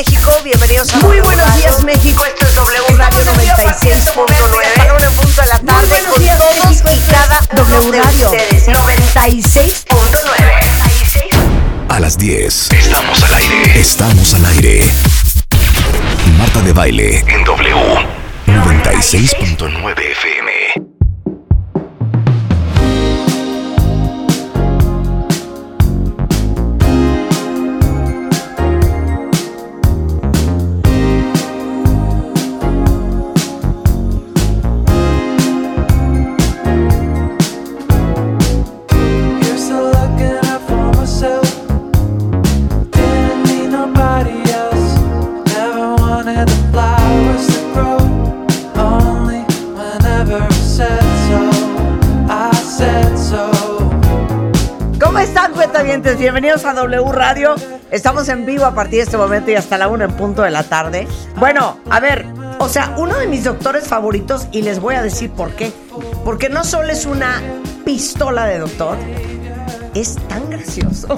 México, bienvenidos a Muy W buenos Radio. días, México. Esto es W Radio Estamos en vivo a partir de este momento y hasta la 96.9. en punto de la tarde buenos con días, todos México. y Esto cada W de Radio. ustedes. 96.9. A las 10. Estamos al aire. Estamos al aire. Marta de baile en W. 96.9 FM. Bienvenidos a W Radio. Estamos en vivo a partir de este momento y hasta la una en punto de la tarde. Bueno, a ver, o sea, uno de mis doctores favoritos, y les voy a decir por qué. Porque no solo es una pistola de doctor, es tan gracioso.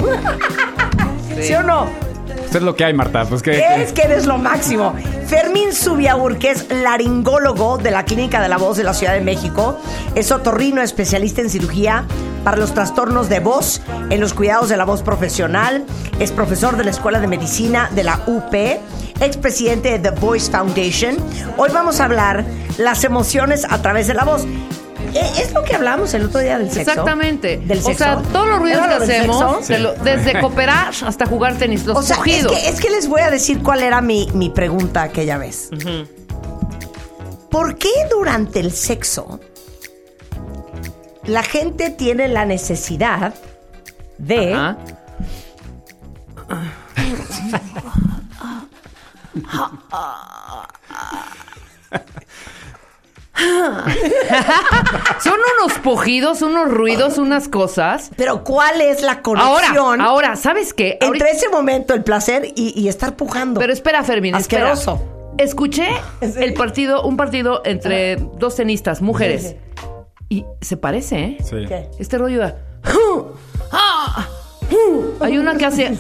¿Sí, o no? Es lo que hay, Marta. Pues. Es que eres lo máximo. Fermín Subiaur, que es laringólogo de la Clínica de la Voz de la Ciudad de México, es otorrino especialista en cirugía para los trastornos de voz, en los cuidados de la voz profesional, es profesor de la Escuela de Medicina de la UP, expresidente de The Voice Foundation. Hoy vamos a hablar las emociones a través de la voz. Eh, Es lo que hablamos el otro día del sexo. Exactamente. Del o sexo. sea, todos los ruidos ¿Era que hacemos, sexo? de lo- desde cooperar hasta jugar tenis, los O sea, es que, es que les voy a decir cuál era mi, mi pregunta aquella vez. ¿Por qué durante el sexo la gente tiene la necesidad de... Ajá. Son unos pujidos, unos ruidos, unas cosas. Pero ¿cuál es la Ahora, conexión ahora, ¿sabes qué? entre Ahorita- ese momento, el placer y, y estar pujando? Pero espera, Fermín, espera. Asqueroso. Escuché el partido, un partido entre dos tenistas, mujeres. Y se parece, ¿eh? Sí. ¿Qué? Este rollo de... Hay una que hace...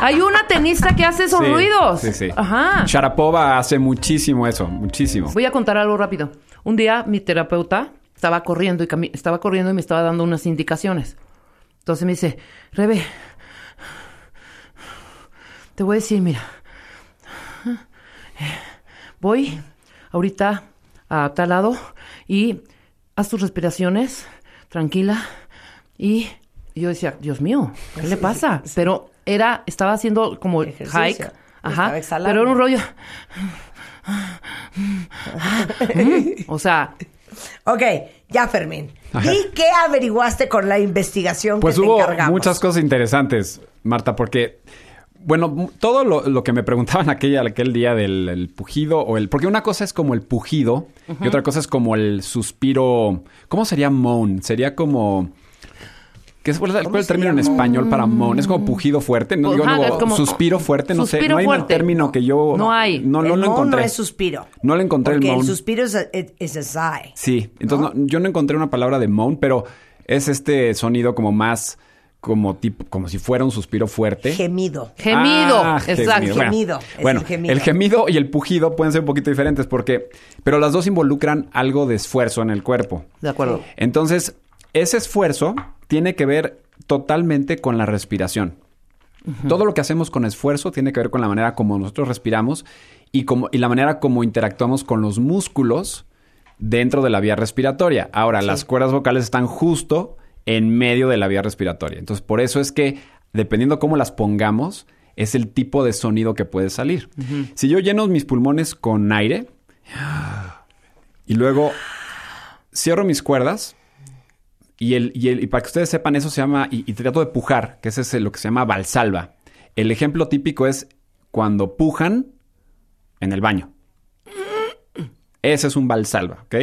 Hay una tenista que hace esos Sí, ruidos. Sí, sí. Ajá. Sharapova hace muchísimo eso, muchísimo. Voy a contar algo rápido. Un día mi terapeuta estaba corriendo y cami- estaba corriendo y me estaba dando unas indicaciones. Entonces me dice, Rebe, te voy a decir, mira, voy ahorita a tal lado y haz tus respiraciones, tranquila. Y yo decía, Dios mío, ¿qué le pasa? Pero era, estaba haciendo como Ejercicio. hike. Estaba Ajá. exhalando. Pero era un rollo. O sea, Ok, ya Fermín. ¿Y qué averiguaste con la investigación Pues que te hubo encargamos? muchas cosas interesantes, Marta, porque, bueno, todo lo, lo que me preguntaban aquella, aquel día del el pujido o el... Porque una cosa es como el pujido y otra cosa es como el suspiro... ¿Cómo sería moan? Sería como... ¿Qué es, ¿Cuál es el- cuál es el término en español para moan? ¿Es como pujido fuerte? No, digo, Ajá, no, es como- suspiro fuerte, no sé. No hay un término que yo... No hay. No, no el lo moan encontré. no es suspiro. No le encontré el moan. el suspiro es a, es a sigh. Sí, entonces no, yo no encontré una palabra de moan, pero es este sonido como más, como tipo, como si fuera un suspiro fuerte. Gemido. gemido. Ah, exacto. Gemido, Bueno, el gemido. el gemido y el pujido pueden ser un poquito diferentes porque, pero las dos involucran algo de esfuerzo en el cuerpo. De acuerdo. Entonces, ese esfuerzo tiene que ver totalmente con la respiración. Todo lo que hacemos con esfuerzo tiene que ver con la manera como nosotros respiramos y, como, y la manera como interactuamos con los músculos dentro de la vía respiratoria. Ahora, las cuerdas vocales están justo en medio de la vía respiratoria. Entonces, por eso es que, dependiendo cómo las pongamos, es el tipo de sonido que puede salir. Si yo lleno mis pulmones con aire y luego cierro mis cuerdas, y, el, y, el- y para que ustedes sepan, eso se llama, y, y trato de pujar, que ese es lo que se llama valsalva. El ejemplo típico es cuando pujan en el baño. Ese es un valsalva, ¿ok?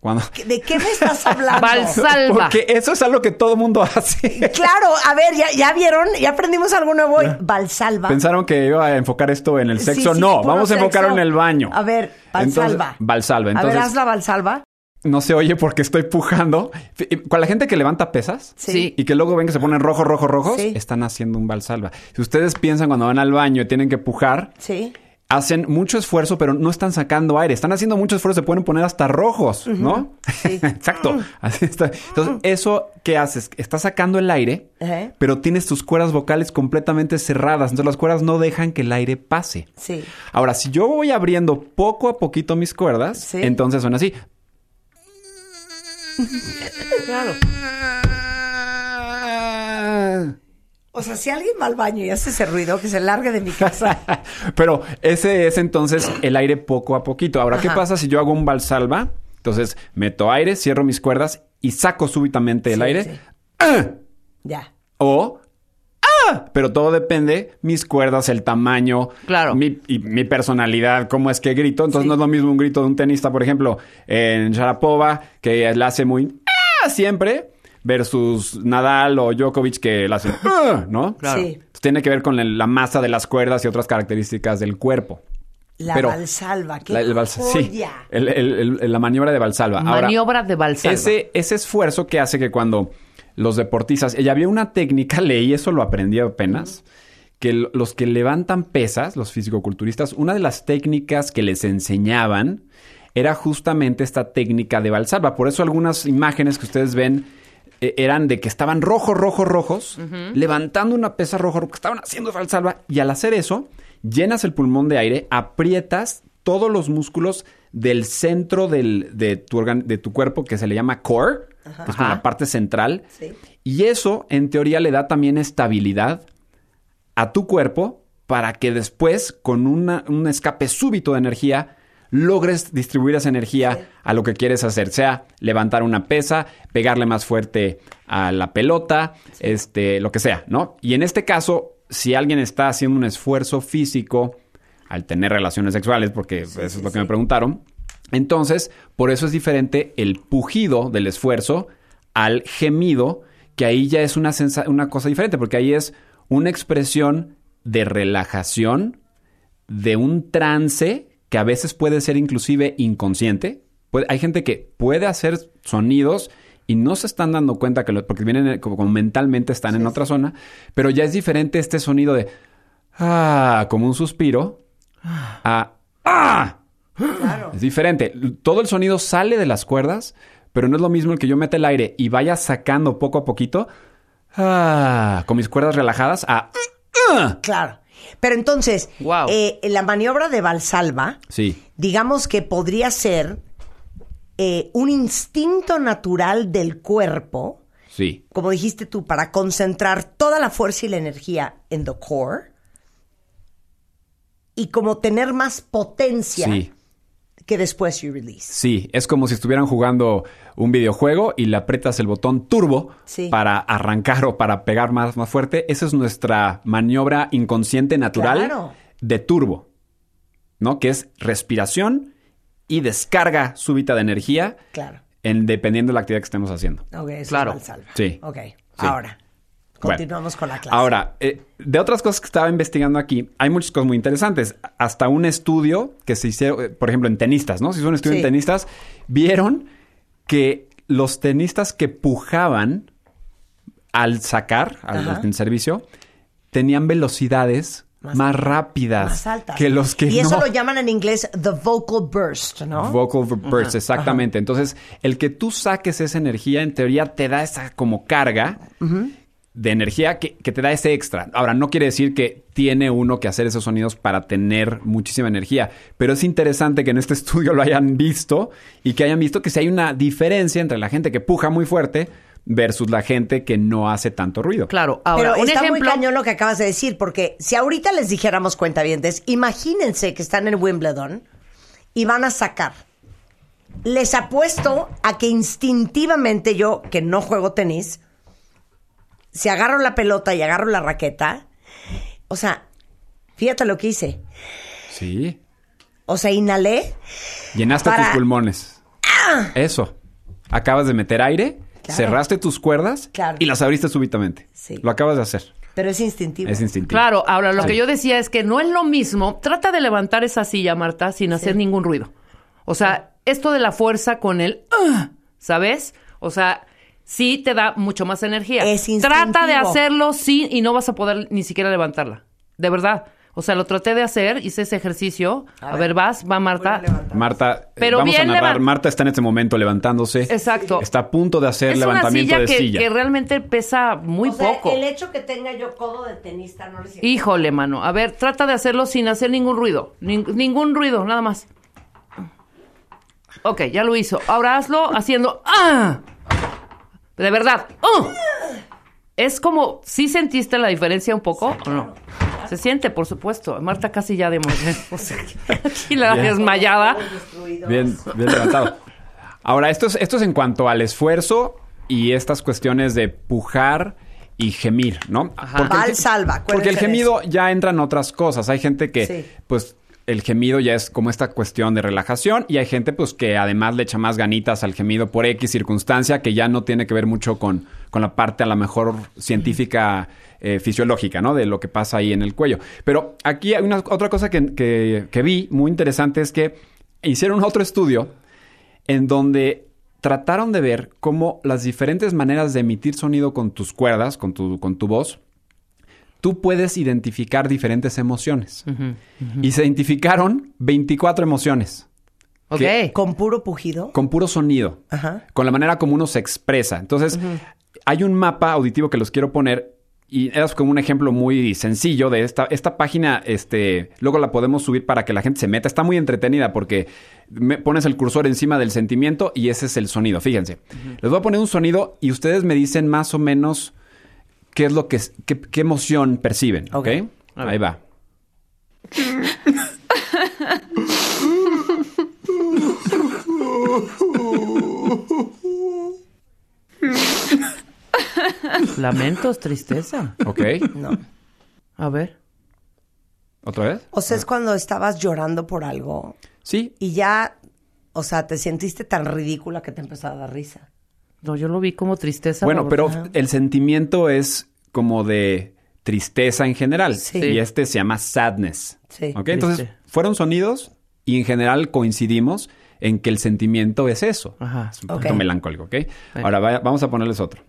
Cuando... ¿De qué me estás hablando? Valsalva. Porque eso es algo que todo mundo hace. Claro, a ver, ya, ya vieron, ya aprendimos algo nuevo hoy. Valsalva. Pensaron que iba a enfocar esto en el sexo. sí, no, vamos a enfocarlo en el baño. A ver, Entonces, Valsalva. A ver, Entonces, haz la Valsalva. No se oye porque estoy pujando. Con la gente que levanta pesas Sí. y que luego ven que se ponen rojos, rojos, rojos, Sí. están haciendo un valsalva. Si ustedes piensan cuando van al baño y tienen que pujar, Sí. hacen mucho esfuerzo, pero no están sacando aire. Están haciendo mucho esfuerzo, se pueden poner hasta rojos, ¿no? Exacto. Así está. Entonces, eso que haces, estás sacando el aire, pero tienes tus cuerdas vocales completamente cerradas. Entonces, las cuerdas no dejan que el aire pase. Sí. Ahora, si yo voy abriendo poco a poquito mis cuerdas, Sí. entonces son así. Claro. O sea, si alguien va al baño y hace ese ruido, que se largue de mi casa. Pero ese es entonces el aire poco a poquito. Ahora, ¿qué Ajá. pasa si yo hago un valsalva? Entonces, meto aire, cierro mis cuerdas y saco súbitamente el Sí, aire. sí. ¡Ah! ya. O ¡Ah! Pero todo depende, mis cuerdas, el tamaño, Claro. mi, y mi personalidad, cómo es que grito. Entonces Sí. no es lo mismo un grito de un tenista, por ejemplo, en Sharapova, que la hace muy ¡Ah! siempre, versus Nadal o Djokovic que la hace ¡Ah! ¿no? Claro. Sí. Entonces, tiene que ver con la masa de las cuerdas y otras características del cuerpo. La Pero- valsalva. ¡Qué La, el vals- sí, joya! el- el- el- la maniobra de Valsalva. Ahora, Maniobra de Valsalva. ese, ese esfuerzo que hace que cuando los deportistas... Ella había una técnica, leí eso, lo aprendí apenas, que los que levantan pesas, los fisicoculturistas, una de las técnicas que les enseñaban era justamente esta técnica de Valsalva. Por eso algunas imágenes que ustedes ven eh, eran de que estaban rojos, rojos, rojos, levantando una pesa rojo, rojo, que estaban haciendo Valsalva. Y al hacer eso, llenas el pulmón de aire, aprietas todos los músculos del centro del- de, tu de tu cuerpo que se le llama core, que es como Ajá. la parte central. Sí. Y eso, en teoría, le da también estabilidad a tu cuerpo para que después, con una- un escape súbito de energía, logres distribuir esa energía a lo que quieres hacer, sea levantar una pesa, pegarle más fuerte a la pelota, este, lo que sea, ¿no? Y en este caso, si alguien está haciendo un esfuerzo físico al tener relaciones sexuales, porque eso es lo que me preguntaron, entonces, por eso es diferente el pujido del esfuerzo al gemido, que ahí ya es una, cosa diferente, porque ahí es una expresión de relajación, de un trance que a veces puede ser inclusive inconsciente. Puede- hay gente que puede hacer sonidos y no se están dando cuenta que lo- porque vienen eh, como, como mentalmente están en otra zona, pero ya es diferente este sonido de ah, como un suspiro a ah. Es diferente. Todo el sonido sale de las cuerdas, pero no es lo mismo el que yo meta el aire y vaya sacando poco a poquito ah, con mis cuerdas relajadas a ah. Claro. Pero entonces, Wow. eh, la maniobra de Valsalva, Sí. digamos que podría ser eh, un instinto natural del cuerpo, Sí. como dijiste tú, para concentrar toda la fuerza y la energía en the core y como tener más potencia Sí. Que después you release. Sí, es como si estuvieran jugando un videojuego y le aprietas el botón turbo Sí. para arrancar o para pegar más, más fuerte. Esa es nuestra maniobra inconsciente natural Claro. de turbo, ¿no? Que es respiración y descarga súbita de energía Claro. en, dependiendo de la actividad que estemos haciendo. Ok, eso Claro. es Valsalva. Sí. Ok, Sí. ahora, Bueno. continuamos con la clase. Ahora, eh, de otras cosas que estaba investigando aquí, hay muchas cosas muy interesantes. Hasta un estudio que se hizo, eh, por ejemplo, en tenistas, ¿no? Si hizo un estudio Sí. en tenistas, vieron que los tenistas que pujaban al sacar, al, en servicio, tenían velocidades Más más, rápidas más altas. que los que y eso no. lo llaman en inglés the vocal burst, ¿no? Vocal burst, exactamente. Entonces, el que tú saques esa energía, en teoría, te da esa como carga de energía que, que te da ese extra. Ahora, no quiere decir que tiene uno que hacer esos sonidos para tener muchísima energía, pero es interesante que en este estudio lo hayan visto y que hayan visto que si hay una diferencia entre la gente que puja muy fuerte versus la gente que no hace tanto ruido. Claro, ahora, Pero un está muy ejemplo. cañón lo que acabas de decir, porque si ahorita les dijéramos cuentavientes, imagínense que están en Wimbledon y van a sacar. Les apuesto a que instintivamente yo, que no juego tenis, si agarro la pelota y agarro la raqueta, o sea, fíjate lo que hice. Sí. O sea, inhalé. Llenaste Para- tus pulmones. Eso. Acabas de meter aire, Claro. cerraste tus cuerdas Claro. y las abriste súbitamente. Sí. Lo acabas de hacer. Pero es instintivo. Es instintivo. Claro, ahora lo Sí. que yo decía es que no es lo mismo. Trata de levantar esa silla, Marta, sin hacer ningún ruido. O sea, esto de la fuerza con el, "Ugh", ¿sabes? O sea, sí te da mucho más energía. Es Trata de instintivo. hacerlo sí y no vas a poder ni siquiera levantarla. De verdad. O sea, lo traté de hacer, hice ese ejercicio. A, ver, vas, va Marta. Marta, eh, Pero vamos a bien narrar. levan- Marta está en este momento levantándose. Exacto. Está a punto de hacer Es una levantamiento silla de que, silla. que realmente pesa muy O sea, poco. el hecho que tenga yo codo de tenista no le sirve. Híjole, mano. A ver, trata de hacerlo sin hacer ningún ruido. Nin- ningún ruido, nada más. Ok, ya lo hizo. Ahora hazlo haciendo. ¡Ah! De verdad. ¡Ah! Es como. ¿Sí sentiste la diferencia un poco o no? Se siente, por supuesto. Marta casi ya de o sea, Aquí la Bien. desmayada. Bien, bien levantado. Ahora, esto es, esto es en cuanto al esfuerzo y estas cuestiones de pujar y gemir, ¿no? el- Valsalva, acuérdense Porque el gemido ya entra en otras cosas. Hay gente que, Sí. pues, el gemido ya es como esta cuestión de relajación y hay gente, pues, que además le echa más ganitas al gemido por X circunstancia que ya no tiene que ver mucho con, con la parte a lo mejor científica eh, fisiológica, ¿no? De lo que pasa ahí en el cuello. Pero aquí hay una otra cosa que, que- que vi muy interesante es que hicieron otro estudio en donde trataron de ver cómo las diferentes maneras de emitir sonido con tus cuerdas, con tu, con tu voz, tú puedes identificar diferentes emociones. Y se identificaron 24 emociones Ok. Con puro pujido. con puro sonido, Ajá. con la manera como uno se expresa. Entonces, hay un mapa auditivo que los quiero poner y es como un ejemplo muy sencillo de esta, esta página, este, luego la podemos subir para que la gente se meta. Está muy entretenida porque me pones el cursor encima del sentimiento y ese es el sonido. Fíjense. Les voy a poner un sonido y ustedes me dicen más o menos qué es lo que, qué, qué emoción perciben. ¿Ok? Ok. Ahí va. Lamentos, tristeza. ¿Ok? No. A ver. ¿Otra vez? O sea, es cuando estabas llorando por algo Sí. y ya, o sea, te sentiste tan ridícula que te empezó a dar risa. No, yo lo vi como tristeza. Bueno, por- pero Ajá. el sentimiento es como de tristeza en general. Sí. Y este se llama sadness. Sí. ¿Ok? Entonces, fueron sonidos y en general coincidimos en que el sentimiento es eso. Ajá. Es un Ok. poquito melancólico, ¿ok? Ahora vaya- vamos a ponerles otro.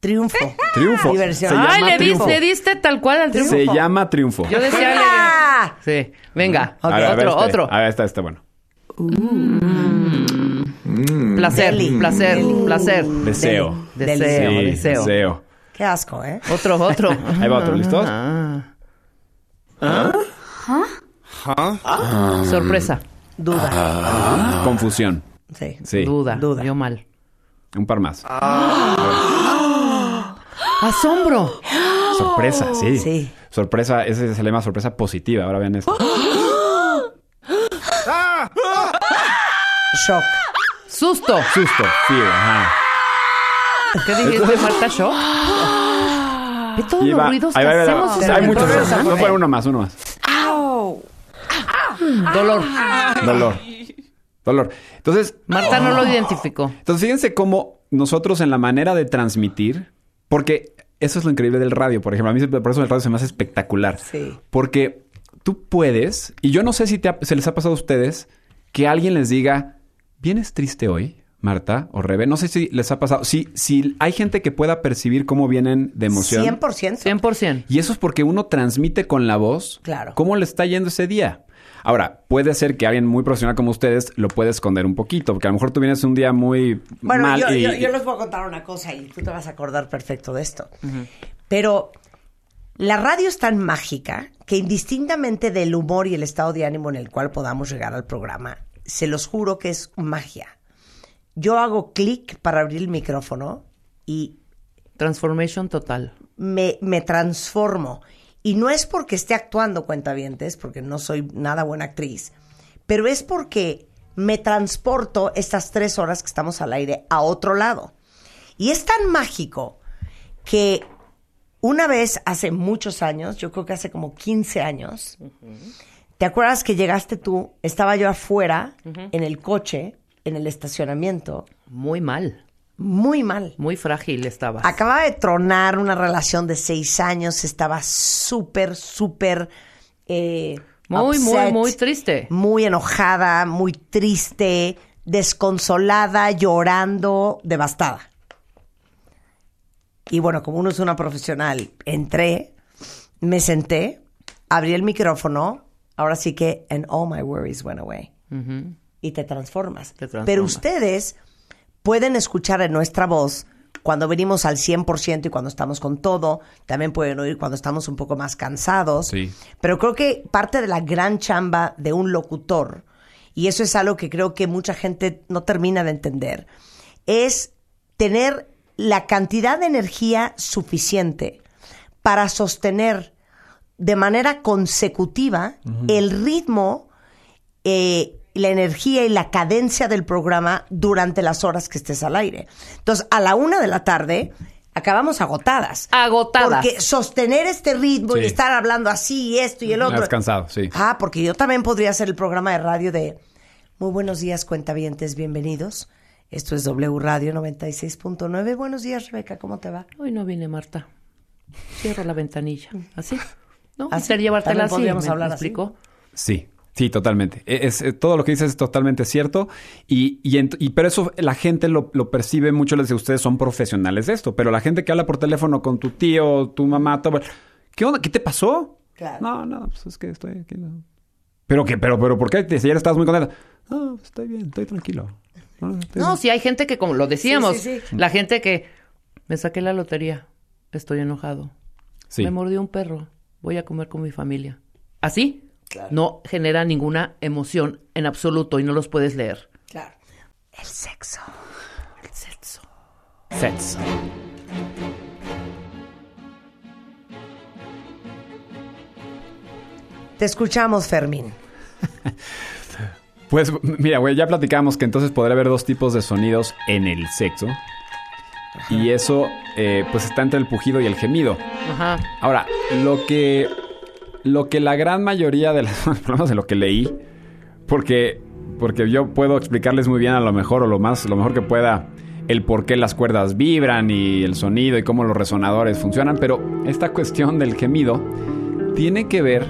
Triunfo. Triunfo. Diversión. Se Ay, llama le, triunfo. le diste tal cual al triunfo. Se llama triunfo. Yo decía. ¡Ah! Sí, venga. A ver, a ver otro, este. otro. A ver, está, está bueno. Placer, Deli. placer, Deli. placer. Deseo. Deseo, Sí, deseo. deseo. Qué asco, ¿eh? Otro, otro. Ahí va otro, ¿listos? Ah. Sorpresa. Duda. Confusión. Sí. Sí. Duda. Duda. Yo mal. Un par más. Asombro. Sorpresa, sí. Sí. Sorpresa, ese se le llama sorpresa positiva. Ahora vean esto. Shock. Susto. Susto, fear, ajá. ¿Qué dijiste, Marta? ¿Shock? Ve todos los ruidos que hacemos. hay el muchos. Voy a poner uno más, uno más. Dolor. Dolor. Dolor. Entonces, Marta no lo identificó. entonces fíjense cómo nosotros en la manera de transmitir, porque eso es lo increíble del radio, por ejemplo, a mí por eso el radio se me hace espectacular. Sí. Porque tú puedes, y yo no sé si te ha- se les ha pasado a ustedes, que alguien les diga, ¿vienes triste hoy, Marta o Rebe? No sé si les ha pasado. Si, si hay gente que pueda percibir cómo vienen de emoción. 100%. 100%. Y eso es porque uno transmite con la voz Claro. cómo le está yendo ese día. Ahora, puede ser que alguien muy profesional como ustedes lo puede esconder un poquito, porque a lo mejor tú vienes un día muy Bueno, mal yo, y... yo- yo les voy a contar una cosa y tú te vas a acordar perfecto de esto. Pero la radio es tan mágica que indistintamente del humor y el estado de ánimo en el cual podamos llegar al programa, se los juro que es magia. Yo hago clic para abrir el micrófono y Transformation total. me, me transformo. Y no es porque esté actuando cuentavientes, porque no soy nada buena actriz, pero es porque me transporto estas tres horas que estamos al aire a otro lado. Y es tan mágico que una vez hace muchos años, yo creo que hace como 15 años, ¿te acuerdas que llegaste tú? Estaba yo afuera en el coche, en en el estacionamiento. Muy mal, Muy mal. muy frágil estabas. Acababa de tronar una relación de seis años, estaba súper, súper... eh, Muy, muy, upset, muy triste. Muy enojada, muy triste, desconsolada, llorando, devastada. Y bueno, como uno es una profesional, entré, me senté, abrí el micrófono, ahora sí que, and all my worries went away. Y te transformas. Te transformas. Pero ustedes pueden escuchar en nuestra voz cuando venimos al 100% y cuando estamos con todo. También pueden oír cuando estamos un poco más cansados. Sí. Pero creo que parte de la gran chamba de un locutor, y eso es algo que creo que mucha gente no termina de entender, es tener la cantidad de energía suficiente para sostener de manera consecutiva el ritmo, eh, la energía y la cadencia del programa durante las horas que estés al aire. Entonces, a la una de la tarde acabamos agotadas. Agotadas. Porque sostener este ritmo y estar hablando así y esto y el otro. Cansado, sí. Ah, porque yo también podría hacer el programa de radio de Muy buenos días, cuentavientes, bienvenidos. Esto es W Radio 96.9. Buenos días, Rebeca, ¿cómo te va? Hoy no viene Marta. Cierro la ventanilla. ¿Así? ¿No? Así. Hacer llevártela También así. podríamos ¿me- hablar así. Sí, sí, totalmente. E- Es, eh, todo lo que dices es totalmente cierto. Y, y, pero eso la gente lo, lo percibe mucho. Les digo, ustedes son profesionales de esto. Pero la gente que habla por teléfono con tu tío, tu mamá, todo. ¿Qué onda? ¿Qué te pasó? Claro. No, no, pues es que estoy aquí. no. ¿Pero qué? ¿Pero, pero por qué? Si ayer estabas muy contenta. No, pues estoy bien, estoy tranquilo. No, estoy No, sí hay gente que, como lo decíamos, Sí, sí, sí. la gente que me saqué la lotería, estoy enojado. Sí. Me mordió un perro, voy a comer con mi familia. Así no genera ninguna emoción en absoluto y no los puedes leer. Claro. El sexo. El sexo. Sets. Te escuchamos, Fermín. Pues mira, güey, ya platicamos que entonces podría haber dos tipos de sonidos en el sexo. Y eso, eh, pues está entre el pujido y el gemido. Ajá. Ahora, lo que, lo que la gran mayoría de las, menos de lo que leí, porque, porque yo puedo explicarles muy bien a lo mejor o lo más, lo mejor que pueda el por qué las cuerdas vibran y el sonido y cómo los resonadores funcionan, pero esta cuestión del gemido tiene que ver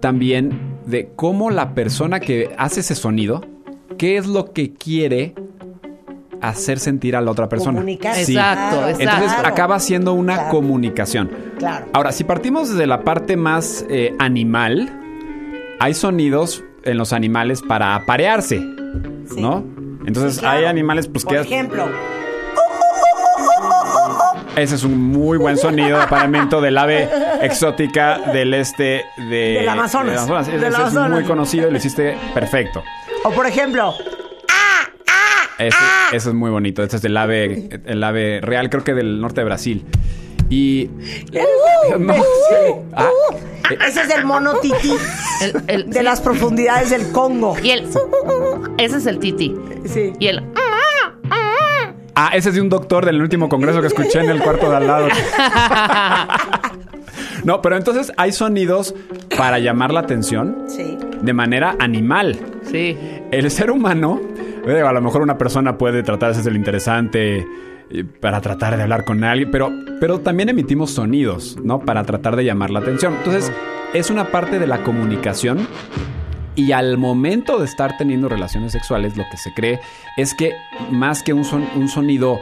también de cómo la persona que hace ese sonido, qué es lo que quiere hacer sentir a la otra persona. Comunicar. Sí. Exacto, Claro. Entonces claro. acaba siendo una Claro. comunicación. Claro. Ahora, si partimos desde la parte más eh, animal, hay sonidos en los animales para aparearse, ¿no? Entonces Sí, claro. hay animales pues Por que ejemplo, ese es un muy buen sonido de apareamiento del ave exótica del este de, Del Amazonas. Ese, es muy conocido y lo hiciste perfecto. o por ejemplo, Ese, ese es muy bonito. Este es el ave, el ave real, creo que del norte de Brasil. Y. No, sí. Ah, eh, ese es el mono tití El- el- de las profundidades del Congo. Y el... Ese es el titi. Sí. Y el... ah, ese es de un doctor del último congreso que escuché en el cuarto de al lado. No, pero entonces hay sonidos para llamar la atención Sí. de manera animal. Sí. El ser humano, eh, a lo mejor una persona puede tratar de ser el interesante eh, para tratar de hablar con alguien, pero, pero también emitimos sonidos, ¿no? Para tratar de llamar la atención. Entonces, es una parte de la comunicación y al momento de estar teniendo relaciones sexuales, lo que se cree es que más que un, son- un sonido,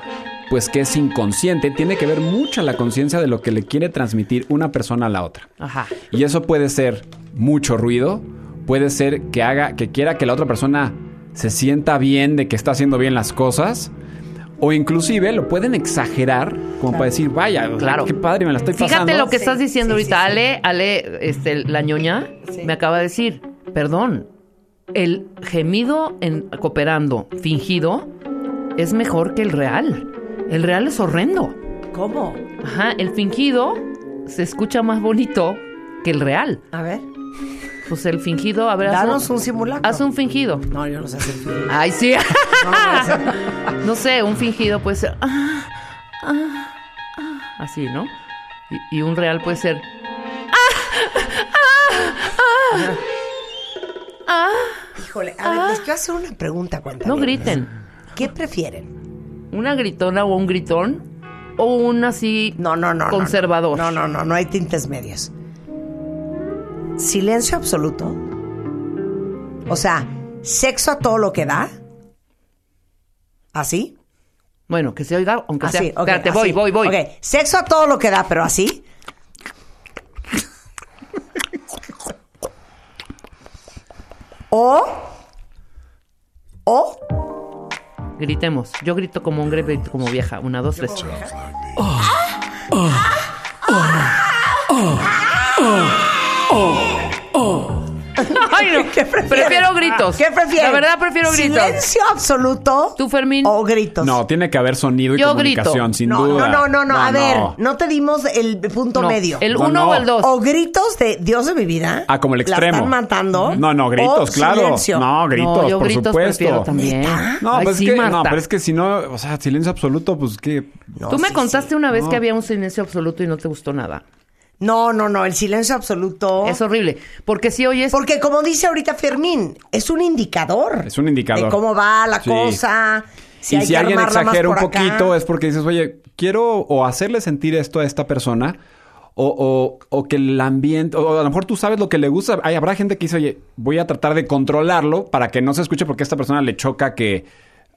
pues que es inconsciente, tiene que ver mucho la conciencia de lo que le quiere transmitir una persona a la otra. Ajá. Y eso puede ser mucho ruido, puede ser que haga, que quiera que la otra persona se sienta bien de que está haciendo bien las cosas, o inclusive lo pueden exagerar como para decir, vaya, Claro. qué padre, me la estoy pasando. Fíjate lo que Sí, estás diciendo sí, ahorita. sí, sí. Ale, Ale, este, la ñoña, Sí. me acaba de decir, perdón, el gemido en cooperando fingido es mejor que el real. El real es horrendo. ¿Cómo? Ajá, el fingido se escucha más bonito que el real. A ver, Pues el fingido, a ver, haz danos un simulacro. haz un fingido. No, yo no sé hacer fingido. Ay, sí. No, no sé. no sé, un fingido puede ser. ah, ah, ah, así, ¿no? Y, y un real puede ser. Híjole, a ver, les quiero hacer una pregunta, cuenta. No griten. ¿Qué prefieren? ¿Una gritona o un gritón? ¿O un así No, no, no. no, conservador? No, no, no, no hay tintes medios. Silencio absoluto. O sea, sexo a todo lo que da. ¿Así? Bueno, que se oiga, aunque sea. Así, ok, Espérate, voy, así. voy, voy. Ok, sexo a todo lo que da, pero así. O. O. Gritemos. Yo grito como hombre, grito como vieja. Una, dos, tres. Ay, no. ¿Qué? Prefiero gritos. ¿Qué prefieres? La verdad, prefiero gritos. ¿Silencio absoluto ¿Tú, Fermín? o gritos? No, tiene que haber sonido y Yo comunicación, grito. sin no, duda. no, no, no, no, A ver, no te dimos el punto No, medio. ¿El No, uno no. o el dos? O gritos de Dios de mi vida. Ah, como el La extremo. están matando. No, no, gritos, o claro. silencio. No, gritos, no, yo por gritos supuesto. prefiero también. No, Ay, pues sí, es que, no, Marta. pero es que si no, o sea, silencio absoluto, pues que No, Tú me sí, contaste una vez No. que había un silencio absoluto y no te gustó nada. No, no, no, el silencio absoluto. Es horrible. Porque si oyes... Porque como dice ahorita Fermín, es un indicador. Es un indicador. De cómo va la Sí. cosa. Si y hay si que alguien exagera un acá. poquito es porque dices, oye, quiero o hacerle sentir esto a esta persona o, o- o que el ambiente, o a lo mejor tú sabes lo que le gusta. Hay, habrá gente que dice, oye, voy a tratar de controlarlo para que no se escuche porque a esta persona le choca que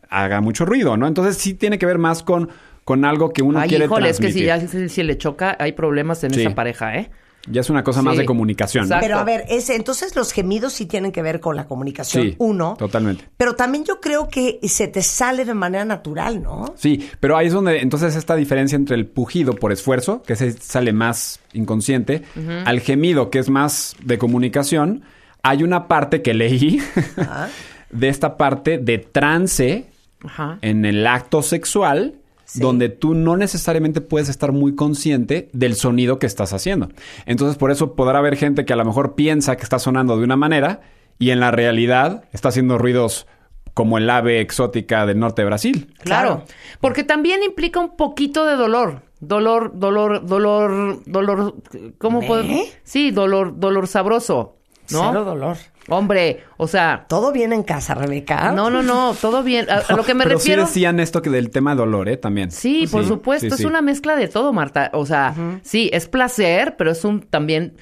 haga mucho ruido, ¿no? Entonces sí tiene que ver más con, con algo que uno Ay, quiere híjole, es que si transmitir. ya si, si le choca, hay problemas en Sí. esa pareja, ¿eh? Ya es una cosa más de comunicación. Exacto. Pero a ver, ese, entonces los gemidos sí tienen que ver con la comunicación, Sí, uno. totalmente. Pero también yo creo que se te sale de manera natural, ¿no? Sí, pero ahí es donde entonces esta diferencia entre el pujido por esfuerzo, que se sale más inconsciente, al gemido, que es más de comunicación, hay una parte que leí de esta parte de trance Ajá. en el acto sexual, donde tú no necesariamente puedes estar muy consciente del sonido que estás haciendo. Entonces, por eso podrá haber gente que a lo mejor piensa que está sonando de una manera y en la realidad está haciendo ruidos como el ave exótica del norte de Brasil. Claro. Claro. Porque también implica un poquito de dolor. Dolor, dolor, dolor, dolor. ¿Cómo ¿Eh? puedo? Sí, dolor, dolor sabroso. ¿No? Cero dolor. Hombre, o sea. ¿Todo bien en casa, Rebeca? No, no, no, todo bien. A, a lo que me Pero refiero. sí decían esto que del tema de dolor, ¿eh? También. Sí, por supuesto, sí, es sí. una mezcla de todo, Marta. O sea, sí, es placer, pero es un también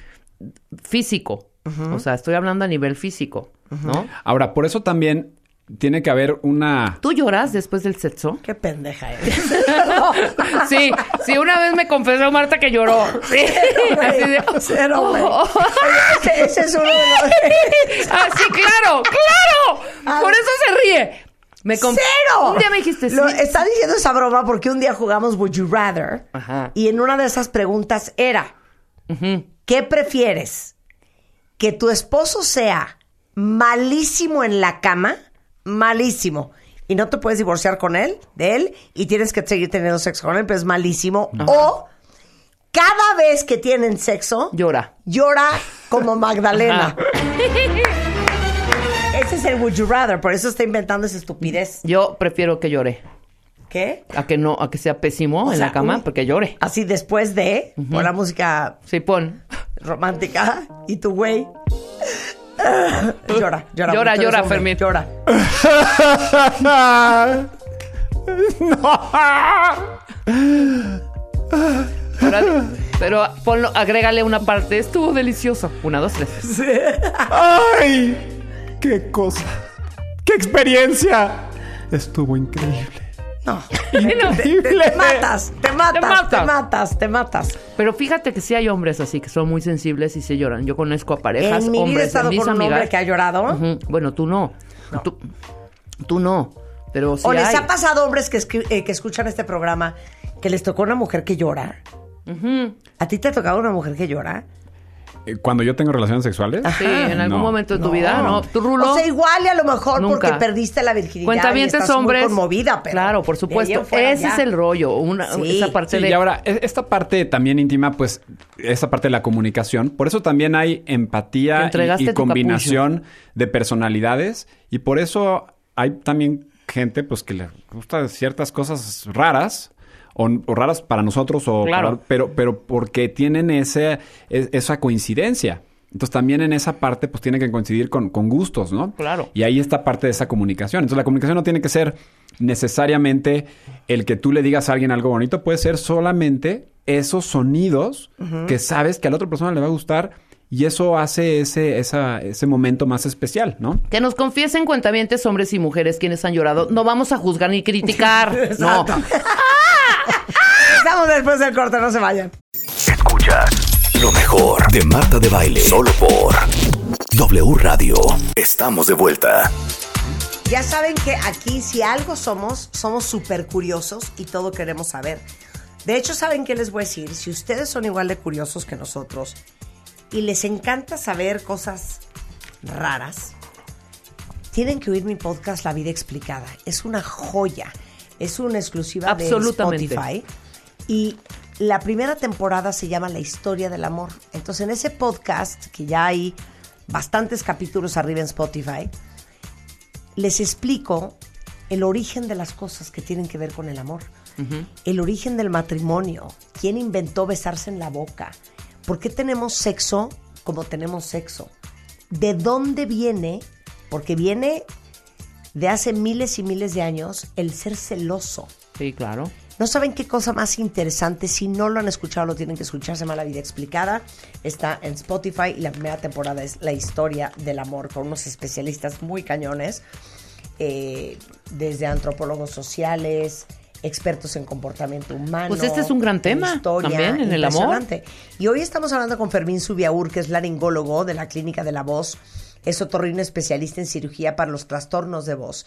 físico. O sea, estoy hablando a nivel físico, ¿no? Ahora, por eso también tiene que haber una... ¿Tú lloras después del sexo? Qué pendeja eres. Sí, sí, una vez me confesó Marta que lloró. Sí, así de... Cero. Oh, oh. Ese, ese es uno de los... Ah, sí, claro, claro. Por eso se ríe. Me ¡Cero! Un día me dijiste, sí. Lo- está diciendo esa broma porque un día jugamos Would You Rather Ajá. y en una de esas preguntas era ¿qué prefieres? ¿Que tu esposo sea malísimo en la cama? Malísimo. Y no te puedes divorciar con él, de él, y tienes que seguir teniendo sexo con él, pero es malísimo. O cada vez que tienen sexo, Llora. llora como Magdalena. Ese es el Would You Rather, por eso está inventando esa estupidez. Yo prefiero que llore. ¿Qué? A que no, a que sea pésimo O en sea, la cama, porque llore. Así después de, pon la música Sí, pon. romántica y tu güey. llora, llora. Llora, llora, Fermín. Llora. Ahora- pero ponlo, agrégale una parte. Estuvo delicioso. Una, dos, tres. ¡Ay! ¡Qué cosa! ¡Qué experiencia! Estuvo increíble. No. Te, te matas, te matas, te matas. matas, te matas. Pero fíjate que sí hay hombres así que son muy sensibles y se lloran. Yo conozco a parejas, En mi vida he hombres, estado mis con un amigas. hombre que ha llorado. Bueno, tú no. Tú, tú no. Pero sí ¿O les hay. ha pasado hombres que, eh, que escuchan este programa que les tocó una mujer que llora? ¿A ti te ha tocado una mujer que llora? Eh, Cuando yo tengo relaciones sexuales. Sí, en algún No. momento de tu vida, ¿no? ¿Tú, Rulo? O sea, igual y a lo mejor Nunca. porque perdiste la virginidad y Cuentavientes estás hombres. muy conmovida, pero claro, por supuesto. Ese ya. es el rollo. Una, Sí. Esa parte Sí, de. y ahora, e- esta parte también íntima, pues, esta parte de la comunicación. Por eso también hay empatía y- y, combinación de personalidades. Y por eso hay también gente, pues, que le gusta ciertas cosas raras. O, o raras para nosotros, o Claro. para- pero, pero porque tienen ese, esa coincidencia. Entonces también en esa parte pues tiene que coincidir con, con gustos, ¿no? Claro. Y ahí está parte de esa comunicación. Entonces la comunicación no tiene que ser necesariamente el que tú le digas a alguien algo bonito, puede ser solamente esos sonidos que sabes que a la otra persona le va a gustar y eso hace ese, esa- ese momento más especial, ¿no? Que nos confiesen cuentavientes hombres y mujeres quienes han llorado. No vamos a juzgar ni criticar. no. Estamos después del corte, no se vayan. Escuchas lo mejor de Marta de Baile. Solo por W Radio. Estamos de vuelta. Ya saben que aquí si algo somos, somos súper curiosos y todo queremos saber. De hecho, ¿saben qué les voy a decir? Si ustedes son igual de curiosos que nosotros y les encanta saber cosas raras, tienen que oír mi podcast La Vida Explicada. Es una joya. Es una exclusiva de Spotify. Y la primera temporada se llama La Historia del Amor. Entonces, en ese podcast, que ya hay bastantes capítulos arriba en Spotify, les explico el origen de las cosas que tienen que ver con el amor. El origen del matrimonio. ¿Quién inventó besarse en la boca? ¿Por qué tenemos sexo como tenemos sexo? ¿De dónde viene? Porque viene de hace miles y miles de años el ser celoso. Sí, claro. No saben qué cosa más interesante. Si no lo han escuchado, lo tienen que escuchar. Se llama La Vida Explicada. Está en Spotify y la primera temporada es La Historia del Amor con unos especialistas muy cañones, eh, desde antropólogos sociales, expertos en comportamiento humano. Pues este es un gran tema también, en el amor. Y hoy estamos hablando con Fermín Subiaur, que es laringólogo de la Clínica de la Voz, es otorrino especialista en cirugía para los trastornos de voz.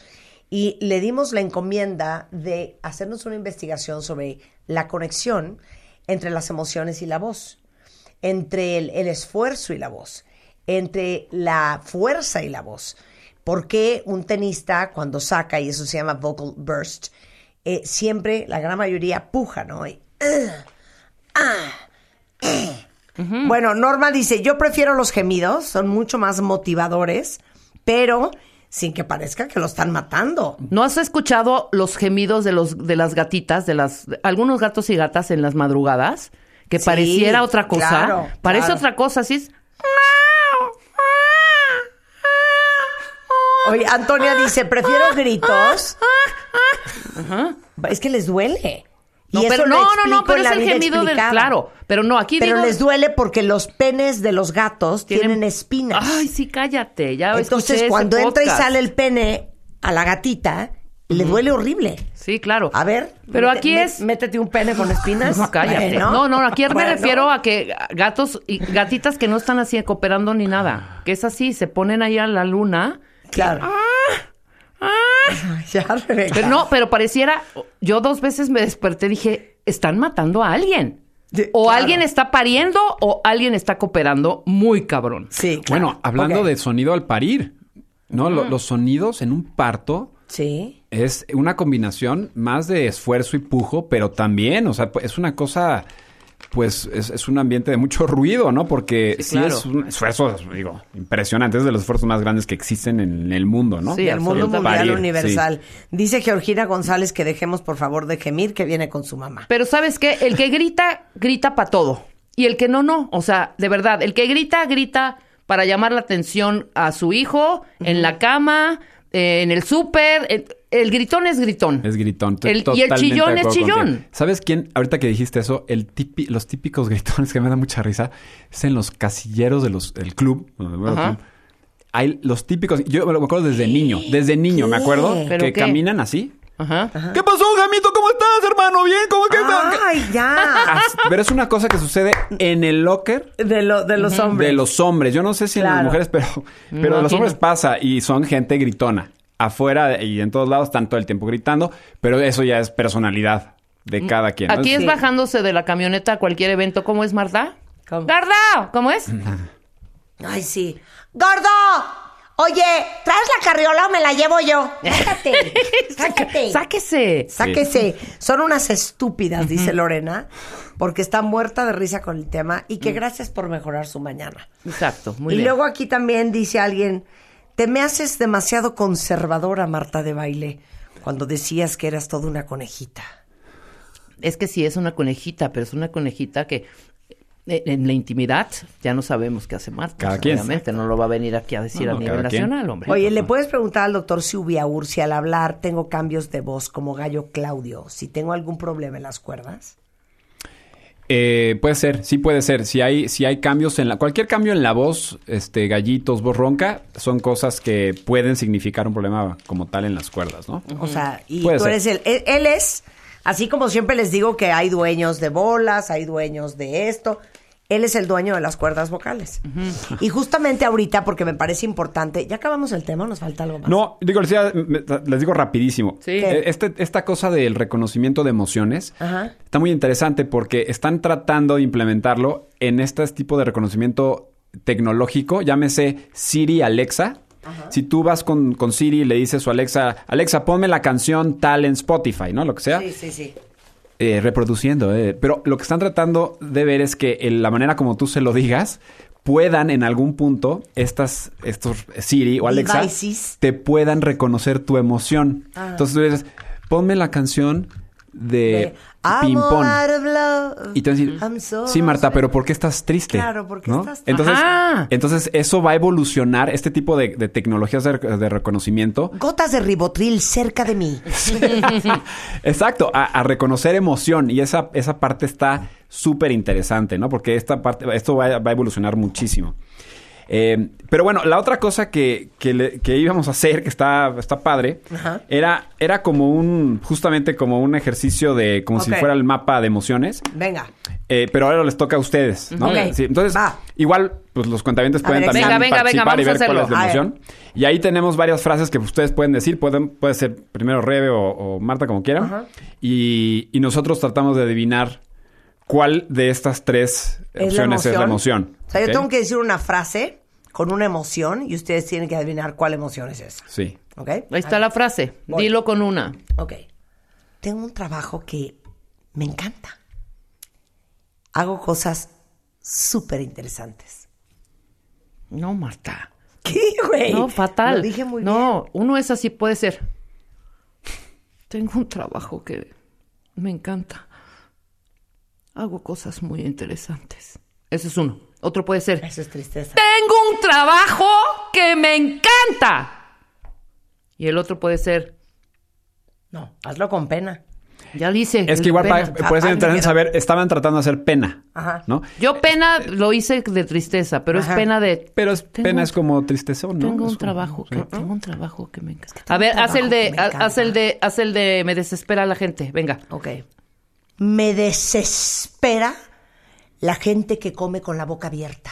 Y le dimos la encomienda de hacernos una investigación sobre la conexión entre las emociones y la voz, entre el, esfuerzo y la voz, entre la fuerza y la voz. ¿Por qué un tenista cuando saca, y eso se llama vocal burst, eh, siempre, la gran mayoría, puja, ¿no? Y, Bueno, Norma dice, yo prefiero los gemidos, son mucho más motivadores, pero sin que parezca que lo están matando. ¿No has escuchado los gemidos de los de las gatitas, de las de algunos gatos y gatas en las madrugadas? Que Sí, pareciera otra cosa. claro, Parece claro. otra cosa, así es. Oye, Antonia dice, prefiero gritos. Es que les duele. No, Y pero no, no, no, pero es el gemido del claro. Pero no, aquí Pero digo, les duele porque los penes de los gatos tienen, espinas. Ay, sí, cállate. Ya Entonces, cuando entra y sale el pene a la gatita, le duele horrible. Sí, claro. A ver. Pero aquí es Métete un pene con espinas. No, cállate. Bueno. No, no, aquí me refiero a que gatos y gatitas que no están así cooperando ni nada. Que es así, se ponen ahí a la luna. Claro. Ya, Rebeca. Pero no, pero pareciera, yo dos veces me desperté y dije, están matando a alguien. O claro. alguien está pariendo o alguien está cooperando muy cabrón. Sí, claro. Bueno, hablando de sonido al parir, ¿no? Lo- los sonidos en un parto Sí. es una combinación más de esfuerzo y pujo, pero también, o sea, pues, es una cosa, pues es, es un ambiente de mucho ruido, ¿no? Porque Sí, sí, claro. es un esfuerzo, digo, impresionante, es de los esfuerzos más grandes que existen en el mundo, ¿no? Sí, El mundo mundial Parir, universal. Dice Georgina González que dejemos por favor de gemir que viene con su mamá. Pero ¿sabes qué? El que grita, grita para todo. Y el que no, no. O sea, de verdad, el que grita, grita para llamar la atención a su hijo, en la cama, eh, en el súper. El, el gritón es gritón. Es gritón. El- y el chillón es chillón. contigo. ¿Sabes quién? Ahorita que dijiste eso, el tipi- los típicos gritones que me da mucha risa es en los casilleros de del club. Ajá. Hay los típicos, yo me acuerdo desde niño, desde niño, me acuerdo, ¿Pero que qué? caminan así. Ajá. ¿Qué pasó, Jamito? ¿Cómo estás, hermano? ¿Bien? ¿Cómo que Ay, ya. Pero es una cosa que sucede en el locker De, lo, de los hombres. de los hombres. Yo no sé si en Claro. las mujeres, pero, pero No, los hombres no. pasa y son gente gritona. Afuera y en todos lados están todo el tiempo gritando, pero eso ya es personalidad de cada quien. ¿no? Aquí es Sí. bajándose de la camioneta a cualquier evento. ¿Cómo es, Marta? ¿Cómo? ¡Garda! ¿Cómo es? Ay, sí. ¡Gordo! Oye, ¿traes la carriola o me la llevo yo? Sácate. Sácate. ¡Sáquese! Sáquese. Son unas estúpidas, dice Lorena, porque está muerta de risa con el tema y que gracias por mejorar su mañana. Exacto, muy y bien. luego aquí también dice alguien, te me haces demasiado conservadora, Marta de baile, cuando decías que eras toda una conejita. Es que sí, es una conejita, pero es una conejita que eh, en la intimidad, ya no sabemos qué hace Marta. Cada quien. Obviamente, no lo va a venir aquí a decir No, a nivel quien. nacional, hombre. Oye, ¿le puedes preguntar al doctor Subiaur si al hablar tengo cambios de voz como gallo Claudio? Si tengo algún problema en las cuerdas. Eh, puede ser, sí puede ser. Si hay, si hay cambios en la. Cualquier cambio en la voz, este, gallitos, voz ronca, son cosas que pueden significar un problema como tal en las cuerdas, ¿no? O sea, y Puede tú ser. eres el. Él, él es, así como siempre les digo que hay dueños de bolas, hay dueños de esto. Él es el dueño de las cuerdas vocales. Y justamente ahorita, porque me parece importante, ya acabamos el tema, o nos falta algo más. No, digo, les, digo rapidísimo. Sí. Eh, Este, esta cosa del reconocimiento de emociones Ajá. está muy interesante porque están tratando de implementarlo en este tipo de reconocimiento tecnológico, llámese Siri Alexa. Si tú vas con, con Siri y le dices a Alexa, Alexa, ponme la canción tal en Spotify, ¿no? Lo que sea. Sí, sí, sí. Eh, reproduciendo. eh. Pero lo que están tratando de ver es que en la manera como tú se lo digas puedan en algún punto estas estos Siri o Alexa Devices. te puedan reconocer tu emoción. Ah. Entonces tú dices, ponme la canción de, De, I'm Ping Pong. out of love. Y te van a decir, I'm so sí, Marta, sad". pero ¿por qué estás triste? Claro, ¿por qué ¿No? estás triste? Entonces, Ajá. entonces, eso va a evolucionar, este tipo de, de tecnologías de, de reconocimiento, Gotas de ribotril cerca de mí. Exacto, a, a reconocer emoción y esa, esa parte está súper interesante, ¿no? Porque esta parte, esto va a evolucionar muchísimo. Eh, pero bueno, la otra cosa que, que, le- que íbamos a hacer, que está, está padre, Ajá. era, era como un, justamente como un ejercicio de, como si fuera el mapa de emociones. Venga. Eh, pero ahora les toca a ustedes, ¿no? Ok. Sí, entonces, Va. igual, pues los cuentavientes pueden ver, también venga, venga, venga, participar y vamos a ver cuál es la emoción. Y ahí tenemos varias frases que ustedes pueden decir. Pueden, puede ser primero Rebe o, o Marta, como quieran. Y, y nosotros tratamos de adivinar cuál de estas tres ¿Es la opciones es la emoción. O sea, yo tengo que decir una frase con una emoción y ustedes tienen que adivinar cuál emoción es esa. Sí. ¿Ok? Ahí está la frase. Voy. Dilo con una. Ok. Tengo un trabajo que me encanta. Hago cosas súper interesantes. No, Marta. ¿Qué, güey? No, fatal. Lo dije muy bien. no, uno es así, puede ser. Tengo un trabajo que me encanta. Hago cosas muy interesantes. Ese es uno. Otro puede ser. Eso es tristeza. Tengo un trabajo que me encanta. Y el otro puede ser. No, hazlo con pena. Ya lo hice. Es que igual pena. pa- puede ser Ah, interesante ah, saber, estaban tratando de hacer pena, Ajá. ¿no? Yo pena lo hice de tristeza, pero Ajá. es pena de. Pero es- pena un- es como tristeza, ¿no? Tengo un trabajo que tengo un trabajo que me encanta. A ver, haz el de haz el de haz el de me desespera la gente. Venga. Ok. Me desespera la gente que come con la boca abierta.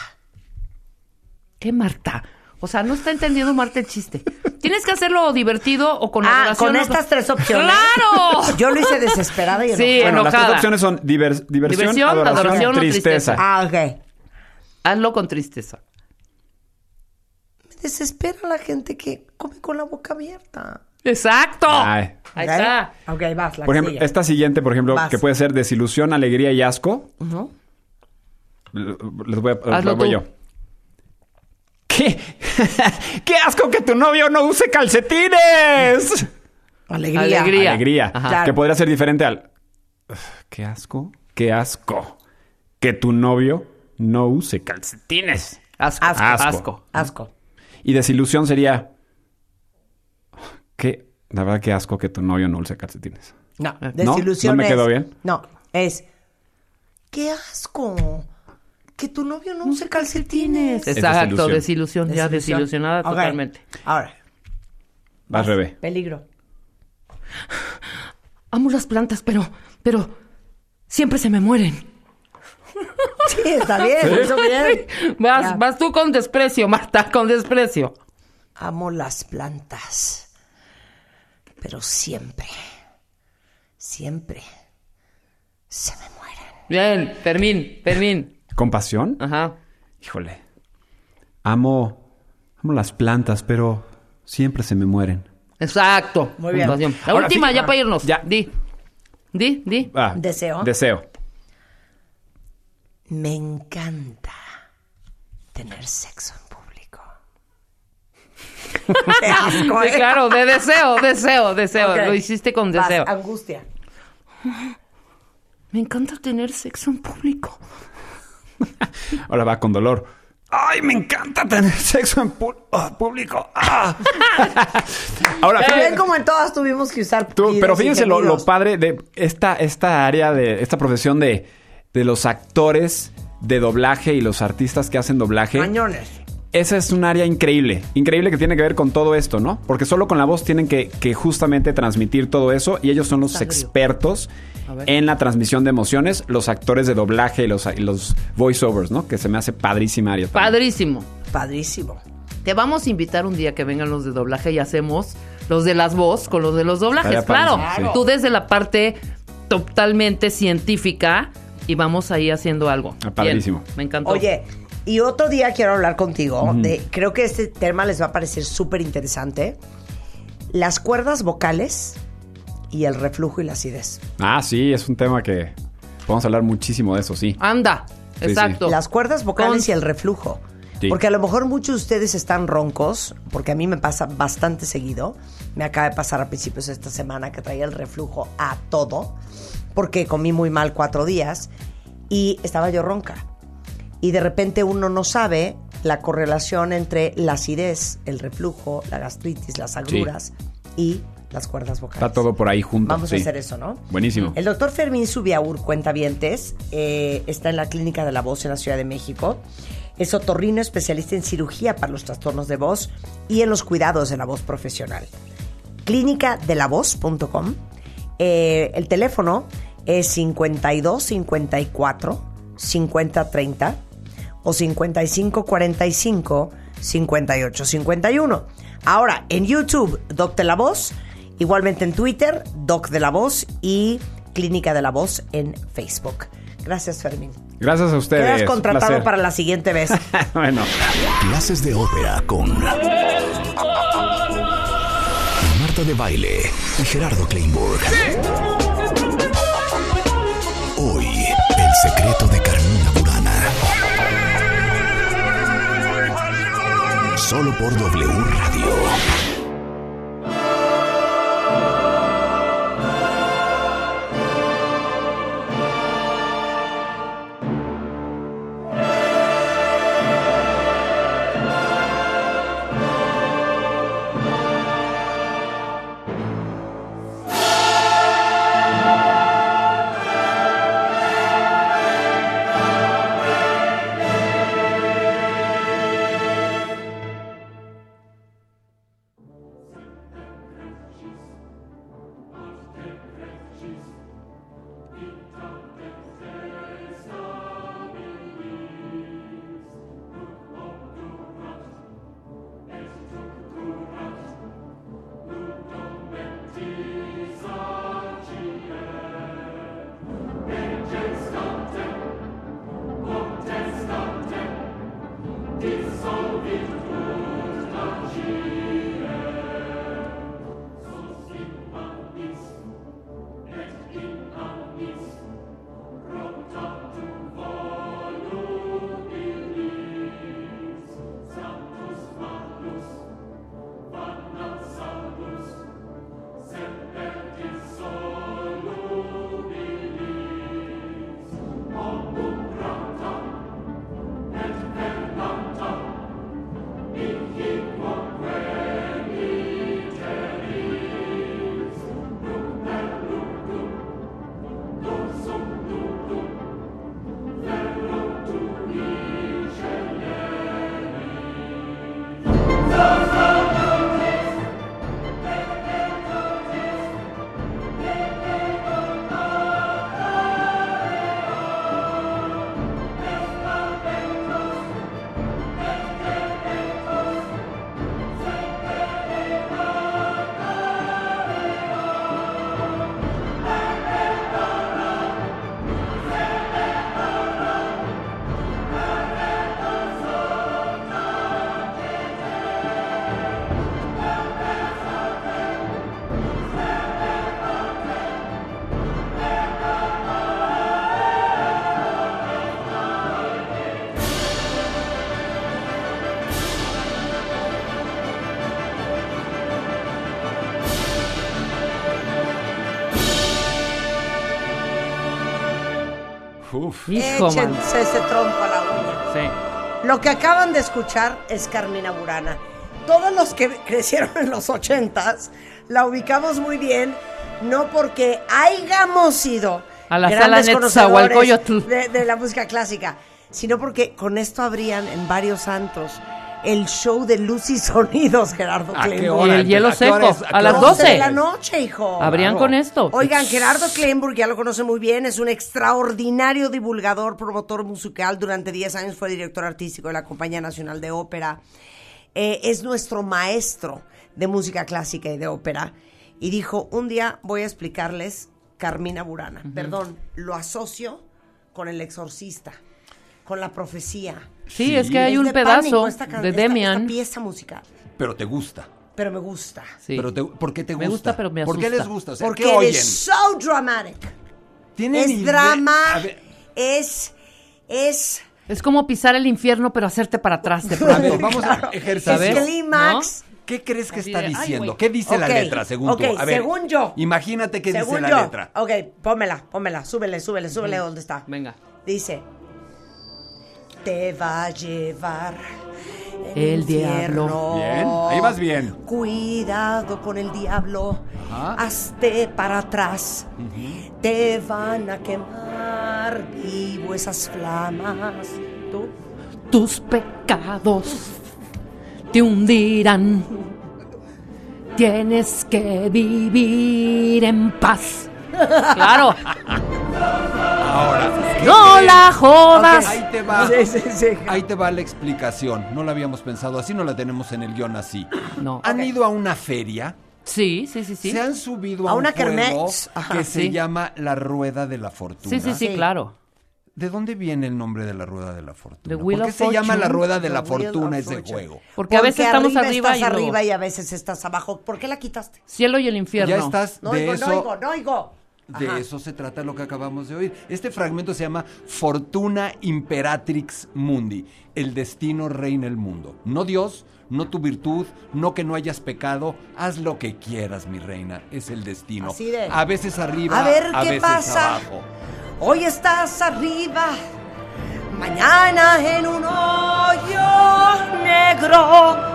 ¿Qué Marta? O sea, no está entendiendo Marta el chiste. Tienes que hacerlo divertido o con Ah, adoración con estas tres opciones. ¡Claro! Yo lo hice desesperada y enojada. Sí, Bueno, las tres opciones son divers- diversión, Diversión, adoración, adoración o tristeza. tristeza. Ah, ok. Hazlo con tristeza. Me desespera la gente que come con la boca abierta. Exacto. Ay. Ahí está. Ok, vas, la Por ejemplo, sigue. esta siguiente, por ejemplo, Vas. que puede ser desilusión, alegría y asco. L- Les voy a Hazlo lo voy tú. yo. ¿Qué? ¡Qué asco que tu novio no use calcetines! Alegría. Alegría. Alegría. Ajá. Que podría ser diferente al. "Ugh, ¡Qué asco! ¡Qué asco! Que tu novio no use calcetines. Asco. Asco. Asco. Asco. Asco. Y desilusión sería. Que. La verdad, qué asco que tu novio no use calcetines. No, ¿No? desilusión ¿No me es- quedó bien? No, es... ¡Qué asco! Que tu novio no use calcetines. Exacto, desilusión. desilusión. Ya desilusionada totalmente. Ahora, Vas, Rebe. peligro. Amo las plantas, pero, pero siempre se me mueren. Sí, está bien, hizo bien. Vas, Ya. vas tú con desprecio, Marta, con desprecio. Amo las plantas, pero siempre, siempre se me mueren. Bien, Fermín, Fermín. ¿Compasión? Ajá. Híjole. Amo. Amo las plantas, pero siempre se me mueren. Exacto. Muy bien. Puntuación. La Ahora última, sí. ya para irnos. Ya. Di. Di, di. Ah, Deseo. Deseo. Me encanta tener sexo. Qué asco, Sí, ¿eh? claro, de deseo, deseo, deseo. Lo hiciste con Vas, deseo. angustia. Me encanta tener sexo en público. Ahora va con dolor. ¡Ay, me encanta tener sexo en ah, público! ¡Ah! Ahora, Pero fíjate- ven como en todas tuvimos que usar Tú- pero fíjense lo, padre de esta, esta área de esta profesión de, de los actores de doblaje y los artistas que hacen doblaje. Cañones. Esa es un área increíble, increíble que tiene que ver con todo esto, ¿no? Porque solo con la voz tienen que, que justamente transmitir todo eso y ellos son los expertos en la transmisión de emociones, los actores de doblaje y los, y los voiceovers, ¿no? Que se me hace padrísima área. también. Padrísimo. Padrísimo. Te vamos a invitar un día que vengan los de doblaje y hacemos los de las voz con los de los doblajes. Claro, sí. tú desde la parte totalmente científica y vamos ahí haciendo algo. Ah, padrísimo. Bien, me encantó. Oye, y otro día quiero hablar contigo de, creo que este tema les va a parecer súper interesante. Las cuerdas vocales y el reflujo y la acidez. Ah, sí, es un tema que podemos hablar muchísimo de eso, sí. Anda, Sí, exacto. Las cuerdas vocales Con- y el reflujo. Sí. Porque a lo mejor muchos de ustedes están roncos, porque a mí me pasa bastante seguido. Me acaba de pasar a principios de esta semana que traía el reflujo a todo, porque comí muy mal cuatro días y estaba yo ronca. Y de repente uno no sabe la correlación entre la acidez, el reflujo, la gastritis, las agruras y las cuerdas vocales. Está todo por ahí junto. Vamos sí. a hacer eso, ¿no? Buenísimo. El doctor Fermín Subiaur, cuentavientes, eh, está en la Clínica de la Voz en la Ciudad de México. Es otorrino especialista en cirugía para los trastornos de voz y en los cuidados de la voz profesional. Clínicadelavoz.com. Eh, el teléfono es 52 54 50 30 o 55 45 58 51. Ahora, en YouTube, Doc de la Voz, igualmente en Twitter, Doc de la Voz y Clínica de la Voz en Facebook. Gracias, Fermín. Gracias a ustedes. Quedas contratado placer. para la siguiente vez. bueno. Clases de ópera con Marta de Baile y Gerardo Kleinborg. Hoy, el secreto de Carmina Solo por W Radio. Uf. Hijo, man. Échense ese trompo a la uña. Sí. Lo que acaban de escuchar es Carmina Burana. Todos los que crecieron en los ochentas la ubicamos muy bien, no porque hayamos sido A la grandes sala conocedores de, de la música clásica, sino porque con esto habrían en varios antros el show de luz y sonidos, Gerardo ¿A qué Kleinburg. Y hora? el hielo ¿A qué hora seco, es? a las qué doce. de la noche, hijo. Habrían con esto. Oigan, Gerardo Kleinburg, ya lo conoce muy bien, es un extraordinario divulgador, promotor musical. Durante 10 años fue director artístico de la Compañía Nacional de Ópera. Eh, es nuestro maestro de música clásica y de ópera. Y dijo, un día voy a explicarles Carmina Burana. Perdón, lo asocio con el exorcista, con la profecía. Sí, es que hay Es un de pedazo esta de esta- Demian. Esta pieza musical, Pero te gusta. pero me gusta. Sí. Pero te- ¿Por qué te Me gusta? gusta, pero me ¿Por qué asusta. les gusta? O sea, Porque ¿Qué it oyen? is so dramatic. ¿Tienen Es drama, es, es, Es como pisar el infierno, pero hacerte para atrás de a ver, pronto. vamos a ejercicio. ¿Sabes? clímax. ¿Qué crees que Así está de, diciendo? ¿Qué dice la letra, según tú? A ver, según yo. Imagínate qué Según dice la yo. letra. Ok, pómela, pómela, súbele, súbele, súbele donde está. Venga. Dice, te va a llevar El infierno. diablo. Bien, ahí vas bien. Cuidado con el diablo, Ajá. hazte para atrás. Te van a quemar vivo esas flamas. ¿Tú? Tus pecados te hundirán. Tienes que vivir en paz. Claro. Ahora, ¿qué No la jodas. Ahí te va. Sí, sí, sí. Ahí te va la explicación. No la habíamos pensado así, no la tenemos en el guion así. No. ¿Han ido a una feria? Sí, sí, sí, sí. Se han subido a, A un una juego. Ajá, que se llama la Rueda de la Fortuna. Sí, sí, sí, claro. ¿De dónde viene el nombre de la Rueda de la Fortuna? The ¿Por qué of se llama la. Rueda de la The Fortuna ese Fortune. juego? Porque a veces estamos arriba estás y arriba y a veces estás abajo. ¿Por qué la quitaste? Cielo y el infierno. Ya estás No de oigo, eso. no oigo, no oigo. De Ajá. eso se trata lo que acabamos de oír. Este fragmento se llama Fortuna Imperatrix Mundi. El destino reina el mundo. No Dios, no tu virtud, no que no hayas pecado. Haz lo que quieras, mi reina. Es el destino. Así de- A veces arriba, A ver, a ¿qué veces pasa? abajo. Hoy estás arriba, mañana en un hoyo negro.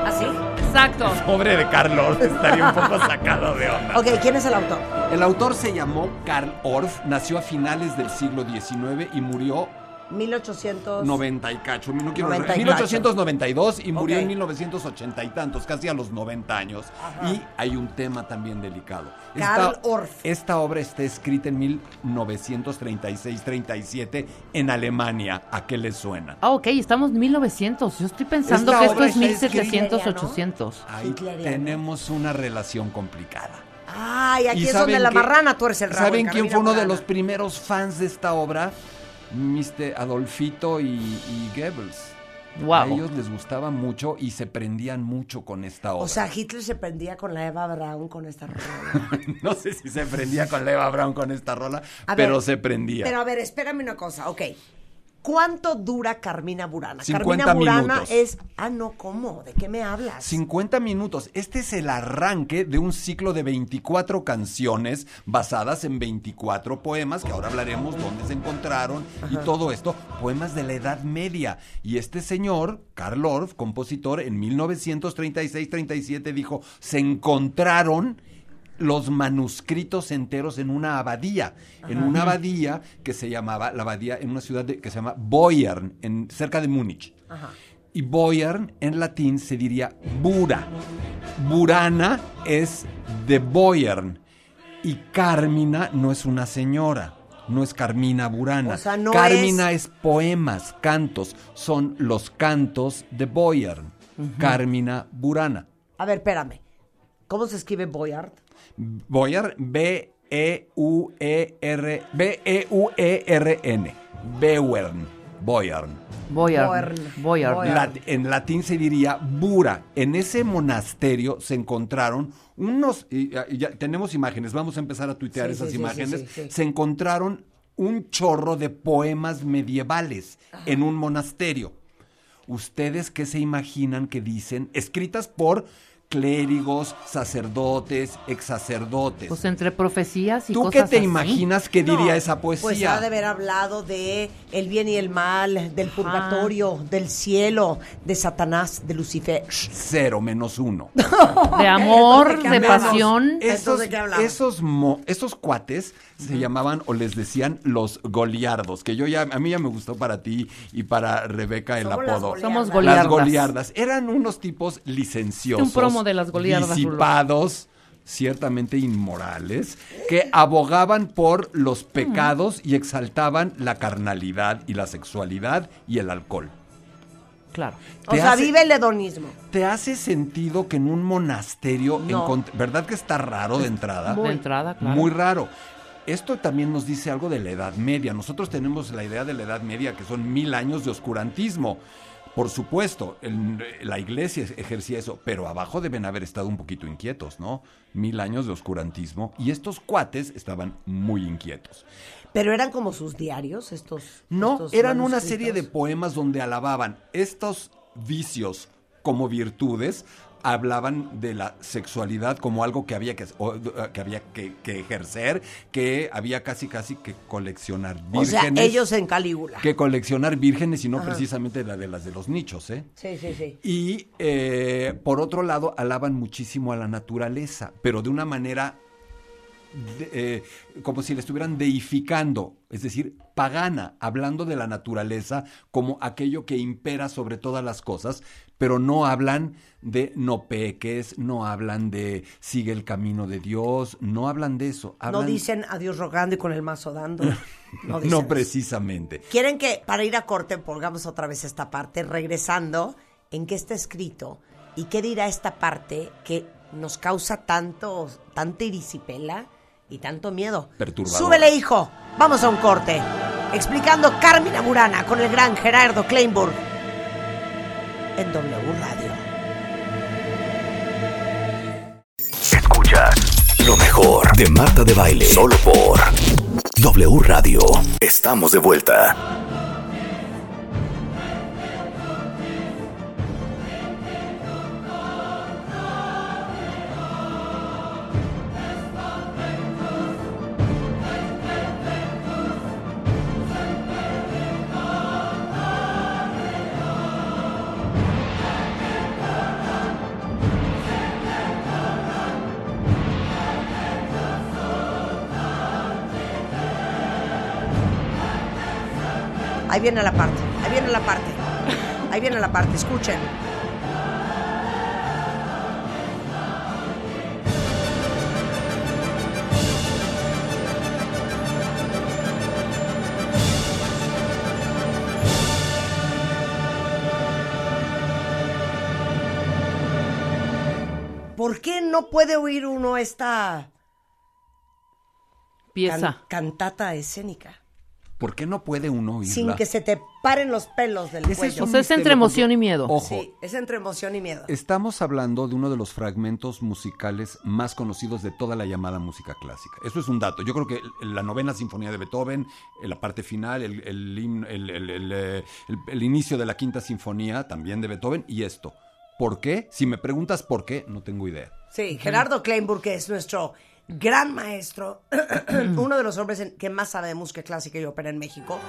¿Así? Exacto. Pobre de Carlos, estaría un poco sacado de onda. Ok, ¿quién es el autor? El autor se llamó Karl Orff, nació a finales del siglo XIX y murió 1800. 90 y cacho, no quiero 90 y 1892 y murió Ok. en 1980 y tantos, casi a los 90 años. Y hay un tema también delicado. Karl Orff. Esta obra está escrita en 1936-37 en Alemania. ¿A qué le suena? Ah, ok, estamos en 1900. Yo estoy pensando Esta que esto es está escrita- 1700, Hitleriano. 800. Ahí tenemos una relación complicada. Ay, aquí ¿Y es donde saben la marrana tuerce el rabo. ¿Saben en quién fue uno de Burana. los primeros fans de esta obra? Mr. Adolfito y, y Goebbels. A Wow. ellos les gustaba mucho y se prendían mucho con esta obra. O sea, Hitler se prendía con la Eva Braun con esta rola. no sé si se prendía con Leva Brown con esta rola, A pero ver, se prendía. Pero a ver, espérame una cosa, ok. ¿Cuánto dura Carmina Burana? 50 Carmina Burana minutos. es. Ah, no, ¿cómo? ¿De qué me hablas? 50 minutos. Este es el arranque de un ciclo de 24 canciones basadas en 24 poemas, que ahora hablaremos dónde se encontraron y todo esto, poemas de la Edad Media. Y este señor, Karl Orff, compositor, en 1936-37 dijo, se encontraron los manuscritos enteros en una abadía, en una abadía que se llamaba, la abadía en una ciudad de- que se llama Boyern, en, cerca de Múnich. Y Boyern en latín se diría Bura. Burana es de Boyern. Y Carmina no es una señora, no es Carmina Burana. O sea, no Carmina es... poemas, cantos, son los cantos de Boyern. Carmina Burana. A ver, espérame. ¿Cómo se escribe Boyard? Boyern, B-E-U-E-R, B-E-U-E-R-N. Beuern, Boyern. Lat- en latín se diría Bura. En ese monasterio se encontraron unos, y, y ya tenemos imágenes, vamos a empezar a tuitear Sí, esas sí, imágenes. sí, sí, sí. Se encontraron un chorro de poemas medievales en un monasterio. ¿Ustedes qué se imaginan que dicen? Escritas por clérigos, sacerdotes, exsacerdotes. Pues entre profecías y ¿Tú qué te así. imaginas que diría No, esa Pues poesía? ha de haber hablado de el bien y el mal, del purgatorio, del cielo, de Satanás, de Lucifer. Cero menos uno. De amor, ¿de pasión. Esos, ¿de esos, mo- esos cuates se llamaban o les decían los goliardos, que yo ya, a mí ya me gustó para ti y para Rebeca el Somos las apodo. goliardas. Somos Las goliardas. goliardas. Eran unos tipos licenciosos. Un de las goliardas, Rulo. Disipados, ciertamente inmorales, que abogaban por los pecados y exaltaban la carnalidad y la sexualidad y el alcohol. Claro. O Te sea, hace- vive el hedonismo. ¿Te hace sentido que en un monasterio, No. ¿verdad que está raro de entrada? De entrada, claro. Muy raro. Esto también nos dice algo de la Edad Media. Nosotros tenemos la idea de la Edad Media que son mil años de oscurantismo. Por supuesto, el- la iglesia ejercía eso, pero abajo deben haber estado un poquito inquietos, ¿no? Mil años de oscurantismo. Y estos cuates estaban muy inquietos. Pero eran como sus diarios, estos. No, estos eran una serie de poemas donde alababan estos vicios como virtudes, hablaban de la sexualidad como algo que había que, o, que había que, que ejercer, que había casi casi que coleccionar O vírgenes. sea, ellos en Calígula. que coleccionar vírgenes y no precisamente la de las de los nichos, ¿eh? Sí, sí, sí. Y eh, por otro lado, alaban muchísimo a la naturaleza, pero de una manera de- eh, como si le estuvieran deificando, es decir, pagana, hablando de la naturaleza como aquello que impera sobre todas las cosas, pero no hablan de no peques, no hablan de sigue el camino de Dios, no hablan de eso. No hablan- dicen adiós rogando y con el mazo dando. No, no, dicen precisamente. Quieren que, para ir a corte, pongamos otra vez esta parte, regresando, en qué está escrito y qué dirá esta parte que nos causa tanto, tanta irisipela y tanto miedo. Súbele, hijo. Vamos a un corte. Explicando Carmina Burana con el gran Gerardo Kleinburg en W Radio. Escuchas lo mejor de Marta de Baile. Solo por W Radio. Estamos de vuelta. Ahí viene la parte, ahí viene la parte. Ahí viene la parte, escuchen. ¿Por qué no puede oír uno esta can- Pieza. cantata escénica? ¿Por qué no puede uno oírla? Sin que se te paren los pelos del Ese cuello. es O sea, es entre emoción y miedo. Ojo, Sí, es entre emoción y miedo. Estamos hablando de uno de los fragmentos musicales más conocidos de toda la llamada música clásica. Eso es un dato. Yo creo que la novena sinfonía de Beethoven, la parte final, el, el himno- el- el- el, eh, el- el inicio de la quinta sinfonía también de Beethoven y esto. ¿Por qué? Si me preguntas por qué, no tengo idea. Sí, Gerardo Kleinburg, que es nuestro gran maestro, uno de los hombres en- que más sabe de música clásica y ópera en México,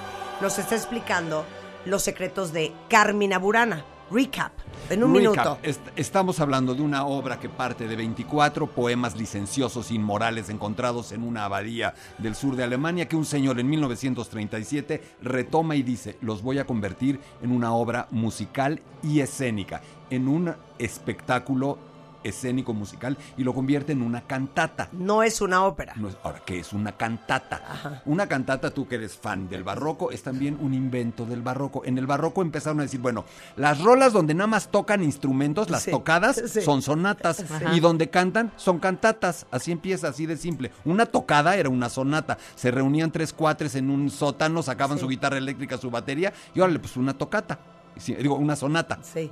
nos está explicando los secretos de Carmina Burana. Recap, en un Recap. minuto. Est- estamos hablando de una obra que parte de 24 poemas licenciosos inmorales encontrados en una abadía del sur de Alemania que un señor en 1937 retoma y dice, los voy a convertir en una obra musical y escénica, en un espectáculo escénico musical y lo convierte en una cantata. No es una ópera. No es- ahora, ¿qué es una cantata? Una cantata, tú que eres fan del barroco, es también un invento del barroco. En el barroco empezaron a decir, bueno, las rolas donde nada más tocan instrumentos, las Sí, tocadas, sí. son sonatas. Y donde cantan, son cantatas. Así empieza, así de simple. Una tocada era una sonata. Se reunían tres cuatres en un sótano, sacaban su guitarra eléctrica, su batería, y órale, pues una tocata. Digo, una sonata. Sí.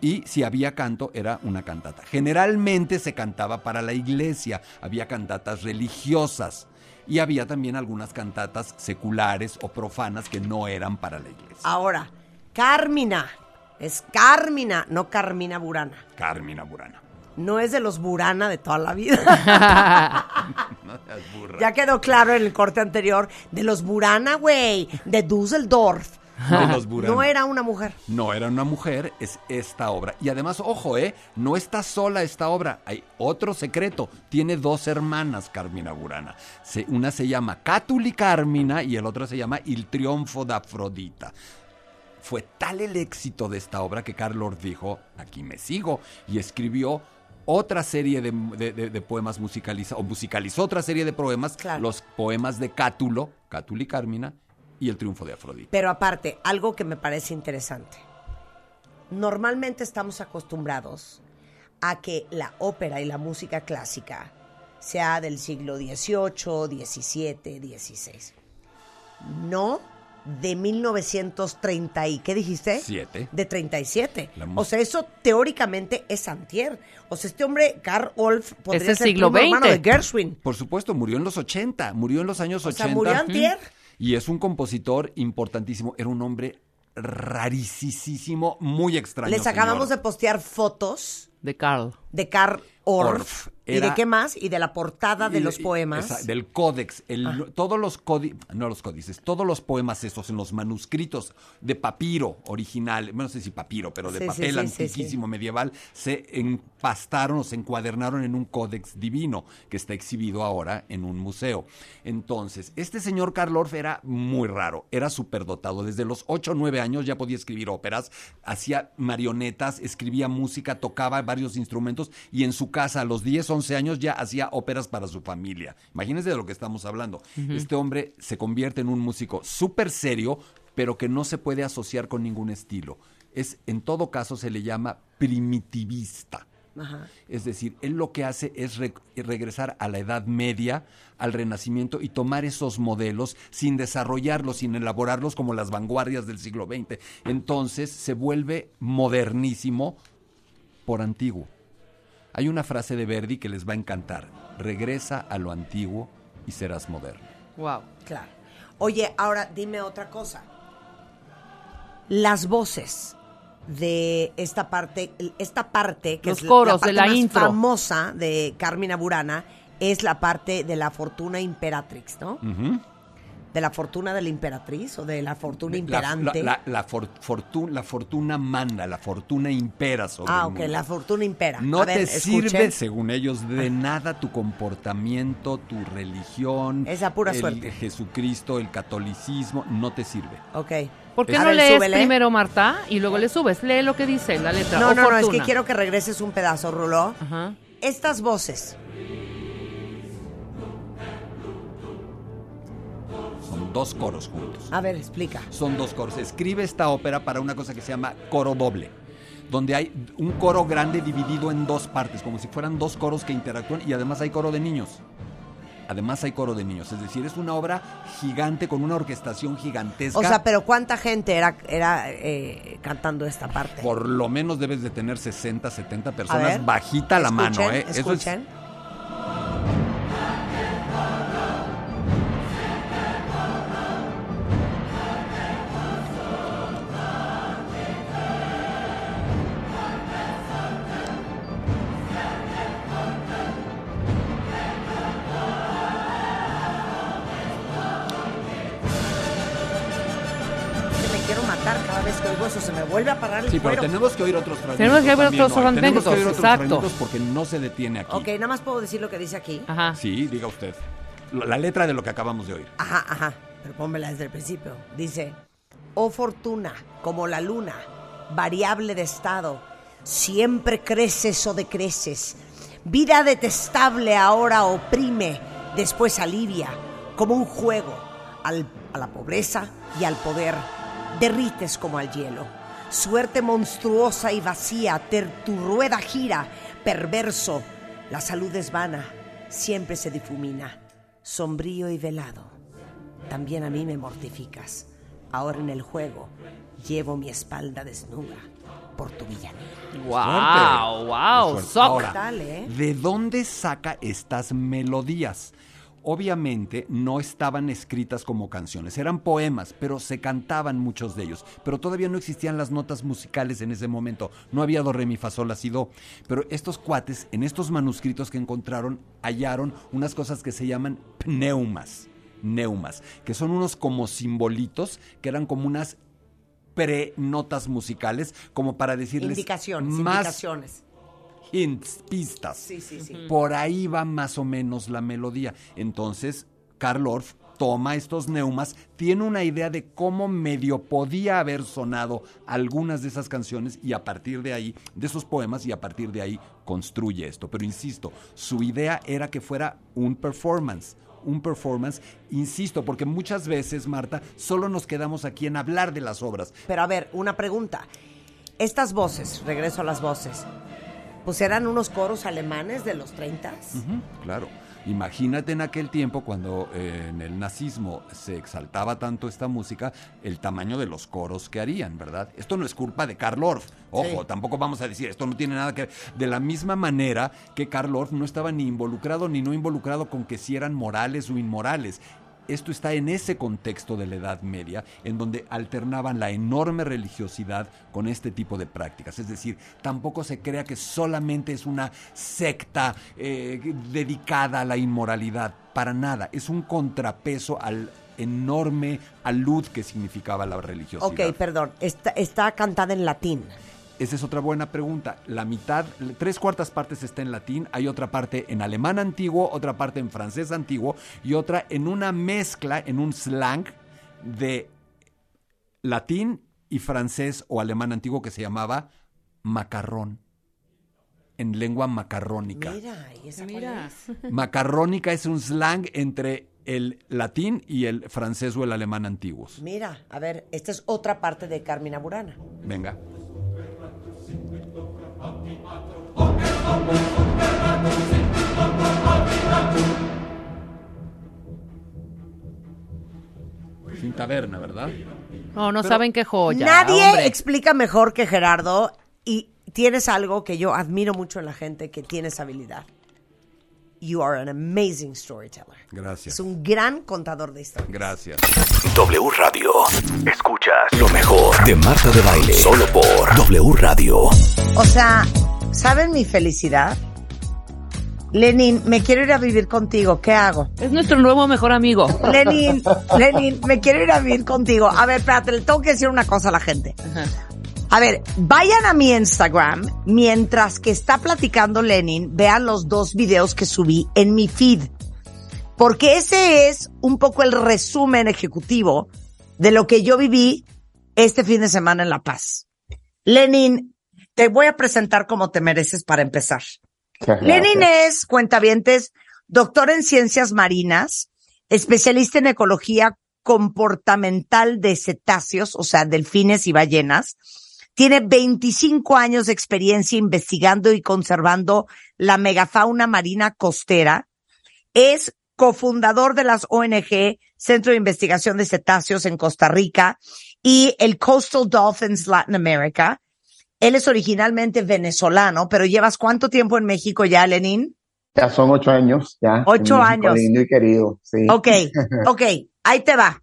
Y si había canto, era una cantata. Generalmente se cantaba para la iglesia, había cantatas religiosas y había también algunas cantatas seculares o profanas que no eran para la iglesia. Ahora, Carmina. Es Carmina, no Carmina Burana. Carmina Burana. no es de los Burana de toda la vida. No seas burra. ya quedó claro en el corte anterior. De los Burana, güey. De Düsseldorf. De los. No era una mujer. No era una mujer, es esta obra. Y además, ojo, ¿eh? No está sola esta obra. Hay otro secreto. Tiene dos hermanas, Carmina Burana. Se- una se llama Cátuli Carmina y el otro se llama Il Triunfo de Afrodita. Fue tal el éxito de esta obra que Karl Orff dijo, aquí me sigo, y escribió otra serie de, de- de- de poemas musicalizados, o musicalizó otra serie de poemas, Claro. los poemas de Cátulo, Cátuli Carmina, y El Triunfo de Afrodita. Pero aparte, algo que me parece interesante. Normalmente estamos acostumbrados a que la ópera y la música clásica sea del siglo XVIII, XVII, XVI. No de 1930 y ¿qué dijiste? Siete. De 37. La O sea, eso teóricamente es antier. O sea, este hombre, Karl Orff, podría el ser siglo primo hermano de. Gershwin. Por supuesto, murió en los 80, murió en los años O sea, 80. murió antier. Y es un compositor importantísimo. Era un hombre rarísimo, muy extraño. Les acabamos de postear fotos De Carl. de Karl Orff. Orff. ¿Y de qué más? Y de la portada de Y- los poemas. esa- del códex. el- Todos los códices, no los códices, todos los poemas esos en los manuscritos de papiro original, no sé si papiro, pero de Sí, sí, papel sí, sí, antiquísimo medieval, se empastaron o se encuadernaron en un códex divino que está exhibido ahora en un museo. Entonces, este señor Karl Orff era muy raro, era superdotado. Desde los 8 o 9 años ya podía escribir óperas, hacía marionetas, escribía música, tocaba varios instrumentos y en su casa a los 10, 11 años ya hacía óperas para su familia. Imagínense de lo que estamos hablando. Este hombre se convierte en un músico súper serio, pero que no se puede asociar con ningún estilo. Es, en todo caso, se le llama primitivista. Ajá. Es decir, él lo que hace es re- regresar a la Edad Media, al Renacimiento y tomar esos modelos sin desarrollarlos, sin elaborarlos como las vanguardias del siglo XX. Entonces se vuelve modernísimo por antiguo. Hay una frase de Verdi que les va a encantar. Regresa a lo antiguo y serás moderno. Wow. Claro. Oye, ahora dime otra cosa. Las voces de esta parte, esta parte que Los es la- coros la parte de la más intro. famosa de Carmina Burana es la parte de la fortuna imperatrix, ¿no? De la fortuna de la imperatriz o de la fortuna La, imperante. la- la for- fortu- la fortuna manda, la fortuna impera sobre ah, el ok, mundo. la fortuna impera. No A ver, te escuchen. sirve, según ellos, de nada tu comportamiento, tu religión. Es a pura el suerte. Jesucristo, el catolicismo, no te sirve. Ok. ¿Por qué A no ver, lees súbele. primero, Marta, y luego le subes? Lee lo que dice la letra. No, o no, no, es que quiero que regreses un pedazo, Rulo. Ajá. Estas voces. Son dos coros juntos. A ver, explica. Son dos coros. Escribe esta ópera para una cosa que se llama coro doble, donde hay un coro grande dividido en dos partes, como si fueran dos coros que interactúan y además hay coro de niños. Además hay coro de niños, es decir, es una obra gigante con una orquestación gigantesca. O sea, pero ¿cuánta gente era, era eh, cantando esta parte? Por lo menos debes de tener 60, 70 A personas, ver, bajita la mano, escuchen, ¿eh? Eso es se me vuelve a parar el Sí, pero cuero. tenemos que oír otros fragmentos. Tenemos que oír también, otros ¿no? Tenemos fragmentos, que oír otros exacto. fragmentos porque no se detiene aquí. Ok, nada más puedo decir lo que dice aquí. Ajá. Sí, diga usted. La la letra de lo que acabamos de oír. Ajá, ajá. Pero pónmela desde el principio. Dice, oh fortuna, como la luna, variable de estado, siempre creces o decreces. Vida detestable ahora oprime, después alivia, como un juego, al- a la pobreza y al poder. Derrites como al hielo. Suerte monstruosa y vacía, ter- tu rueda gira, perverso. La salud es vana, siempre se difumina. Sombrío y velado, también a mí me mortificas. Ahora en el juego llevo mi espalda desnuda por tu villanía. Wow, wow. Ahora, ¿eh? ¿de dónde saca estas melodías? Obviamente no estaban escritas como canciones, eran poemas, pero se cantaban muchos de ellos. Pero todavía no existían las notas musicales en ese momento, no había do, re, mi, fa, sol, la, si, do. Pero estos cuates, en estos manuscritos que encontraron, hallaron unas cosas que se llaman pneumas, neumas, que son unos como simbolitos, que eran como unas pre-notas musicales, como para decirles Indicaciones, más indicaciones. Hints, pistas. Sí, sí, sí. Por ahí va más o menos la melodía. Entonces, Karl Orff toma estos neumas, tiene una idea de cómo medio podía haber sonado algunas de esas canciones y a partir de ahí, de esos poemas, y a partir de ahí construye esto. Pero insisto, su idea era que fuera un performance. Un performance, insisto, porque muchas veces, Marta, solo nos quedamos aquí en hablar de las obras. Pero a ver, una pregunta. Estas voces, regreso a las voces, pues eran unos coros alemanes de los 30 Ujú, claro. Imagínate en aquel tiempo cuando eh, en el nazismo se exaltaba tanto esta música, el tamaño de los coros que harían, ¿verdad? Esto no es culpa de Karl Orff. Ojo, Sí. tampoco vamos a decir, esto no tiene nada que ver. De la misma manera que Karl Orff no estaba ni involucrado ni no involucrado con que si eran morales o inmorales. Esto está en ese contexto de la Edad Media, en donde alternaban la enorme religiosidad con este tipo de prácticas. Es decir, tampoco se crea que solamente es una secta eh, dedicada a la inmoralidad. Para nada. Es un contrapeso al enorme alud que significaba la religiosidad. Ok, perdón. Está, está cantada en latín. Esa es otra buena pregunta. La mitad, tres cuartas partes está en latín, hay otra parte en alemán antiguo, otra parte en francés antiguo y otra en una mezcla, en un slang de latín y francés o alemán antiguo que se llamaba macarrón. En lengua macarrónica. Mira, ¿y esa Mira. es? Macarrónica es un slang entre el latín y el francés o el alemán antiguos. Mira, a ver, esta es otra parte de Carmina Burana. Venga. Sin taberna, ¿verdad? No, no saben qué joya. Nadie hombre. explica mejor que Gerardo y tienes algo que yo admiro mucho en la gente que tiene esa habilidad. You are an amazing storyteller. Gracias. Es un gran contador de historias. Gracias. W Radio. Escuchas lo mejor de Marta de Baile. Solo por W Radio. O sea, ¿saben mi felicidad? Lenin, me quiero ir a vivir contigo. ¿Qué hago? Es nuestro nuevo mejor amigo. Lenin, Lenin, me quiero ir a vivir contigo. A ver, espérate, le tengo que decir una cosa a la gente. A ver, vayan a mi Instagram mientras que está platicando Lenin, vean los dos videos que subí en mi feed. Porque ese es un poco el resumen ejecutivo de lo que yo viví este fin de semana en La Paz. Lenin, te voy a presentar como te mereces para empezar. Lenin es, cuentavientes, doctor en ciencias marinas, especialista en ecología comportamental de cetáceos, o sea, delfines y ballenas. Tiene 25 años de experiencia investigando y conservando la megafauna marina costera. Es cofundador de las ONG Centro de Investigación de Cetáceos en Costa Rica y el Coastal Dolphins Latin America. Él es originalmente venezolano, pero llevas cuánto tiempo en México ya, Lenin? Ya son ocho años, ya. Ocho México años. Lindo y querido, sí. Ok, ok, ahí te va.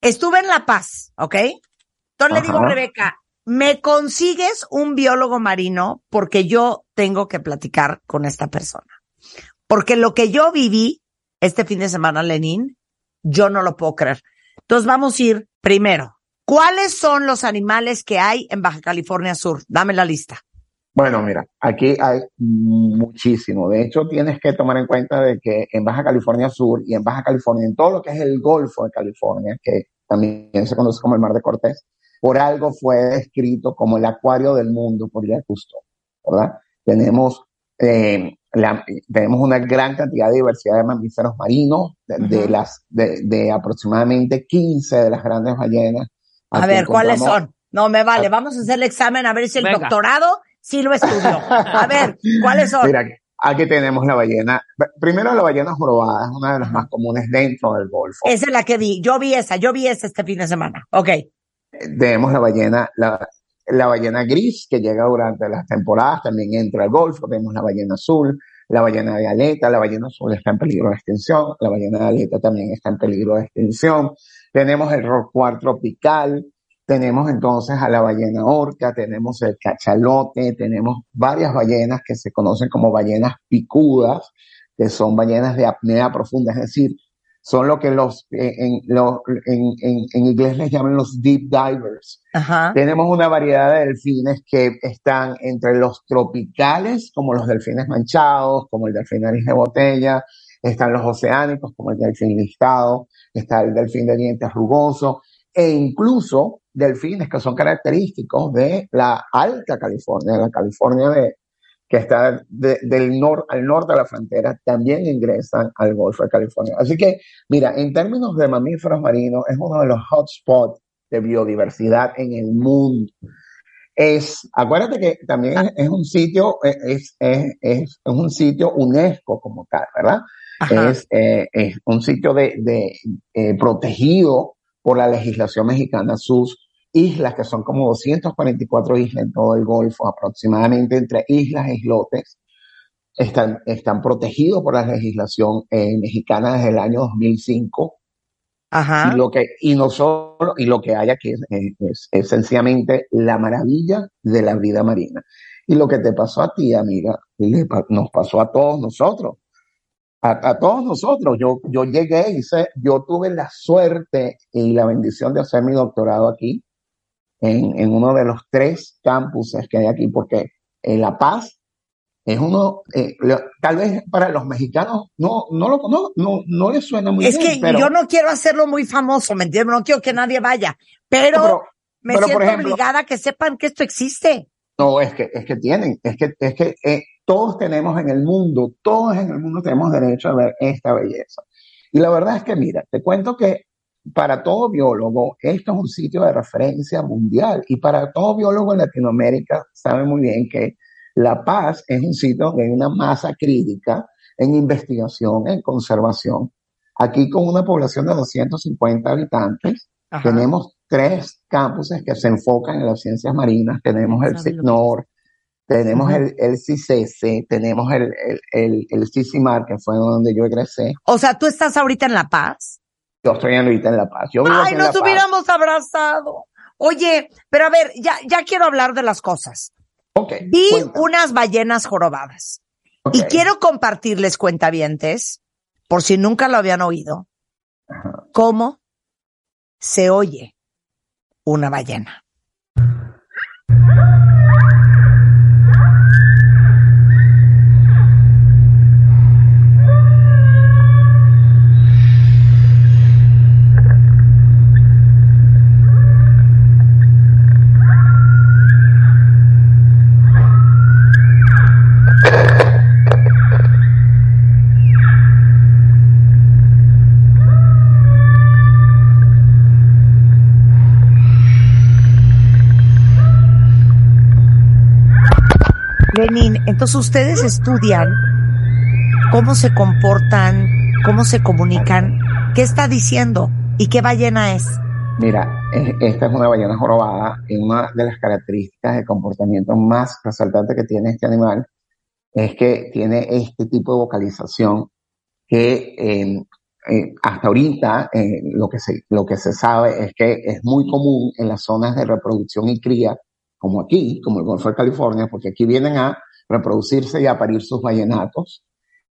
Estuve en La Paz, ¿ok? Entonces le digo a. Rebeca, me consigues un biólogo marino porque yo tengo que platicar con esta persona. Porque lo que yo viví este fin de semana, Lenin, yo no lo puedo creer. Entonces vamos a ir primero. ¿Cuáles son los animales que hay en Baja California Sur? Dame la lista. Bueno, mira, aquí hay muchísimo. De hecho, tienes que tomar en cuenta de que en Baja California Sur y en Baja California, en todo lo que es el Golfo de California, que también se conoce como el Mar de Cortés, por algo fue descrito como el acuario del mundo por Jacques Cousteau, ¿verdad? Tenemos, eh, la- tenemos una gran cantidad de diversidad de mamíferos marinos, de, de las, de, de aproximadamente 15 de las grandes ballenas. A ver, ¿cuáles son? No me vale, vamos a hacer el examen a ver si el Venga. doctorado sí lo estudió. A ver, ¿cuáles son? Mira, aquí tenemos la ballena. Primero la ballena jorobada, es una de las más comunes dentro del Golfo. Esa es la que vi. Yo vi esa, yo vi esa este fin de semana. Ok. Tenemos la ballena, la, la ballena gris que llega durante las temporadas, también entra al Golfo. Tenemos la ballena azul, la ballena de aleta, la ballena azul está en peligro de extinción, la ballena de aleta también está en peligro de extinción, tenemos el rorcual tropical, tenemos entonces a la ballena orca, tenemos el cachalote, tenemos varias ballenas que se conocen como ballenas picudas, que son ballenas de apnea profunda, es decir, son lo que los, eh, en, en, en, en inglés les llaman los deep divers. Ajá. Tenemos una variedad de delfines que están entre los tropicales, como los delfines manchados, como el delfín nariz de botella, están los oceánicos, como el delfín listado, está el delfín de dientes rugoso, e incluso delfines que son característicos de la alta California, la California que está de- del norte al norte de la frontera, también ingresan al Golfo de California. Así que, mira, en términos de mamíferos marinos, es uno de los hotspots de biodiversidad en el mundo. Es, acuérdate que también es, es un sitio, es, es, es un sitio UNESCO como tal, ¿verdad? Es, eh, es un sitio de, de, eh, protegido por la legislación mexicana, sus islas, que son como 244 islas en todo el Golfo, aproximadamente entre islas e islotes, están, están protegidos por la legislación eh, mexicana desde el año 2005. Ajá. Y lo que, y no solo, y lo que hay aquí es, es, es- sencillamente la maravilla de la vida marina. Y lo que te pasó a ti, amiga, le nos pasó a todos nosotros. A, a todos nosotros. Yo, yo llegué, hice, yo tuve la suerte y la bendición de hacer mi doctorado aquí, en, en uno de los tres campuses que hay aquí, porque en La Paz es uno, eh, lo- tal vez para los mexicanos no, no lo no, no, no les suena muy Es bien, que pero, yo no quiero hacerlo muy famoso, ¿me entiendes? No quiero que nadie vaya, pero, pero- me pero, siento ejemplo- obligada a que sepan que esto existe. No, es que, es que tienen, es que, es que eh, todos tenemos en el mundo, todos en el mundo tenemos derecho a ver esta belleza. Y la verdad es que, mira, te cuento que para todo biólogo, esto es un sitio de referencia mundial. Y para todo biólogo en Latinoamérica, sabe muy bien que La Paz es un sitio donde hay una masa crítica en investigación, en conservación. Aquí con una población de 250 habitantes, Ajá. tenemos tres campuses que se enfocan en las ciencias marinas. Tenemos el ¿Sabe lo que CICNOR, tenemos el, el CICESE, tenemos el, el, el, el CICIMAR, que fue donde yo egresé. O sea, tú estás ahorita en La Paz. Yo estoy ahorita en La Paz. Yo vivo Ay, nos hubiéramos abrazado. Oye, pero a ver, ya, ya quiero hablar de las cosas. Ok, Vi unas ballenas jorobadas y quiero compartirles cuentavientes, por si nunca lo habían oído, cómo se oye una ballena. Entonces ustedes estudian cómo se comportan, cómo se comunican, qué está diciendo y qué ballena es. Mira, es- esta es una ballena jorobada y una de las características de comportamiento más resaltantes que tiene este animal es que tiene este tipo de vocalización que eh, eh, hasta ahorita eh, lo, que se, lo que se sabe es que es muy común en las zonas de reproducción y cría, como aquí, como el Golfo de California, porque aquí vienen a reproducirse y a parir sus ballenatos.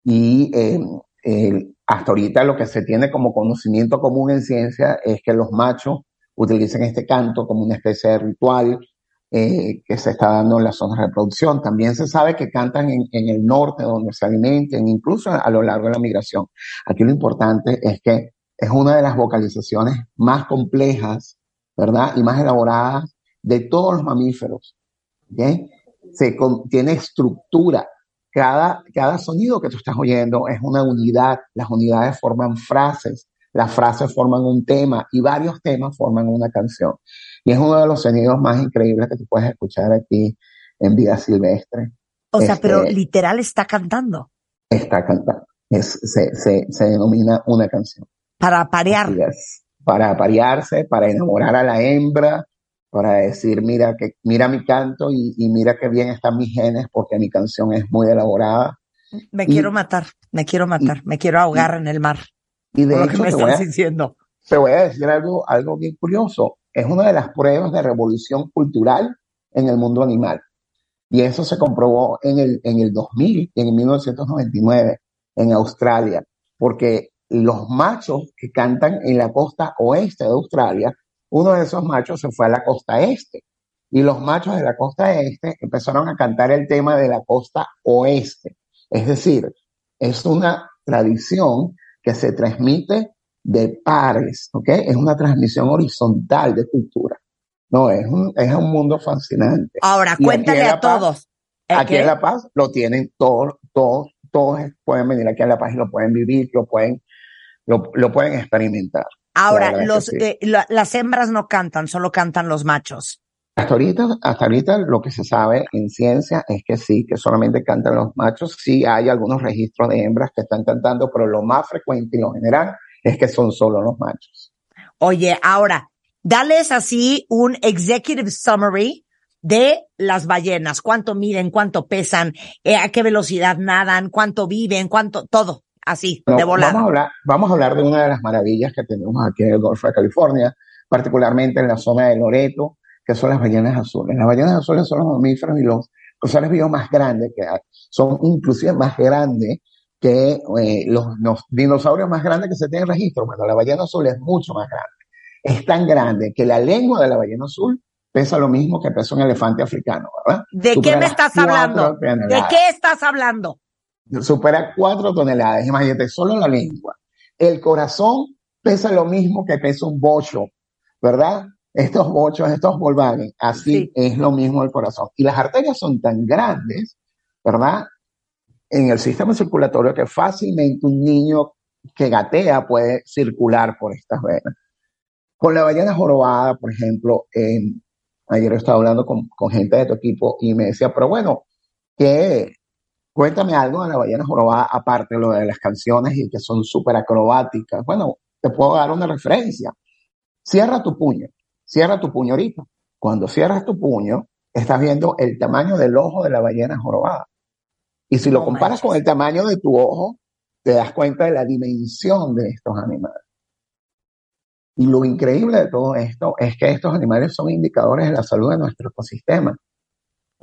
Y eh, el- hasta ahorita lo que se tiene como conocimiento común en ciencia es que los machos utilizan este canto como una especie de ritual eh, que se está dando en las zonas de reproducción. También se sabe que cantan en, el norte donde se alimentan, incluso a lo largo de la migración. Aquí lo importante es que es una de las vocalizaciones más complejas, ¿verdad? Y más elaboradas de todos los mamíferos. ¿ok? Se con- tiene estructura. Cada, cada sonido que tú estás oyendo es una unidad. Las unidades forman frases. Las frases forman un tema y varios temas forman una canción. Y es uno de los sonidos más increíbles que tú puedes escuchar aquí en vida silvestre. O sea, Este- pero literal está cantando Está cantando. Es, se, se, se denomina una canción. para parear. Así es. Para aparearse, para enamorar a la hembra, para decir, mira que, mira mi canto y, y mira qué bien están mis genes porque mi canción es muy elaborada. Me Y- quiero matar, me quiero matar, me quiero ahogar en el mar. Y de lo que hecho, me te voy, a, diciendo. te voy a decir algo, algo bien curioso. Es una de las pruebas de revolución cultural en el mundo animal. Y eso se comprobó en el, en el 2000 y en el 1999 en Australia, porque los machos que cantan en la costa oeste de Australia, uno de esos machos se fue a la costa este. Y los machos de la costa este empezaron a cantar el tema de la costa oeste. Es decir, es una tradición que se transmite de pares, ¿ok? Es una transmisión horizontal de cultura. No, es un, es un mundo fascinante. Ahora, Y cuéntale a Paz- todos. ¿eh, Aquí en La Paz lo tienen todos, todos, todos pueden venir aquí a La Paz y lo pueden vivir, lo pueden, lo, lo pueden experimentar. Ahora, los, que sí. eh, la- las hembras no cantan, solo cantan los machos. Hasta ahorita, hasta ahorita lo que se sabe en ciencia es que sí, que solamente cantan los machos. Sí hay algunos registros de hembras que están cantando, pero lo más frecuente y lo general es que son solo los machos. Oye, ahora, dales así un executive summary de las ballenas. ¿Cuánto miden? ¿Cuánto pesan? eh, ¿A qué velocidad nadan? ¿Cuánto viven? ¿Cuánto? Todo. Así, No, de volada. vamos, a hablar, vamos a hablar de una de las maravillas que tenemos aquí en el Golfo de California, particularmente en la zona de Loreto, que son las ballenas azules. Las ballenas azules son los mamíferos y los, seres vivos más grandes que hay. Son inclusive más grandes que eh, los, los dinosaurios más grandes que se tienen registro. Bueno, la ballena azul es mucho más grande. Es tan grande que la lengua de la ballena azul pesa lo mismo que pesa un elefante africano, ¿verdad? ¿De qué me estás hablando? ¿De qué estás hablando? Supera cuatro toneladas. Imagínate, solo la lengua. El corazón pesa lo mismo que pesa un bocho, ¿verdad? Estos bochos, estos Volkswagen, así Sí. es lo mismo el corazón. Y las arterias son tan grandes, ¿verdad? En el sistema circulatorio que fácilmente un niño que gatea puede circular por estas venas. Con la ballena jorobada, por ejemplo, eh, ayer estaba hablando con, con gente de tu equipo y me decía, pero bueno, ¿qué, Cuéntame algo de la ballena jorobada, aparte de lo de las canciones y que son súper acrobáticas. Bueno, te puedo dar una referencia. Cierra tu puño, cierra tu puño ahorita. Cuando cierras tu puño, estás viendo el tamaño del ojo de la ballena jorobada. Y si lo comparas manches. con el tamaño de tu ojo, te das cuenta de la dimensión de estos animales. Y lo increíble de todo esto es que estos animales son indicadores de la salud de nuestro ecosistema.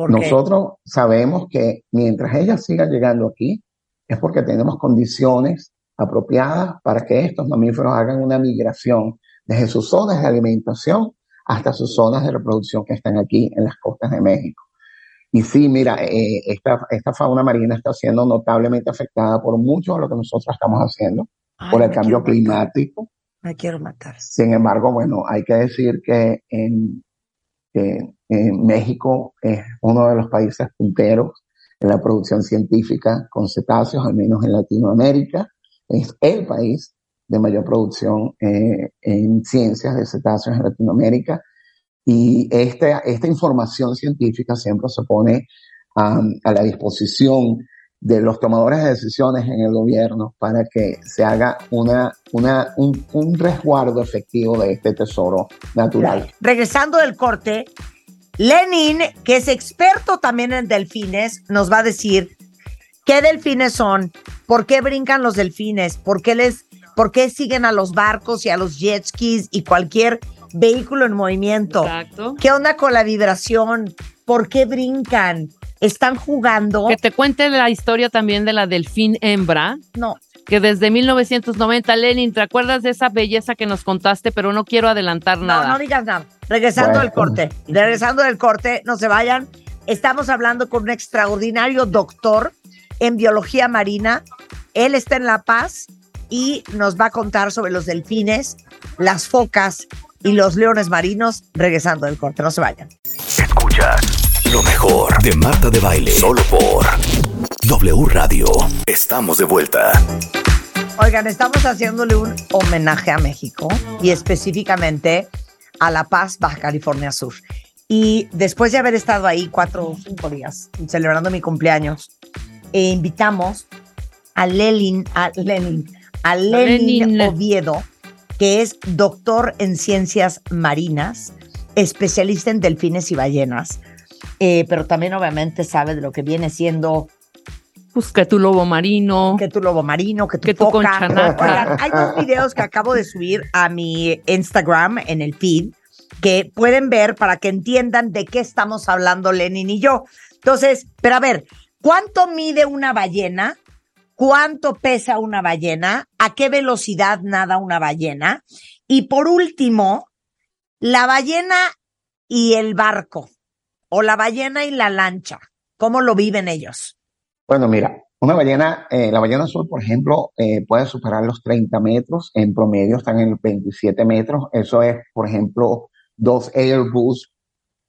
Nosotros sabemos que mientras ellas sigan llegando aquí, es porque tenemos condiciones apropiadas para que estos mamíferos hagan una migración desde sus zonas de alimentación hasta sus zonas de reproducción que están aquí en las costas de México. Y sí, mira, eh, esta, esta fauna marina está siendo notablemente afectada por mucho de lo que nosotros estamos haciendo, Ay, por el cambio quiero matar, climático. Me quiero matar. Sin embargo, bueno, hay que decir que en, en México es uno de los países punteros en la producción científica con cetáceos, al menos en Latinoamérica. Es el país de mayor producción eh, en ciencias de cetáceos en Latinoamérica. Y esta, esta información científica siempre se pone a la disposición de los tomadores de decisiones en el gobierno para que se haga una, una, un, un resguardo efectivo de este tesoro natural. Regresando del corte, Lenin, que es experto también en delfines, nos va a decir qué delfines son, por qué brincan los delfines, por qué les, por qué siguen a los barcos y a los jet skis y cualquier vehículo en movimiento. Exacto. ¿Qué onda con la vibración? ¿Por qué brincan? ¿Están jugando? Que te cuente la historia también de la delfín hembra, No. que desde 1990, Lenin, ¿te acuerdas de esa belleza que nos contaste? Pero no quiero adelantar No, nada. no digas nada. Regresando Bueno. del corte, regresando del corte, no se vayan. Estamos hablando con un extraordinario doctor en biología marina. Él está en La Paz y nos va a contar sobre los delfines, las focas y los leones marinos. Regresando del corte, no se vayan. Escuchas lo mejor de Marta de Baile. Solo por W Radio. Estamos de vuelta. Oigan, estamos haciéndole un homenaje a México y específicamente a La Paz, Baja California Sur. Y después de haber estado ahí cuatro o cinco días celebrando mi cumpleaños, eh, invitamos a Lenin, a Lenin, a Lenin, Lenin. Oviedo, que es doctor en ciencias marinas, especialista en delfines y ballenas, eh, pero también obviamente sabe de lo que viene siendo Pues que tu lobo marino. que tu lobo marino, que tu Que tu conchanaca. Oigan, hay dos videos que acabo de subir a mi Instagram en el feed que pueden ver para que entiendan de qué estamos hablando Lenin y yo. Entonces, pero a ver, ¿cuánto mide una ballena? ¿Cuánto pesa una ballena? ¿A qué velocidad nada una ballena? Y por último, la ballena y el barco, o la ballena y la lancha, ¿cómo lo viven ellos? Bueno, mira, una ballena, eh, la ballena azul, por ejemplo, eh, puede superar los 30 metros, en promedio están en los 27 metros, eso es, por ejemplo, dos Airbus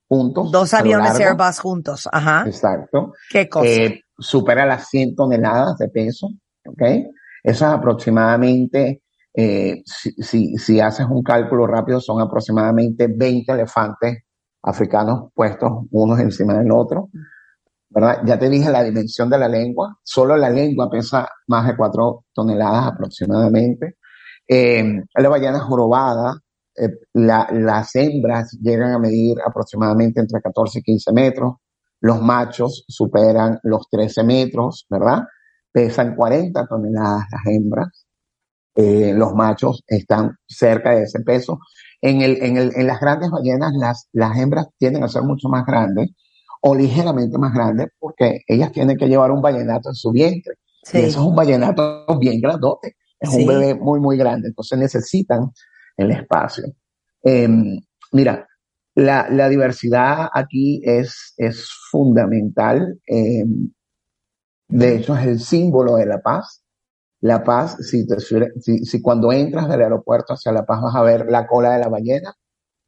juntos. Dos aviones. Airbus juntos, ajá. Exacto. ¿Qué cosa? Eh, supera las 100 toneladas de peso, ¿ok? Eso es aproximadamente, si, si, si haces un cálculo rápido, son aproximadamente 20 elefantes africanos puestos unos encima del otro, ¿verdad? Ya te dije la dimensión de la lengua, solo la lengua pesa más de 4 toneladas aproximadamente. Eh, la ballena jorobada, eh, la- las hembras llegan a medir aproximadamente entre 14 y 15 metros, los machos superan los 13 metros, ¿verdad? Pesan 40 toneladas las hembras. Eh, los machos están cerca de ese peso. En, el, en, el, en las grandes ballenas, las, las hembras tienden a ser mucho más grandes o ligeramente más grandes porque ellas tienen que llevar un vallenato en su vientre. Y eso es un vallenato bien grandote. Es Sí. un bebé muy, muy grande. Entonces necesitan el espacio. Em, mira, la, la diversidad aquí es, es fundamental. em, de hecho, es el símbolo de la paz. La paz, si, te si, si cuando entras del aeropuerto hacia La Paz vas a ver la cola de la ballena,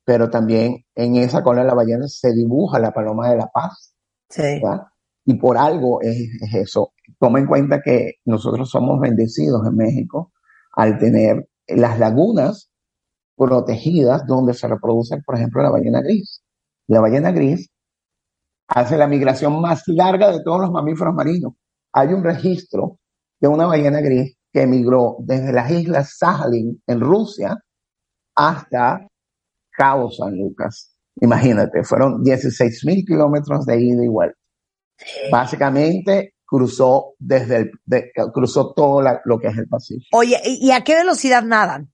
pero también en esa cola de la ballena se dibuja la paloma de la paz. Sí. ¿verdad? Y por algo es, es eso. Toma en cuenta que nosotros somos bendecidos en México al tener las lagunas protegidas donde se reproduce, por ejemplo, la ballena gris. La ballena gris hace la migración más larga de todos los mamíferos marinos. Hay un registro de una ballena gris que emigró desde las islas Sajalin en Rusia hasta Cabo San Lucas. Imagínate, fueron 16 mil kilómetros de ida y vuelta. Básicamente cruzó desde el, de- cruzó todo la- lo que es el Pacífico. Oye, ¿y y a qué velocidad nadan?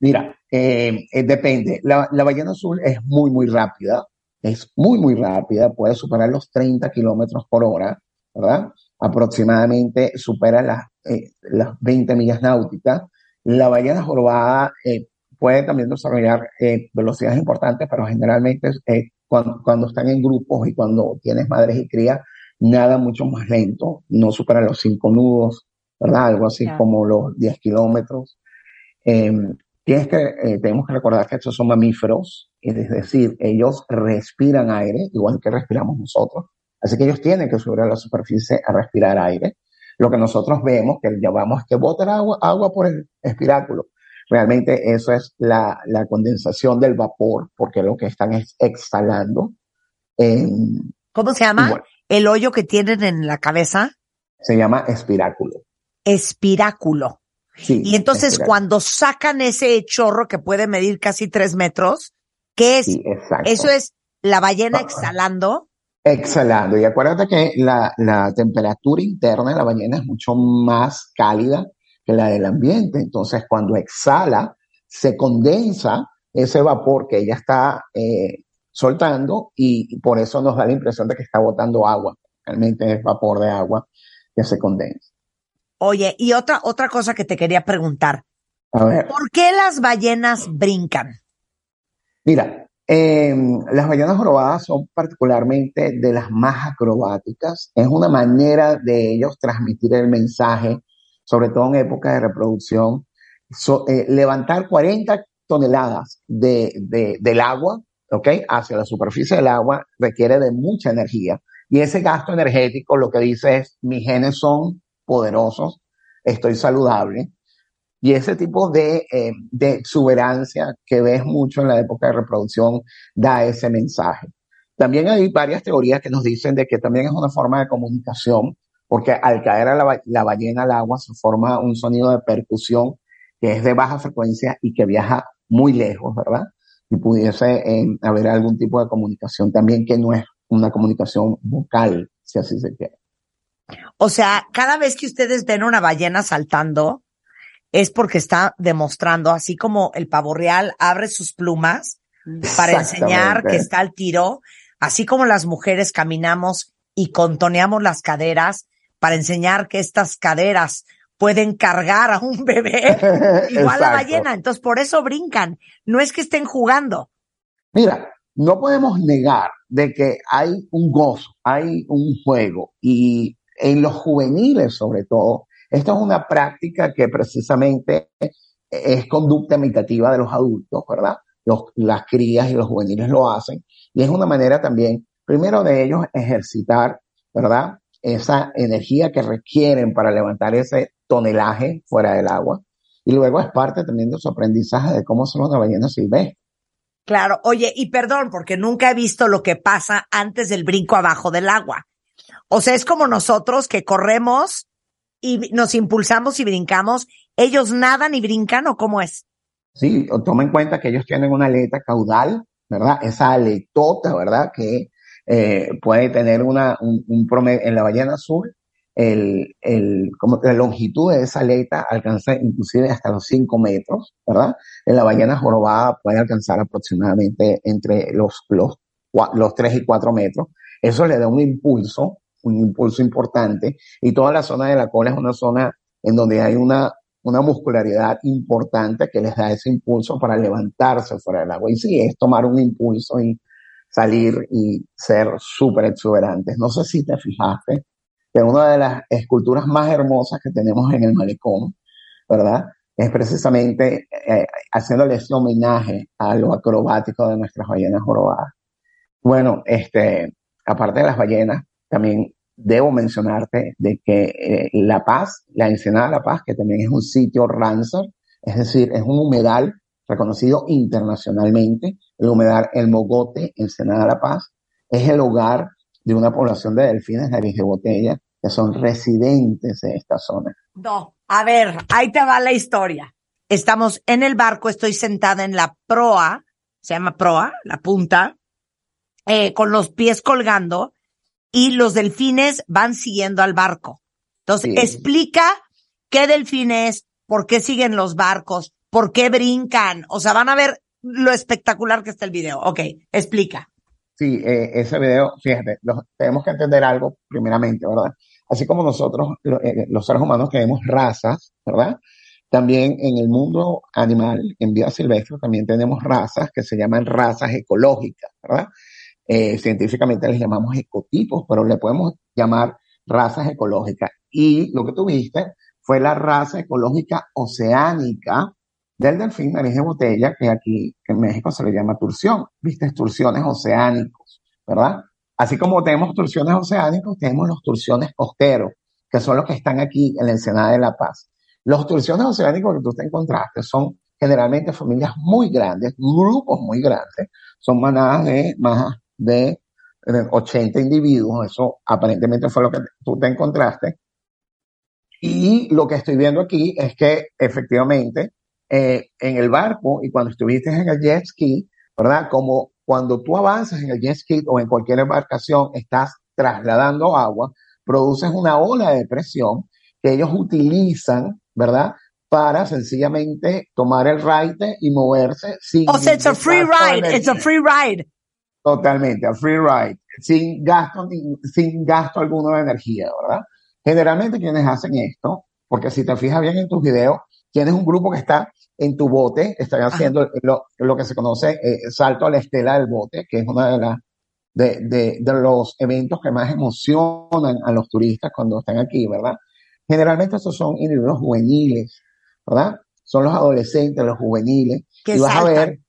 Mira, eh, eh, depende. La, la ballena azul es muy, muy rápida. Es muy, muy rápida. Puede superar los 30 kilómetros por hora, ¿verdad? Aproximadamente supera las, eh, las 20 millas náuticas. La ballena jorobada eh, puede también desarrollar eh, velocidades importantes, pero generalmente eh, cuando, cuando están en grupos y cuando tienes madres y crías, nada mucho más lento. No supera los 5 nudos, ¿verdad? Algo así como los 10 kilómetros. Em, Tienes que, tenemos que recordar que estos son mamíferos, es decir, ellos respiran aire, igual que respiramos nosotros. Así que ellos tienen que subir a la superficie a respirar aire. Lo que nosotros vemos, que llamamos que botan agua, agua por el espiráculo. Realmente eso es la, la condensación del vapor, porque lo que están es exhalando. em, ¿Cómo se llama? Bueno. El hoyo que tienen en la cabeza, se llama espiráculo. espiráculo. Sí, Y entonces espiráculo. cuando sacan ese chorro que puede medir casi tres metros, ¿qué es? Sí, exacto. Eso es la ballena Ah. exhalando. Exhalando. Y acuérdate que la, la temperatura interna de la ballena es mucho más cálida que la del ambiente. Entonces, cuando exhala, se condensa ese vapor que ella está eh, soltando y por eso nos da la impresión de que está botando agua. Realmente es vapor de agua que se condensa. Oye, y otra, otra cosa que te quería preguntar. A ver. ¿Por qué las ballenas brincan? Mira, eh, las ballenas jorobadas son particularmente de las más acrobáticas. Es una manera de ellos transmitir el mensaje, sobre todo en época de reproducción. Eh, levantar 40 toneladas de- del agua, ¿ok? Hacia la superficie del agua requiere de mucha energía. Y ese gasto energético lo que dice es, mis genes son poderosos, estoy saludable. Y ese tipo de, eh, de exuberancia que ves mucho en la época de reproducción da ese mensaje. También hay varias teorías que nos dicen de que también es una forma de comunicación, porque al caer a la, la ballena al agua se forma un sonido de percusión que es de baja frecuencia y que viaja muy lejos, ¿verdad? Y pudiese eh, haber algún tipo de comunicación también que no es una comunicación vocal, si así se quiere. O sea, cada vez que ustedes ven una ballena saltando, es porque está demostrando, así como el pavo real abre sus plumas para enseñar que está al tiro, así como las mujeres caminamos y contoneamos las caderas para enseñar que estas caderas pueden cargar a un bebé, igual la Exacto. ballena. Entonces, por eso brincan. No es que estén jugando. Mira, no podemos negar de que hay un gozo, hay un juego y en los juveniles sobre todo, esto es una práctica que precisamente es conducta imitativa de los adultos, ¿verdad? Los- las crías y los juveniles lo hacen y es una manera también, primero de ellos, ejercitar, ¿verdad? Esa energía que requieren para levantar ese tonelaje fuera del agua y luego es parte también de su aprendizaje de cómo son una ballena silvestre. Claro, oye, y perdón, porque nunca he visto lo que pasa antes del brinco abajo del agua. O sea, es como nosotros que corremos y nos impulsamos y brincamos. ¿Ellos nadan y brincan o cómo es? Sí, toma en cuenta que ellos tienen una aleta caudal, ¿verdad? Esa aletota, ¿verdad? Que eh, puede tener una, un, un promedio, en la ballena azul, el, el, como la longitud de esa aleta alcanza inclusive hasta los 5 metros, ¿verdad? En la ballena jorobada puede alcanzar aproximadamente entre los, los, los 3 y 4 metros. Eso le da un impulso, un impulso importante, y toda la zona de la cola es una zona en donde hay una, una muscularidad importante que les da ese impulso para levantarse fuera del agua. Y sí, es tomar un impulso y salir y ser súper exuberantes. No sé si te fijaste que una de las esculturas más hermosas que tenemos en el malecón, ¿verdad? Es precisamente eh, haciéndole ese homenaje a lo acrobático de nuestras ballenas jorobadas. Bueno, este, aparte de las ballenas, también debo mencionarte de que eh, La Paz, la Ensenada de La Paz, que también es un sitio Ramsar, es decir, es un humedal reconocido internacionalmente, el humedal El Mogote, Ensenada de La Paz, es el hogar de una población de delfines de botella que son residentes de esta zona. No, a ver, ahí te va la historia. Estamos en el barco, estoy sentada en la proa, se llama proa, la punta, eh, con los pies colgando y los delfines van siguiendo al barco. Entonces, Sí. explica qué delfines, por qué siguen los barcos, por qué brincan. O sea, van a ver lo espectacular que está el video. Ok, explica. Sí, eh, ese video, fíjate, los- tenemos que entender algo primeramente, ¿verdad? Así como nosotros, lo- eh, los seres humanos, tenemos razas, ¿verdad? También en el mundo animal, en vida silvestre, también tenemos razas que se llaman razas ecológicas, ¿verdad? Eh, científicamente les llamamos ecotipos, pero le podemos llamar razas ecológicas. Y lo que tuviste fue la raza ecológica oceánica del delfín nariz de botella, que aquí en México se le llama turción, ¿viste? Turciones oceánicos, ¿verdad? Así como tenemos turciones oceánicos, tenemos los turciones costeros, que son los que están aquí en la Ensenada de La Paz. Los turciones oceánicos que tú te encontraste son generalmente familias muy grandes, grupos muy grandes, son manadas de más de eh, 80 individuos, eso aparentemente fue lo que tú te encontraste. Y lo que estoy viendo aquí es que efectivamente eh, en el barco y cuando estuviste en el jet ski, ¿verdad? Como cuando tú avanzas en el jet ski o en cualquier embarcación, estás trasladando agua, produces una ola de presión que ellos utilizan, ¿verdad? Para sencillamente tomar el ride y moverse sin O sea, it's a free ride, it's a free ride. Totalmente, a free ride, sin gasto, sin gasto alguno de energía, ¿verdad? Generalmente quienes hacen esto, porque si te fijas bien en tus videos, tienes un grupo que está en tu bote, están haciendo lo, lo que se conoce eh, salto a la estela del bote, que es una de las de, de, de los eventos que más emocionan a los turistas cuando están aquí, ¿verdad? Generalmente estos son individuos juveniles, ¿verdad? Son los adolescentes, los juveniles, Que y vas a ver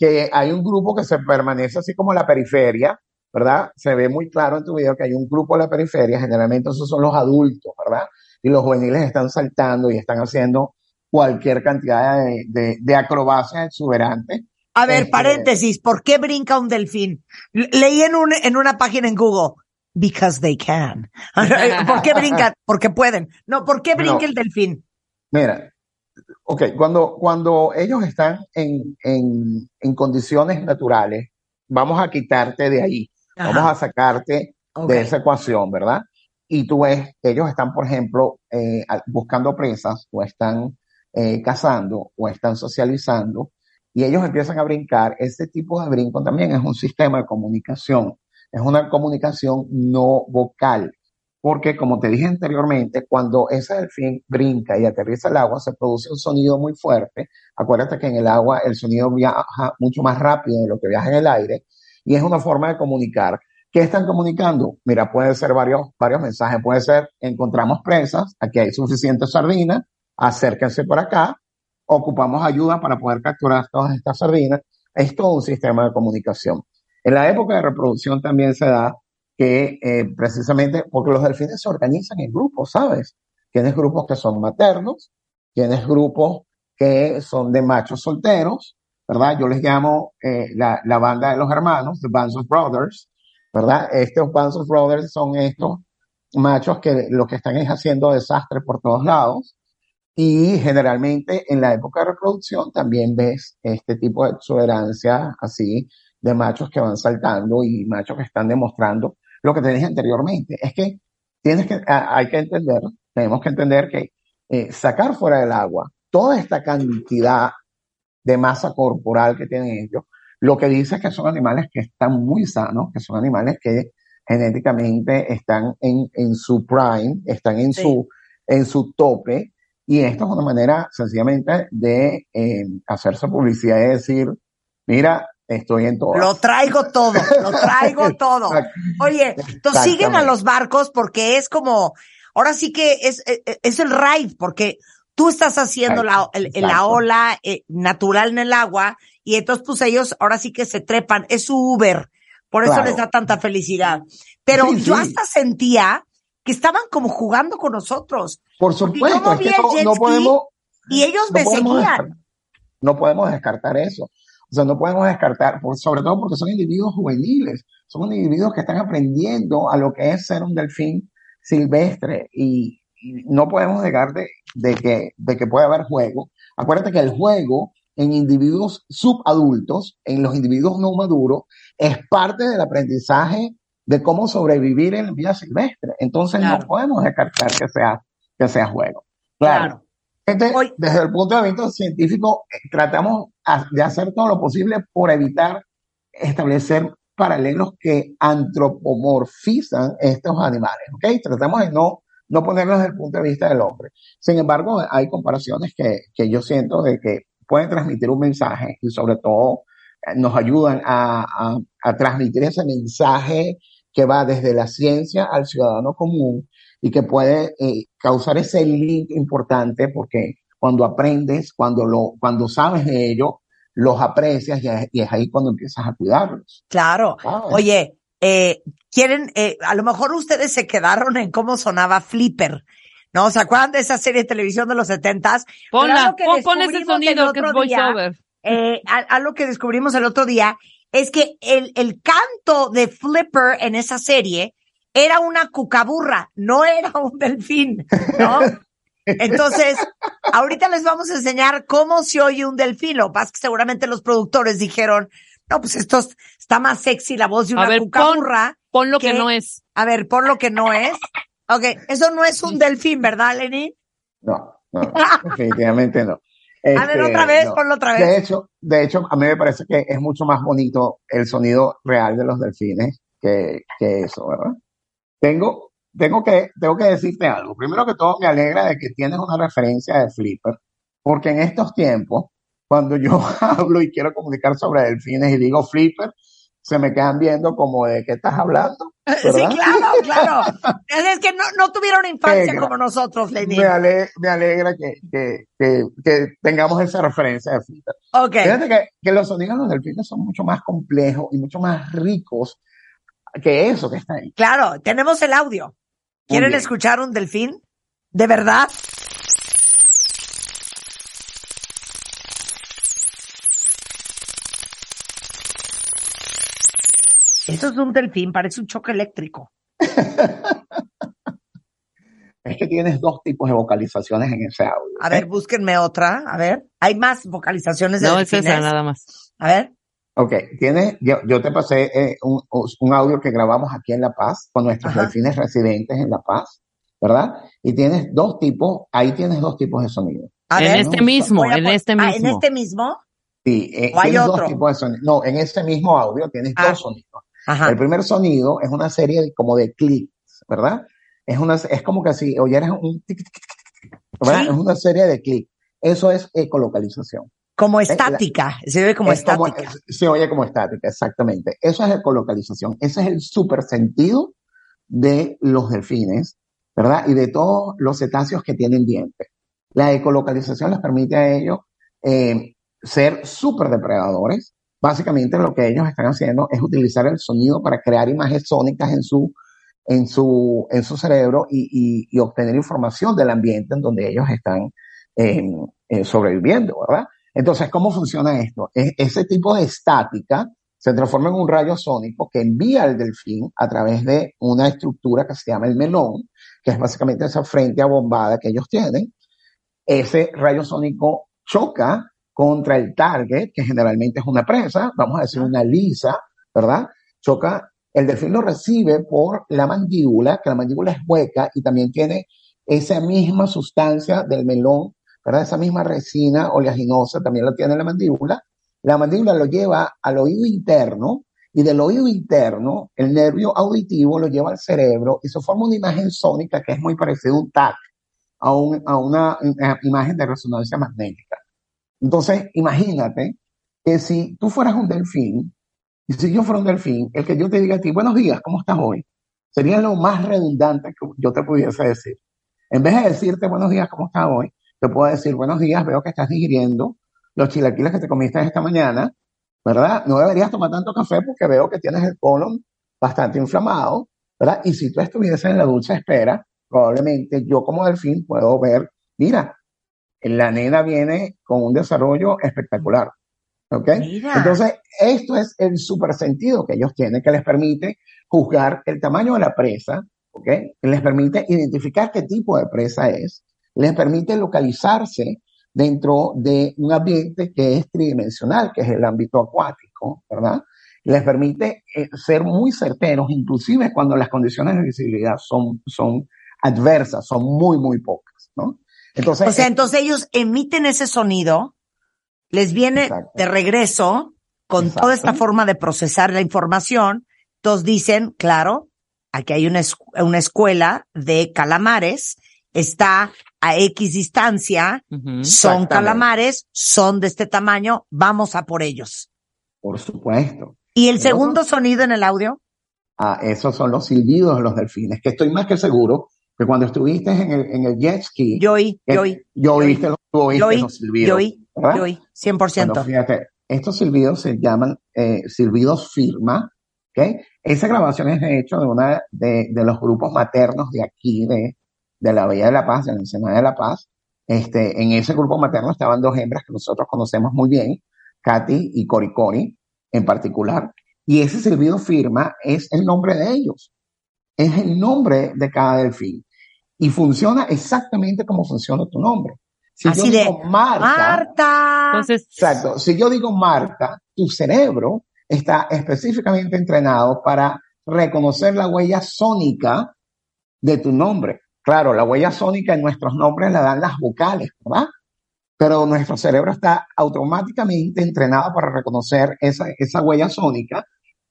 que hay un grupo que se permanece así como la periferia, ¿verdad? Se ve muy claro en tu video que hay un grupo en la periferia, generalmente esos son los adultos, ¿verdad? Y los juveniles están saltando y están haciendo cualquier cantidad de, de, de acrobacias exuberantes. A ver, Este- paréntesis, ¿por qué brinca un delfín? Le- Leí en, un, en una página en Google, because they can. ¿Por qué brincan? Porque pueden. No, ¿por qué brinca No. el delfín? Mira, ok, cuando, cuando ellos están en, en, en condiciones naturales, vamos a quitarte de ahí, Ajá. vamos a sacarte de esa ecuación, ¿verdad? y tú ves, ellos están, por ejemplo, eh, buscando presas o están eh, cazando o están socializando y ellos empiezan a brincar. Ese tipo de brinco también es un sistema de comunicación, es una comunicación no vocal. Porque, como te dije anteriormente, cuando ese delfín brinca y aterriza al agua, se produce un sonido muy fuerte. Acuérdate que en el agua el sonido viaja mucho más rápido de lo que viaja en el aire y es una forma de comunicar. ¿Qué están comunicando? Mira, puede ser varios, varios mensajes. Puede ser, encontramos presas, aquí hay suficiente sardina, acérquense por acá, ocupamos ayuda para poder capturar todas estas sardinas. Es todo un sistema de comunicación. En la época de reproducción también se da que eh, precisamente, porque los delfines se organizan en grupos, ¿sabes? Tienes grupos que son maternos, tienes grupos que son de machos solteros, ¿verdad? Yo les llamo eh, la, la banda de los hermanos, the Bands of Brothers, ¿verdad? Estos Bands of Brothers son estos machos que lo que están es haciendo desastre por todos lados. Y generalmente en la época de reproducción también ves este tipo de exuberancia así de machos que van saltando y machos que están demostrando lo que te dije anteriormente. Es que tienes que, a- hay que entender, tenemos que entender que eh, sacar fuera del agua toda esta cantidad de masa corporal que tienen ellos, lo que dice es que son animales que están muy sanos, que son animales que genéticamente están en, en su prime, están en Sí. su, en su tope, y esto es una manera sencillamente de eh, hacerse publicidad y decir, mira, estoy en todo. Lo traigo todo, lo traigo todo. Oye, entonces siguen a los barcos porque es como, ahora sí que es, es, es el ride, porque tú estás haciendo la, el- la ola eh, natural en el agua y entonces pues ellos ahora sí que se trepan, es su Uber, por eso Claro. les da tanta felicidad. Pero Sí, yo sí. hasta sentía que estaban como jugando con nosotros Por supuesto, es que no, podemos, y ellos no me seguían. no podemos descartar eso. O sea, no podemos descartar, por- sobre todo porque son individuos juveniles, son individuos que están aprendiendo a lo que es ser un delfín silvestre y, y no podemos dejar de, de que, de que puede haber juego. Acuérdate que el juego en individuos subadultos, en los individuos no maduros, es parte del aprendizaje de cómo sobrevivir en vida silvestre. Entonces Claro. no podemos descartar que sea, que sea juego. Claro. Desde el punto de vista científico, eh, tratamos de hacer todo lo posible por evitar establecer paralelos que antropomorfizan estos animales, ¿ok? Tratamos de no, no ponerlos desde el punto de vista del hombre. Sin embargo, hay comparaciones que, que yo siento de que pueden transmitir un mensaje y sobre todo eh, nos ayudan a, a- a transmitir ese mensaje que va desde la ciencia al ciudadano común y que puede eh, causar ese link importante porque cuando aprendes, cuando lo, cuando sabes de ello, los aprecias y es, y es ahí cuando empiezas a cuidarlos. Claro. Oye, eh, quieren, eh, a lo mejor ustedes se quedaron en cómo sonaba Flipper. ¿No? ¿Se acuerdan de esa serie de televisión de los setentas? Ponla, pon, pon ese sonido que es voiceover. eh, a- algo que descubrimos el otro día es que el, el canto de Flipper en esa serie era una cucaburra, no era un delfín, ¿no? Entonces, ahorita les vamos a enseñar cómo se oye un delfín. Lo que seguramente los productores dijeron, no, pues esto es- está más sexy la voz de una A ver, pon, cucaburra. pon lo que no es. A ver, pon lo que no es. Ok, eso no es un delfín, ¿verdad, Lenny? No, no, no, definitivamente no. A ver, Este, otra vez, no. ponlo otra De vez. hecho, de hecho, a mí me parece que es mucho más bonito el sonido real de los delfines que, que eso, ¿verdad? Tengo, tengo que, tengo que decirte algo. Primero que todo, me alegra de que tienes una referencia de Flipper, porque en estos tiempos, cuando yo hablo y quiero comunicar sobre delfines y digo Flipper, se me quedan viendo como de qué estás hablando, Sí, ¿verdad? claro, claro. Es que no, no tuvieron infancia Venga. como nosotros, Lenny. Me, ale- me alegra que, que, que, que tengamos esa referencia de Flipper. Ok. Fíjate que, que los sonidos de los delfines son mucho más complejos y mucho más ricos que eso que está ahí. Claro, tenemos el audio. ¿Quieren escuchar un delfín? ¿De verdad? Esto es un delfín, parece un choque eléctrico. Es que tienes dos tipos de vocalizaciones en ese audio. A ver, ¿eh? búsquenme otra. A ver, hay más vocalizaciones de No, es delfines. esa nada más. A ver. Ok, tiene, yo, yo te pasé eh, un, un audio que grabamos aquí en La Paz con nuestros Ajá. delfines residentes en La Paz, ¿verdad? Y tienes dos tipos, ahí tienes dos tipos de sonido. A en ver, este mismo, en este Ah, mismo. en este mismo. Sí, eh, ¿O hay tienes otro? dos tipos de sonido. No, en ese mismo audio tienes Ah. dos sonidos. Ajá. El primer sonido es una serie de- como de clics, ¿verdad? Es una, es como que si oyeras un tic, tic, tic, tic, tic, ¿verdad? Sí. Es una serie de clics. Eso es ecolocalización. Como la- estática. Se ve como Es como- estática. se oye como estática, exactamente. Eso es ecolocalización. Ese es el super sentido de los delfines, ¿verdad? Y de todos los cetáceos que tienen dientes. La ecolocalización les permite a ellos eh, ser súper depredadores. Básicamente lo que ellos están haciendo es utilizar el sonido para crear imágenes sónicas en su, en su, en su cerebro y, y- y obtener información del ambiente en donde ellos están eh, eh, sobreviviendo, ¿verdad? Entonces, ¿cómo funciona esto? Es- ese tipo de estática se transforma en un rayo sónico que envía al delfín a través de una estructura que se llama el melón, que es básicamente esa frente abombada que ellos tienen. Ese rayo sónico choca contra el target, que generalmente es una presa, vamos a decir una lisa, ¿verdad? Choca, el delfín lo recibe por la mandíbula, que la mandíbula es hueca y también tiene esa misma sustancia del melón, ¿verdad? Esa misma resina oleaginosa también la tiene la mandíbula. La mandíbula lo lleva al oído interno y del oído interno el nervio auditivo lo lleva al cerebro y se forma una imagen sónica que es muy parecida a un TAC, a, un- a una eh, imagen de resonancia magnética. Entonces, imagínate que si tú fueras un delfín y si yo fuera un delfín, el que yo te diga a ti, buenos días, ¿cómo estás hoy? Sería lo más redundante que yo te pudiese decir. En vez de decirte buenos días, ¿cómo estás hoy? Te puedo decir buenos días, veo que estás digiriendo los chilaquiles que te comiste esta mañana, ¿verdad? No deberías tomar tanto café porque veo que tienes el colon bastante inflamado, ¿verdad? Y si tú estuvieses en la dulce espera, probablemente yo como delfín puedo ver, mira, la nena viene con un desarrollo espectacular. ¿Ok? Mira. Entonces, esto es el super sentido que ellos tienen, que les permite juzgar el tamaño de la presa, ¿ok? Les permite identificar qué tipo de presa es, les permite localizarse dentro de un ambiente que es tridimensional, que es el ámbito acuático, ¿verdad? Les permite eh, ser muy certeros, inclusive cuando las condiciones de visibilidad son, son adversas, son muy, muy pocas, ¿no? Entonces, O sea, eh, entonces ellos emiten ese sonido, les viene Exacto. de regreso con Exacto. toda esta forma de procesar la información. Entonces dicen, claro, aquí hay una, una escuela de calamares, está a X distancia, son calamares, son de este tamaño, vamos a por ellos. por supuesto. ¿Y el segundo sonido en el audio? Ah, esos son los silbidos de los delfines, que estoy más que seguro que cuando estuviste en el, en el jet ski, Yo oí, eh, yo oí, yo oíste, los- tú oíste yo oí, los silbidos. yo oí, yo oí, 100%. Bueno, fíjate, estos silbidos se llaman eh, silbidos firma, ¿ok? Esa grabación es de hecho de una de, de los grupos maternos de aquí, de, de la Bahía de la Paz, de la Ensenada de la Paz. Este, en ese grupo materno estaban dos hembras que nosotros conocemos muy bien, Katy y Cori Cori en particular. Y ese silbido firma es el nombre de ellos. Es el nombre de cada delfín. Y funciona exactamente como funciona tu nombre. Si yo Así de, digo Marta, Marta. Entonces, Exacto. Si yo digo Marta, tu cerebro está específicamente entrenado para reconocer la huella sónica de tu nombre. Claro, la huella sónica en nuestros nombres la dan las vocales, ¿verdad? Pero nuestro cerebro está automáticamente entrenado para reconocer esa, esa huella sónica.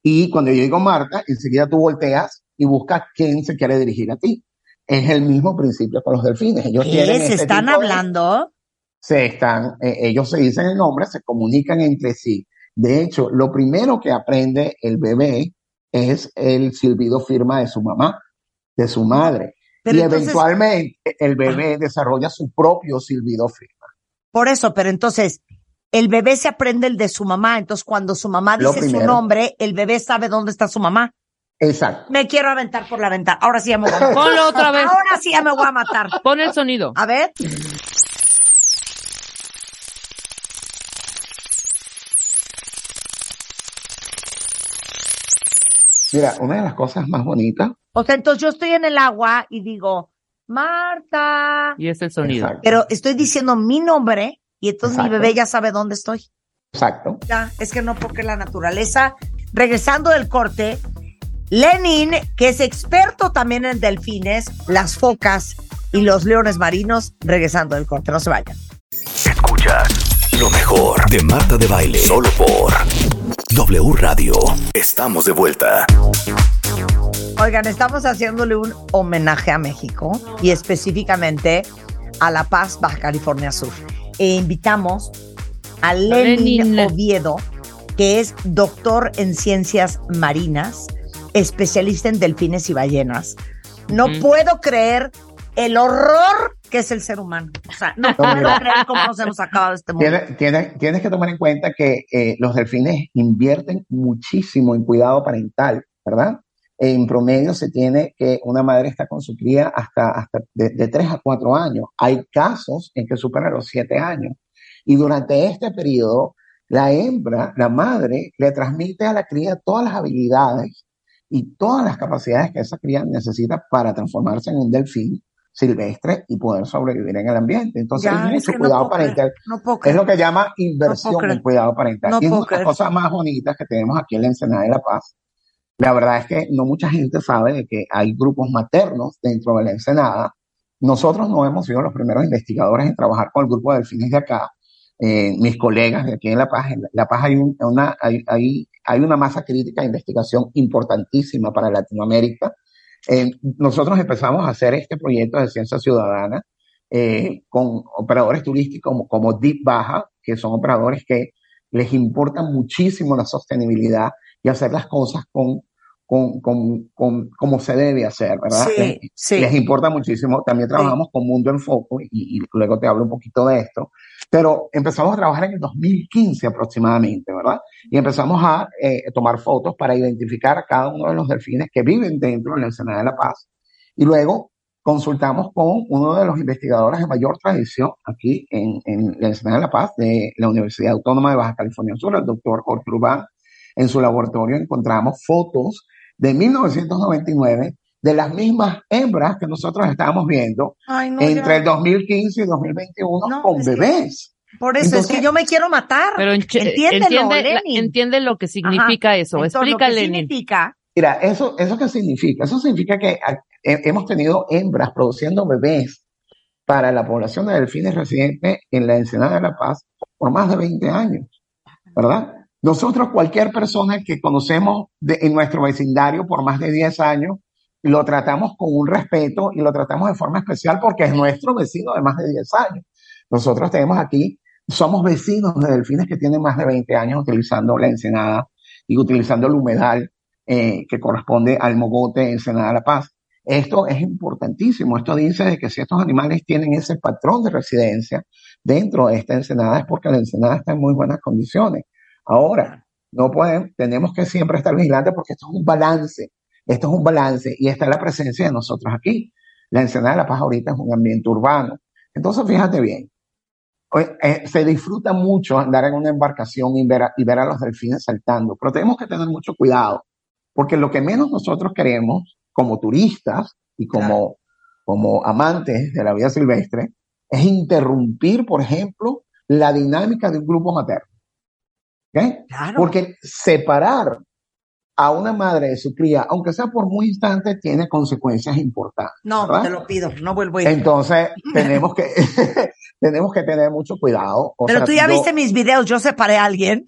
Y cuando yo digo Marta, enseguida tú volteas y buscas quién se quiere dirigir a ti. Es el mismo principio con los delfines. Ellos ¿Se este están de- hablando? se están, eh, ellos se dicen el nombre, se comunican entre sí. De hecho, lo primero que aprende el bebé es el silbido firma de su mamá, de su madre. Pero y entonces- eventualmente el bebé desarrolla su propio silbido firma. Por eso, pero entonces, el bebé se aprende el de su mamá, entonces cuando su mamá Lo dice su nombre, el bebé sabe dónde está su mamá. Exacto. Me quiero aventar por la ventana. Ahora sí ya me voy a matar. ponlo otra vez. Ahora sí ya me voy a matar. Pon el sonido. A ver. Mira, una de las cosas más bonitas. O sea, entonces yo estoy en el agua y digo, Marta. Y es el sonido. Exacto. Pero estoy diciendo mi nombre y entonces mi bebé ya sabe dónde estoy. Exacto. Ya, es que no porque la naturaleza. Regresando del corte, Lenin, que es experto también en delfines, las focas y los leones marinos, regresando del corte. No se vayan. Escuchas lo mejor de Marta de Baile. Solo por W Radio. Estamos de vuelta. Oigan, estamos haciéndole un homenaje a México y específicamente a La Paz, Baja California Sur. E invitamos a Lenin, Lenin. Oviedo, que es doctor en ciencias marinas, especialista en delfines y ballenas. No puedo creer el horror que es el ser humano. O sea, no puedo mira. creer cómo nos hemos acabado de este mundo. Tienes, tienes- tienes que tomar en cuenta que eh, los delfines invierten muchísimo en cuidado parental, ¿verdad? En promedio se tiene que una madre está con su cría hasta, hasta de, de 3 a 4 años. Hay casos en que supera los 7 años. Y durante este periodo, la hembra, la madre, le transmite a la cría todas las habilidades y todas las capacidades que esa cría necesita para transformarse en un delfín silvestre y poder sobrevivir en el ambiente. Entonces, Ya, hay mucho no cuidado parental. No Es lo que llama inversión creer. en cuidado parental. No y es una de las cosas más bonitas que tenemos aquí en la Ensenada de La Paz. La verdad es que no mucha gente sabe de que hay grupos maternos dentro de la Ensenada. Nosotros no hemos sido los primeros investigadores en trabajar con el grupo de delfines de acá. Eh, mis colegas de aquí en La Paz, en La Paz hay, un- una, hay, hay, hay una masa crítica de investigación importantísima para Latinoamérica. Eh, nosotros empezamos a hacer este proyecto de ciencia ciudadana eh, con operadores turísticos como, como Deep Baja, que son operadores que les importa muchísimo la sostenibilidad y hacer las cosas con, con, con, con como se debe hacer, ¿verdad? Sí, Les- sí. Les importa muchísimo. También trabajamos con Mundo en Foco y, y luego te hablo un poquito de esto. Pero empezamos a trabajar en el 2015 aproximadamente, ¿verdad? Y empezamos a eh, tomar fotos para identificar a cada uno de los delfines que viven dentro de la Ensenada de la Paz. Y luego consultamos con uno de los investigadores de mayor tradición aquí en, en la Ensenada de la Paz de la Universidad Autónoma de Baja California Sur, el doctor Jorge Urbán. En su laboratorio encontramos fotos de 1999 de las mismas hembras que nosotros estábamos viendo Ay, no, entre ya. el 2015 y 2021 No, con es que- bebés. Por eso es Entonces- que yo me quiero matar. Pero entiende, entiende lo que significa eso. Entonces, lo Explica, que Lenin. significa Mira, eso, ¿eso qué significa? Eso significa que he- hemos tenido hembras produciendo bebés para la población de delfines residentes en la Ensenada de la Paz por más de 20 años, ¿verdad? Nosotros, cualquier persona que conocemos de- en nuestro vecindario por más de 10 años, lo tratamos con un respeto y lo tratamos de forma especial porque es nuestro vecino de más de 10 años. Nosotros tenemos aquí, somos vecinos de delfines que tienen más de 20 años utilizando la ensenada y utilizando el humedal eh, que corresponde al mogote Ensenada La Paz. Esto es importantísimo. Esto dice de que si estos animales tienen ese patrón de residencia dentro de esta ensenada es porque la ensenada está en muy buenas condiciones. Ahora, no podemos, tenemos que siempre estar vigilantes porque esto es un balance. Esto es un balance y está la presencia de nosotros aquí. La ensenada de La Paz ahorita es un ambiente urbano. Entonces, fíjate bien. Oye, eh, se disfruta mucho andar en una embarcación y ver, a, y ver a los delfines saltando, pero tenemos que tener mucho cuidado, porque lo que menos nosotros queremos como turistas y como, como amantes de la vida silvestre es interrumpir, por ejemplo, la dinámica de un grupo materno. Porque separar a una madre de su cría, aunque sea por muy instante, tiene consecuencias importantes. No, ¿verdad? te lo pido, no vuelvo a ir. Entonces, tenemos que, tenemos que tener mucho cuidado. O Pero sea, tú ya yo- viste mis videos, yo separé a alguien.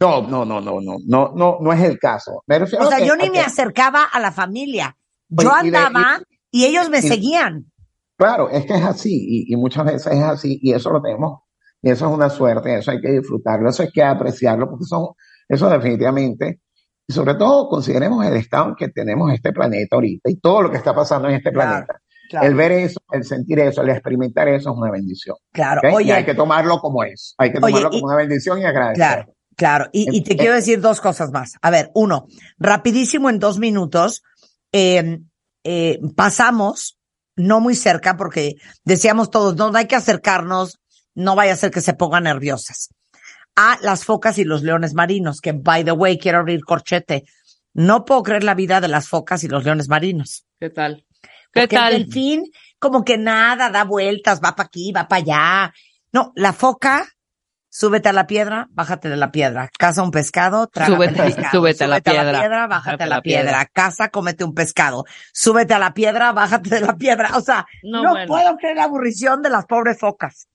No, no, no, no, no, no, no, no es el caso. Me O sea, que- yo ni me acercaba a la familia. Yo Oye, y andaba y ellos me seguían. Claro, es que es así y, y muchas veces es así y eso lo tenemos, y eso es una suerte, eso hay que disfrutarlo, eso hay que apreciarlo porque son, eso definitivamente, y sobre todo consideremos el estado en que tenemos este planeta ahorita y todo lo que está pasando en este Claro, planeta. claro. El ver eso, el sentir eso, el experimentar eso es una bendición. Claro, ¿ok? Y oye, hay que tomarlo como es, hay que Oye, tomarlo y- como una bendición y agradecer. Claro, claro. Y, y te Eh, quiero decir dos cosas más. A ver, uno, rapidísimo en dos minutos, eh, eh, pasamos, no muy cerca, porque decíamos todos, no, no hay que acercarnos, no vaya a ser que se pongan nerviosas. A las focas y los leones marinos, que by the way, quiero abrir corchete. No puedo creer la vida de las focas y los leones marinos. ¿Qué tal? ¿Qué Porque el tal? delfín, como que nada, da vueltas, va para aquí, va para allá. No, la foca Súbete a la piedra, bájate de la piedra. Caza un pescado, trágate Súbete- el pescado. súbete a la piedra. bájate Bájate a la piedra. Caza, cómete un pescado. Súbete a la piedra, bájate de la piedra. O sea, no, No, bueno. puedo creer la aburrición de las pobres focas.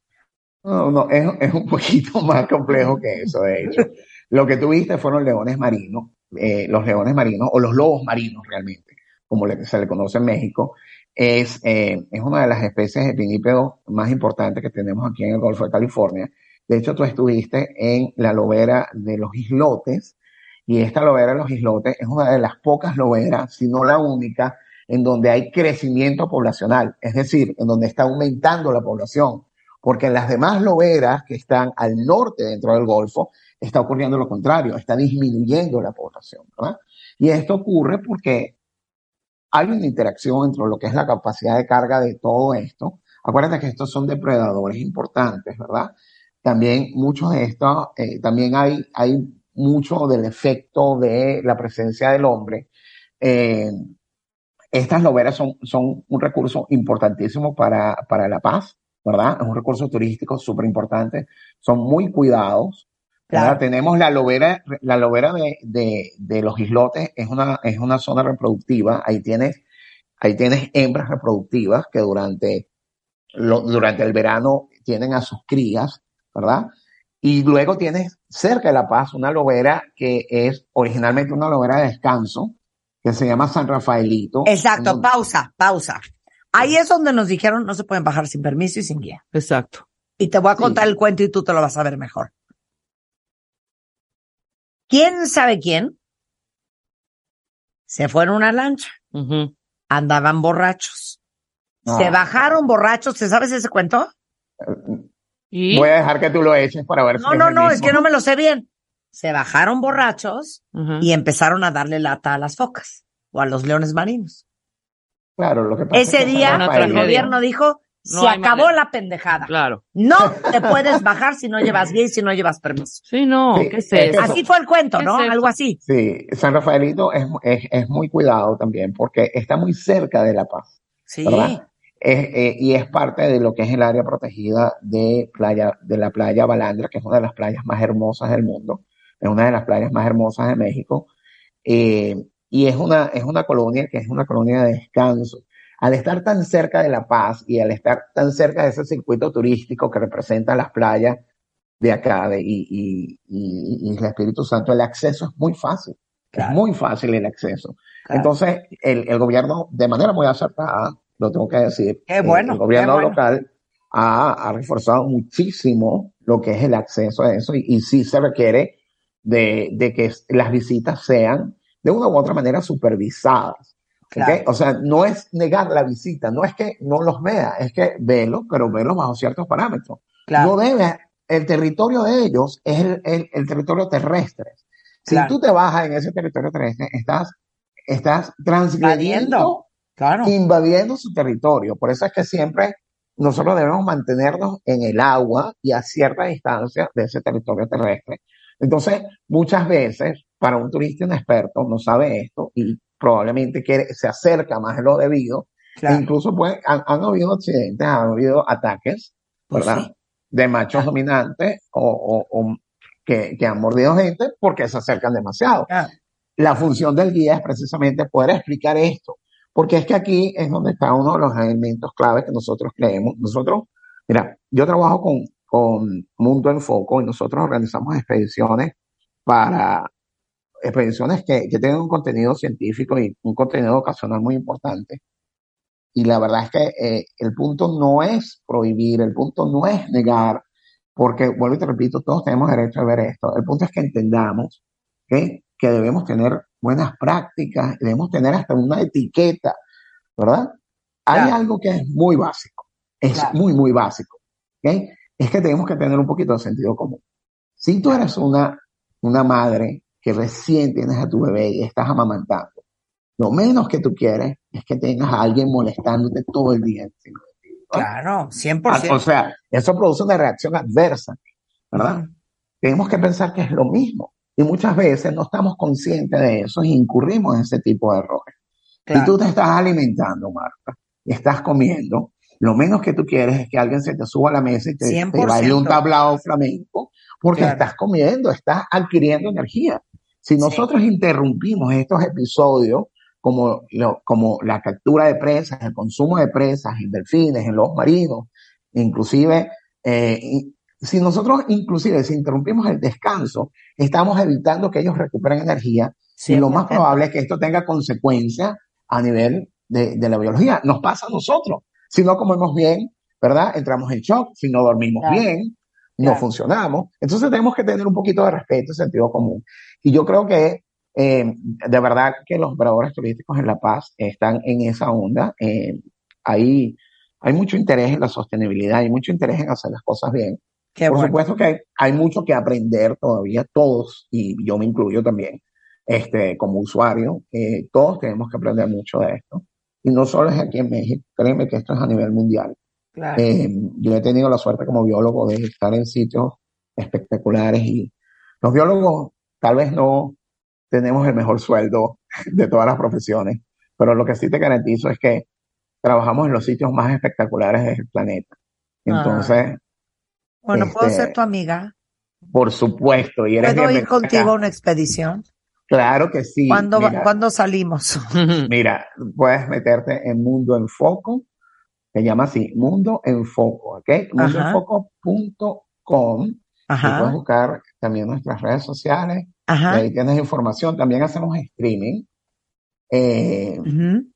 No, no, es, es un poquito más complejo que eso, de hecho. Lo que tú viste fueron leones marinos, eh, los leones marinos, o los lobos marinos realmente, como se le conoce en México, es, eh, es una de las especies de pinípedos más importantes que tenemos aquí en el Golfo de California. De hecho, tú estuviste en la lobera de los islotes, y esta lobera de los islotes es una de las pocas loberas, si no la única, en donde hay crecimiento poblacional, es decir, en donde está aumentando la población porque en las demás loberas que están al norte dentro del Golfo está ocurriendo lo contrario, está disminuyendo la población, ¿verdad? Y esto ocurre porque hay una interacción entre lo que es la capacidad de carga de todo esto. Acuérdate que estos son depredadores importantes, ¿verdad? También muchos de estos, eh, también hay, hay mucho del efecto de la presencia del hombre. Eh, estas loberas son, son un recurso importantísimo para, para la paz, ¿verdad? Es un recurso turístico súper importante. Son muy cuidados. Claro. Tenemos la lobera, la lobera de, de, de los islotes, es una, es una zona reproductiva. Ahí tienes, ahí tienes hembras reproductivas que durante, lo- durante el verano tienen a sus crías, ¿verdad? Y luego tienes cerca de La Paz una lobera que es originalmente una lobera de descanso, que se llama San Rafaelito. Exacto, donde- pausa, pausa. Ahí es donde nos dijeron no se pueden bajar sin permiso y sin guía. Exacto. Y te voy a Sí. contar el cuento y tú te lo vas a ver mejor. ¿Quién sabe quién? Se fue en una lancha, andaban borrachos. No. Se bajaron borrachos, ¿te sabes ese cuento? ¿Y? Voy a dejar que tú lo eches para ver No, si no, el no, es que no me lo sé bien. Se bajaron borrachos y empezaron a darle lata a las focas o a los leones marinos. Claro, lo que pasa es Ese que día el gobierno dijo, No se acabó manera. la pendejada. Claro. No te puedes bajar si no llevas guía y si no llevas permiso. Sí, no, Sí, ¿qué es es que eso? Así fue el cuento, ¿Qué ¿no? es? Algo así. Sí, San Rafaelito es, es, es muy cuidado también porque está muy cerca de La Paz, Sí. ¿verdad? Es, eh, y es parte de lo que es el área protegida de playa, de la playa Balandra, que es una de las playas más hermosas del mundo, es una de las playas más hermosas de México, eh, y es una, es una colonia que es una colonia de descanso. Al estar tan cerca de La Paz y al estar tan cerca de ese circuito turístico que representa las playas de acá de, y, y, y, y el Espíritu Santo, el acceso es muy fácil. Claro. Es muy fácil el acceso. Claro. Entonces, el, el gobierno, de manera muy acertada, lo tengo que decir, Qué bueno, el gobierno qué bueno. local ha, ha reforzado muchísimo lo que es el acceso a eso y, y sí se requiere de, de que las visitas sean de una u otra manera supervisadas. Claro. O sea, no es negar la visita, no es que no los vea, es que velo, pero velo bajo ciertos parámetros. Claro. No debe, el territorio de ellos es el, el- el territorio terrestre. Si Claro. tú te bajas en ese territorio terrestre, estás, estás transgrediendo, invadiendo su territorio. Por eso es que siempre nosotros debemos mantenernos en el agua y a cierta distancia de ese territorio terrestre. Entonces, muchas veces, para un turista inexperto, no sabe esto y probablemente quiere, se acerca más de lo debido. E incluso puede- han, han habido accidentes, han habido ataques, Pues ¿verdad? sí. De machos dominantes o, o- o que, que han mordido gente porque se acercan demasiado. La función del guía es precisamente poder explicar esto, porque es que aquí es donde está uno de los elementos claves que nosotros creemos. Nosotros, mira, yo trabajo con, con Mundo en Foco y nosotros organizamos expediciones para expediciones que, que tienen un contenido científico y un contenido educacional muy importante. Y la verdad es que eh, el punto no es prohibir, el punto no es negar, porque, vuelvo y te repito, todos tenemos derecho a ver esto. El punto es que entendamos ¿ok? que debemos tener buenas prácticas, debemos tener hasta una etiqueta, ¿verdad? Hay Claro. algo que es muy básico, es Claro. muy, muy básico, ¿ok? Es que tenemos que tener un poquito de sentido común. Si tú eres una, una madre que recién tienes a tu bebé y estás amamantando, lo menos que tú quieres es que tengas a alguien molestándote todo el día encima de ti, ¿no? Claro, Ah, 100%. O sea, eso produce una reacción adversa, ¿verdad? Tenemos que pensar que es lo mismo. Y muchas veces no estamos conscientes de eso y incurrimos en ese tipo de errores. Claro. Si tú te estás alimentando, Marta, y estás comiendo, lo menos que tú quieres es que alguien se te suba a la mesa y te, te 100%. baile un tablado flamenco porque Claro. estás comiendo, estás adquiriendo energía. Si nosotros interrumpimos estos episodios, como, lo- como la captura de presas, el consumo de presas en delfines, en los marinos, inclusive, eh, si nosotros inclusive si interrumpimos el descanso, estamos evitando que ellos recuperen energía y lo más 100%. probable es que esto tenga consecuencias a nivel de, de la biología. Nos pasa a nosotros. Si no comemos bien, ¿verdad? Entramos en shock. Si no dormimos Claro. bien, no Claro. funcionamos. Entonces tenemos que tener un poquito de respeto y sentido común. Y yo creo que eh, de verdad que los operadores turísticos en La Paz están en esa onda. Eh, hay, hay mucho interés en la sostenibilidad, hay mucho interés en hacer las cosas bien. Qué Por bueno. supuesto que hay, hay mucho que aprender todavía, todos, y yo me incluyo también, este, como usuario, eh, todos tenemos que aprender mucho de esto. Y no solo es aquí en México, créeme que esto es a nivel mundial. Claro. Eh, yo he tenido la suerte como biólogo de estar en sitios espectaculares y los biólogos tal vez no tenemos el mejor sueldo de todas las profesiones, pero lo que sí te garantizo es que trabajamos en los sitios más espectaculares del planeta. Entonces, Bueno, ¿puedo este, ser tu amiga? por supuesto, y eres ¿Puedo ir contigo acá. a una expedición? Claro que sí. ¿Cuándo, Mira, ¿Cuándo salimos? mira, puedes meterte en Mundo en Foco, se llama así, Mundo en Foco, ¿ok? Mundoenfoco.com. Y puedes buscar también nuestras redes sociales, y ajá. ahí tienes información. También hacemos streaming. Eh, ujú.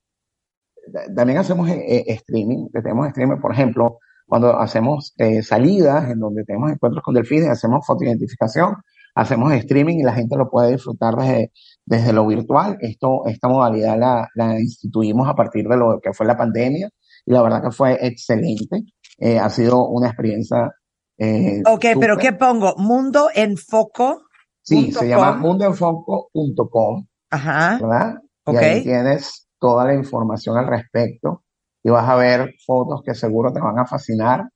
también hacemos eh, eh, streaming, tenemos streaming, por ejemplo, cuando hacemos eh, salidas en donde tenemos encuentros con delfines, hacemos fotoidentificación, hacemos streaming y la gente lo puede disfrutar desde, desde lo virtual. Esto, esta modalidad la, la instituimos a partir de lo que fue la pandemia y la verdad que fue excelente. Eh, ha sido una experiencia. eh, Ok, pero súper. ¿qué pongo? Mundo en foco. Sí, se llama com. mundoenfoco.com. Ajá. ¿verdad? Y ahí tienes toda la información al respecto y vas a ver fotos que seguro te van a fascinar.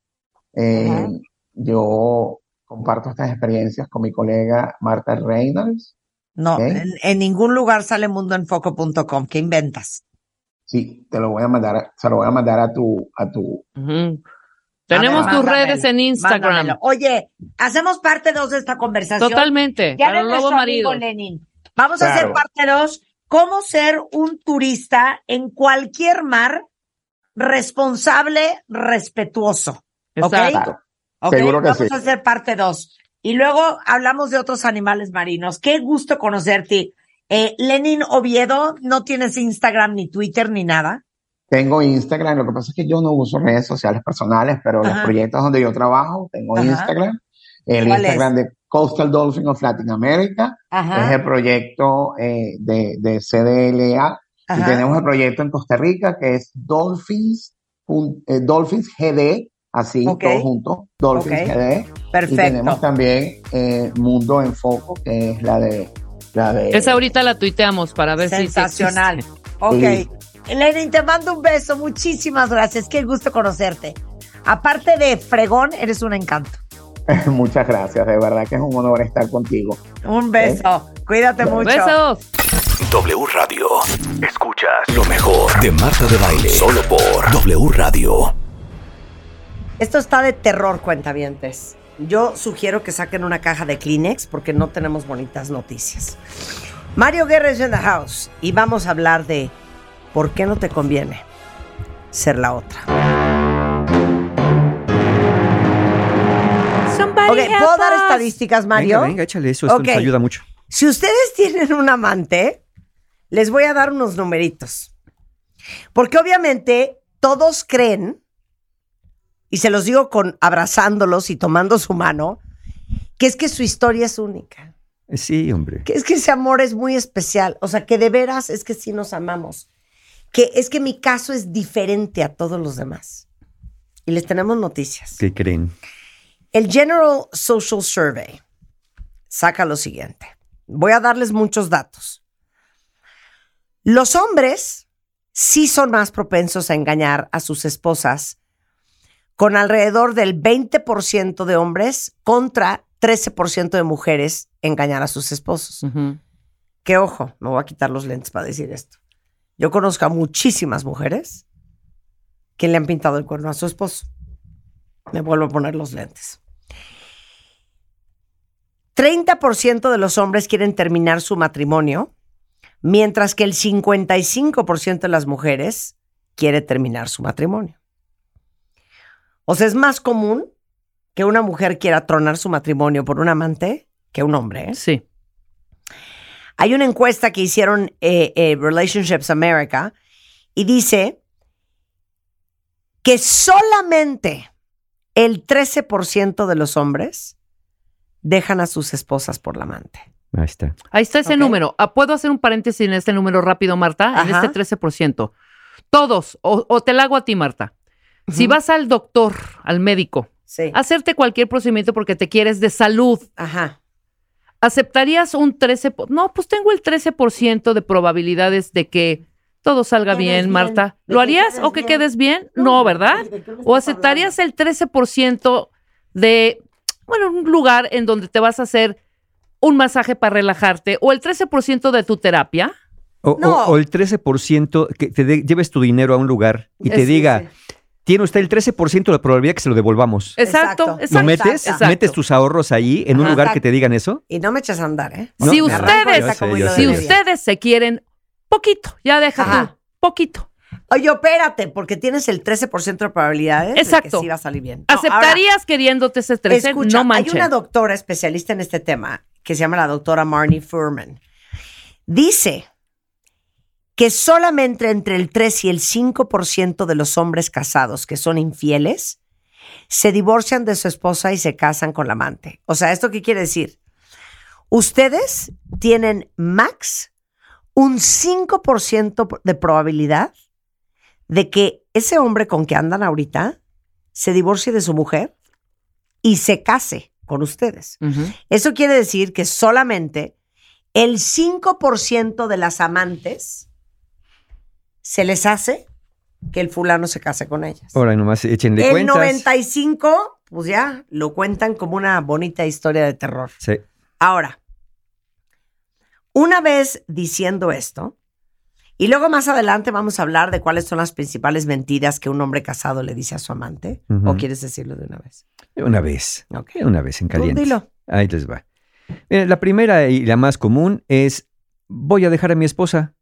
Eh. Yo comparto estas experiencias con mi colega Marta Reynolds. No, en, en ningún lugar sale mundoenfoco.com. ¿Qué inventas? Sí, te lo voy a mandar, se lo voy a mandar a tu, a tu. Tenemos ver, tus mándamelo, redes en Instagram. mándamelo. Oye, hacemos parte 2 de esta conversación. Totalmente. Ya los nuestro amigo maridos. Lenin. Vamos a hacer parte 2. ¿Cómo ser un turista en cualquier mar responsable, respetuoso? Exacto. ¿Ok? Seguro que Vamos sí. a hacer parte 2. Y luego hablamos de otros animales marinos. Qué gusto conocerte. Eh, Lenin Oviedo, no tienes Instagram ni Twitter ni nada. Tengo Instagram, lo que pasa es que yo no uso redes sociales personales, pero los proyectos donde yo trabajo, tengo Ajá. Instagram, el ¿Cuál Instagram de Coastal Dolphin of Latin America, es Ajá. el proyecto eh, de, de CDLA, y tenemos el proyecto en Costa Rica que es Dolphins, pun- eh, Dolphins GD, así, Ok. todo junto, Dolphins. GD, y Perfecto. tenemos también eh, Mundo en Foco, que es la de, la de, Esa ahorita la tuiteamos para ver si- si. Sensacional. Ok. Sí. Lenin, te mando un beso. Muchísimas gracias. Qué gusto conocerte. Aparte de fregón, eres un encanto. muchas gracias, de verdad que es un honor estar contigo. Un beso. Cuídate mucho. Besos. W Radio. Escuchas lo mejor de Marta de Baile. Solo por W Radio. Esto está de terror, cuentavientes. Yo sugiero que saquen una caja de Kleenex porque no tenemos bonitas noticias. Mario Guerra es in the house y vamos a hablar de por qué no te conviene ser la otra. Ok, ¿puedo dar estadísticas, Mario? Venga, venga, échale eso, esto Ok. nos ayuda mucho. Si ustedes tienen un amante, les voy a dar unos numeritos. Porque obviamente todos creen, y se los digo con abrazándolos y tomando su mano, que es que su historia es única. Eh, Sí, hombre. Que es que ese amor es muy especial. O sea, que de veras es que sí nos amamos. Que es que mi caso es diferente a todos los demás. Y les tenemos noticias. ¿Qué creen? El General Social Survey saca lo siguiente. Voy a darles muchos datos. Los hombres sí son más propensos a engañar a sus esposas, con alrededor del 20% de hombres contra 13% de mujeres engañar a sus esposos. Ujú. Que ojo, me voy a quitar los lentes para decir esto. Yo conozco a muchísimas mujeres que le han pintado el cuerno a su esposo. Me vuelvo a poner los lentes. 30% de los hombres quieren terminar su matrimonio, mientras que el 55% de las mujeres quiere terminar su matrimonio. O sea, es más común que una mujer quiera tronar su matrimonio por un amante que un hombre. ¿eh? Sí. Hay una encuesta que hicieron eh, eh, Relationships America y dice que solamente el 13% de los hombres dejan a sus esposas por la amante. Ahí está. Ahí está ese número. Ah, ¿Puedo hacer un paréntesis en este número rápido, Marta? En este 13%. Todos, o, o te la hago a ti, Marta. Si vas al doctor, al médico, Sí. hacerte cualquier procedimiento porque te quieres de salud, Ajá. ¿Aceptarías un 13%? po- No, pues tengo el 13% de probabilidades de que todo salga bien, bien, Marta. ¿Lo harías o que bien. quedes bien? No, No, ¿de ¿verdad? ¿O aceptarías el 13% de, bueno, un lugar en donde te vas a hacer un masaje para relajarte o el 13% de tu terapia? O, o- o el 13% que te de- lleves tu dinero a un lugar y te Sí, diga, sí. Tiene usted el 13% de probabilidad que se lo devolvamos. Exacto, Exacto. ¿Lo metes? exacto. ¿Metes tus ahorros ahí en un lugar que te digan eso? Y no me eches a andar, ¿eh? No, si ustedes, sé, si de ustedes se quieren poquito, ya deja Ajá. tú, poquito. Oye, espérate, porque tienes el 13% de probabilidades de Exacto. que sí va a salir bien. No, ahora, ¿Aceptarías queriéndote ese 13? Escucha, no hay manchen. una doctora especialista en este tema que se llama la doctora Marnie Furman. Dice que solamente entre el 3 y el 5% de los hombres casados que son infieles se divorcian de su esposa y se casan con la amante. O sea, ¿esto qué quiere decir? Ustedes tienen max un 5% de probabilidad de que ese hombre con que andan ahorita se divorcie de su mujer y se case con ustedes. Eso quiere decir que solamente el 5% de las amantes se les hace que el fulano se case con ellas. Ahora nomás échenle el cuentas. 95, pues ya, lo cuentan como una bonita historia de terror. Sí. Ahora, una vez diciendo esto, y luego más adelante vamos a hablar de cuáles son las principales mentiras que un hombre casado le dice a su amante, o quieres decirlo de una vez. Una vez. Ok. Una vez en caliente. dilo. Ahí les va. Mira, la primera y la más común es, voy a dejar a mi esposa.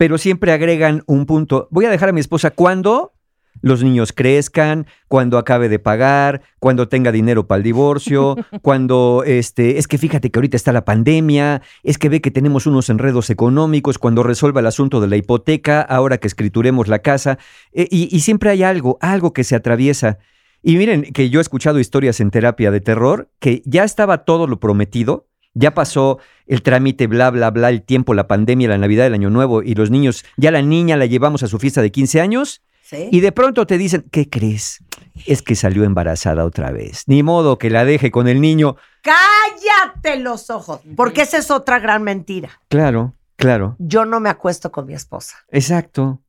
Pero siempre agregan un punto, voy a dejar a mi esposa cuando los niños crezcan, cuando acabe de pagar, cuando tenga dinero para el divorcio, cuando, este, es que fíjate que ahorita está la pandemia, es que ve que tenemos unos enredos económicos, cuando resuelva el asunto de la hipoteca, ahora que escrituremos la casa, eh, y, y siempre hay algo, algo que se atraviesa. Y miren que yo he escuchado historias en terapia de terror que ya estaba todo lo prometido, ya pasó el trámite, bla, bla, bla, el tiempo, la pandemia, la Navidad, el Año Nuevo y los niños, ya la niña la llevamos a su fiesta de 15 años ¿Sí? y de pronto te dicen, ¿qué crees? Es que salió embarazada otra vez. Ni modo que la deje con el niño. Cállate los ojos, porque esa es otra gran mentira. Claro, claro, Yo no me acuesto con mi esposa. exacto.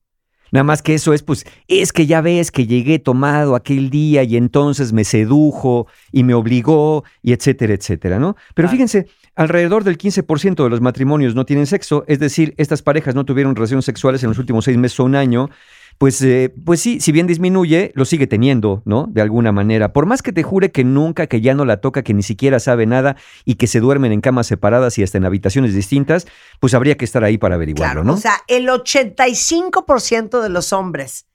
Nada más que eso es, pues, es que ya ves que llegué tomado aquel día y entonces me sedujo y me obligó y etcétera, etcétera, ¿no? Pero fíjense, alrededor del 15% de los matrimonios no tienen sexo, es decir, estas parejas no tuvieron relaciones sexuales en los últimos seis meses o un año, pues, eh, pues sí, si bien disminuye, lo sigue teniendo, ¿no? De alguna manera. Por más que te jure que nunca, que ya no la toca, que ni siquiera sabe nada y que se duermen en camas separadas y hasta en habitaciones distintas, pues habría que estar ahí para averiguarlo, Claro, ¿no? o sea, el 85% de los hombres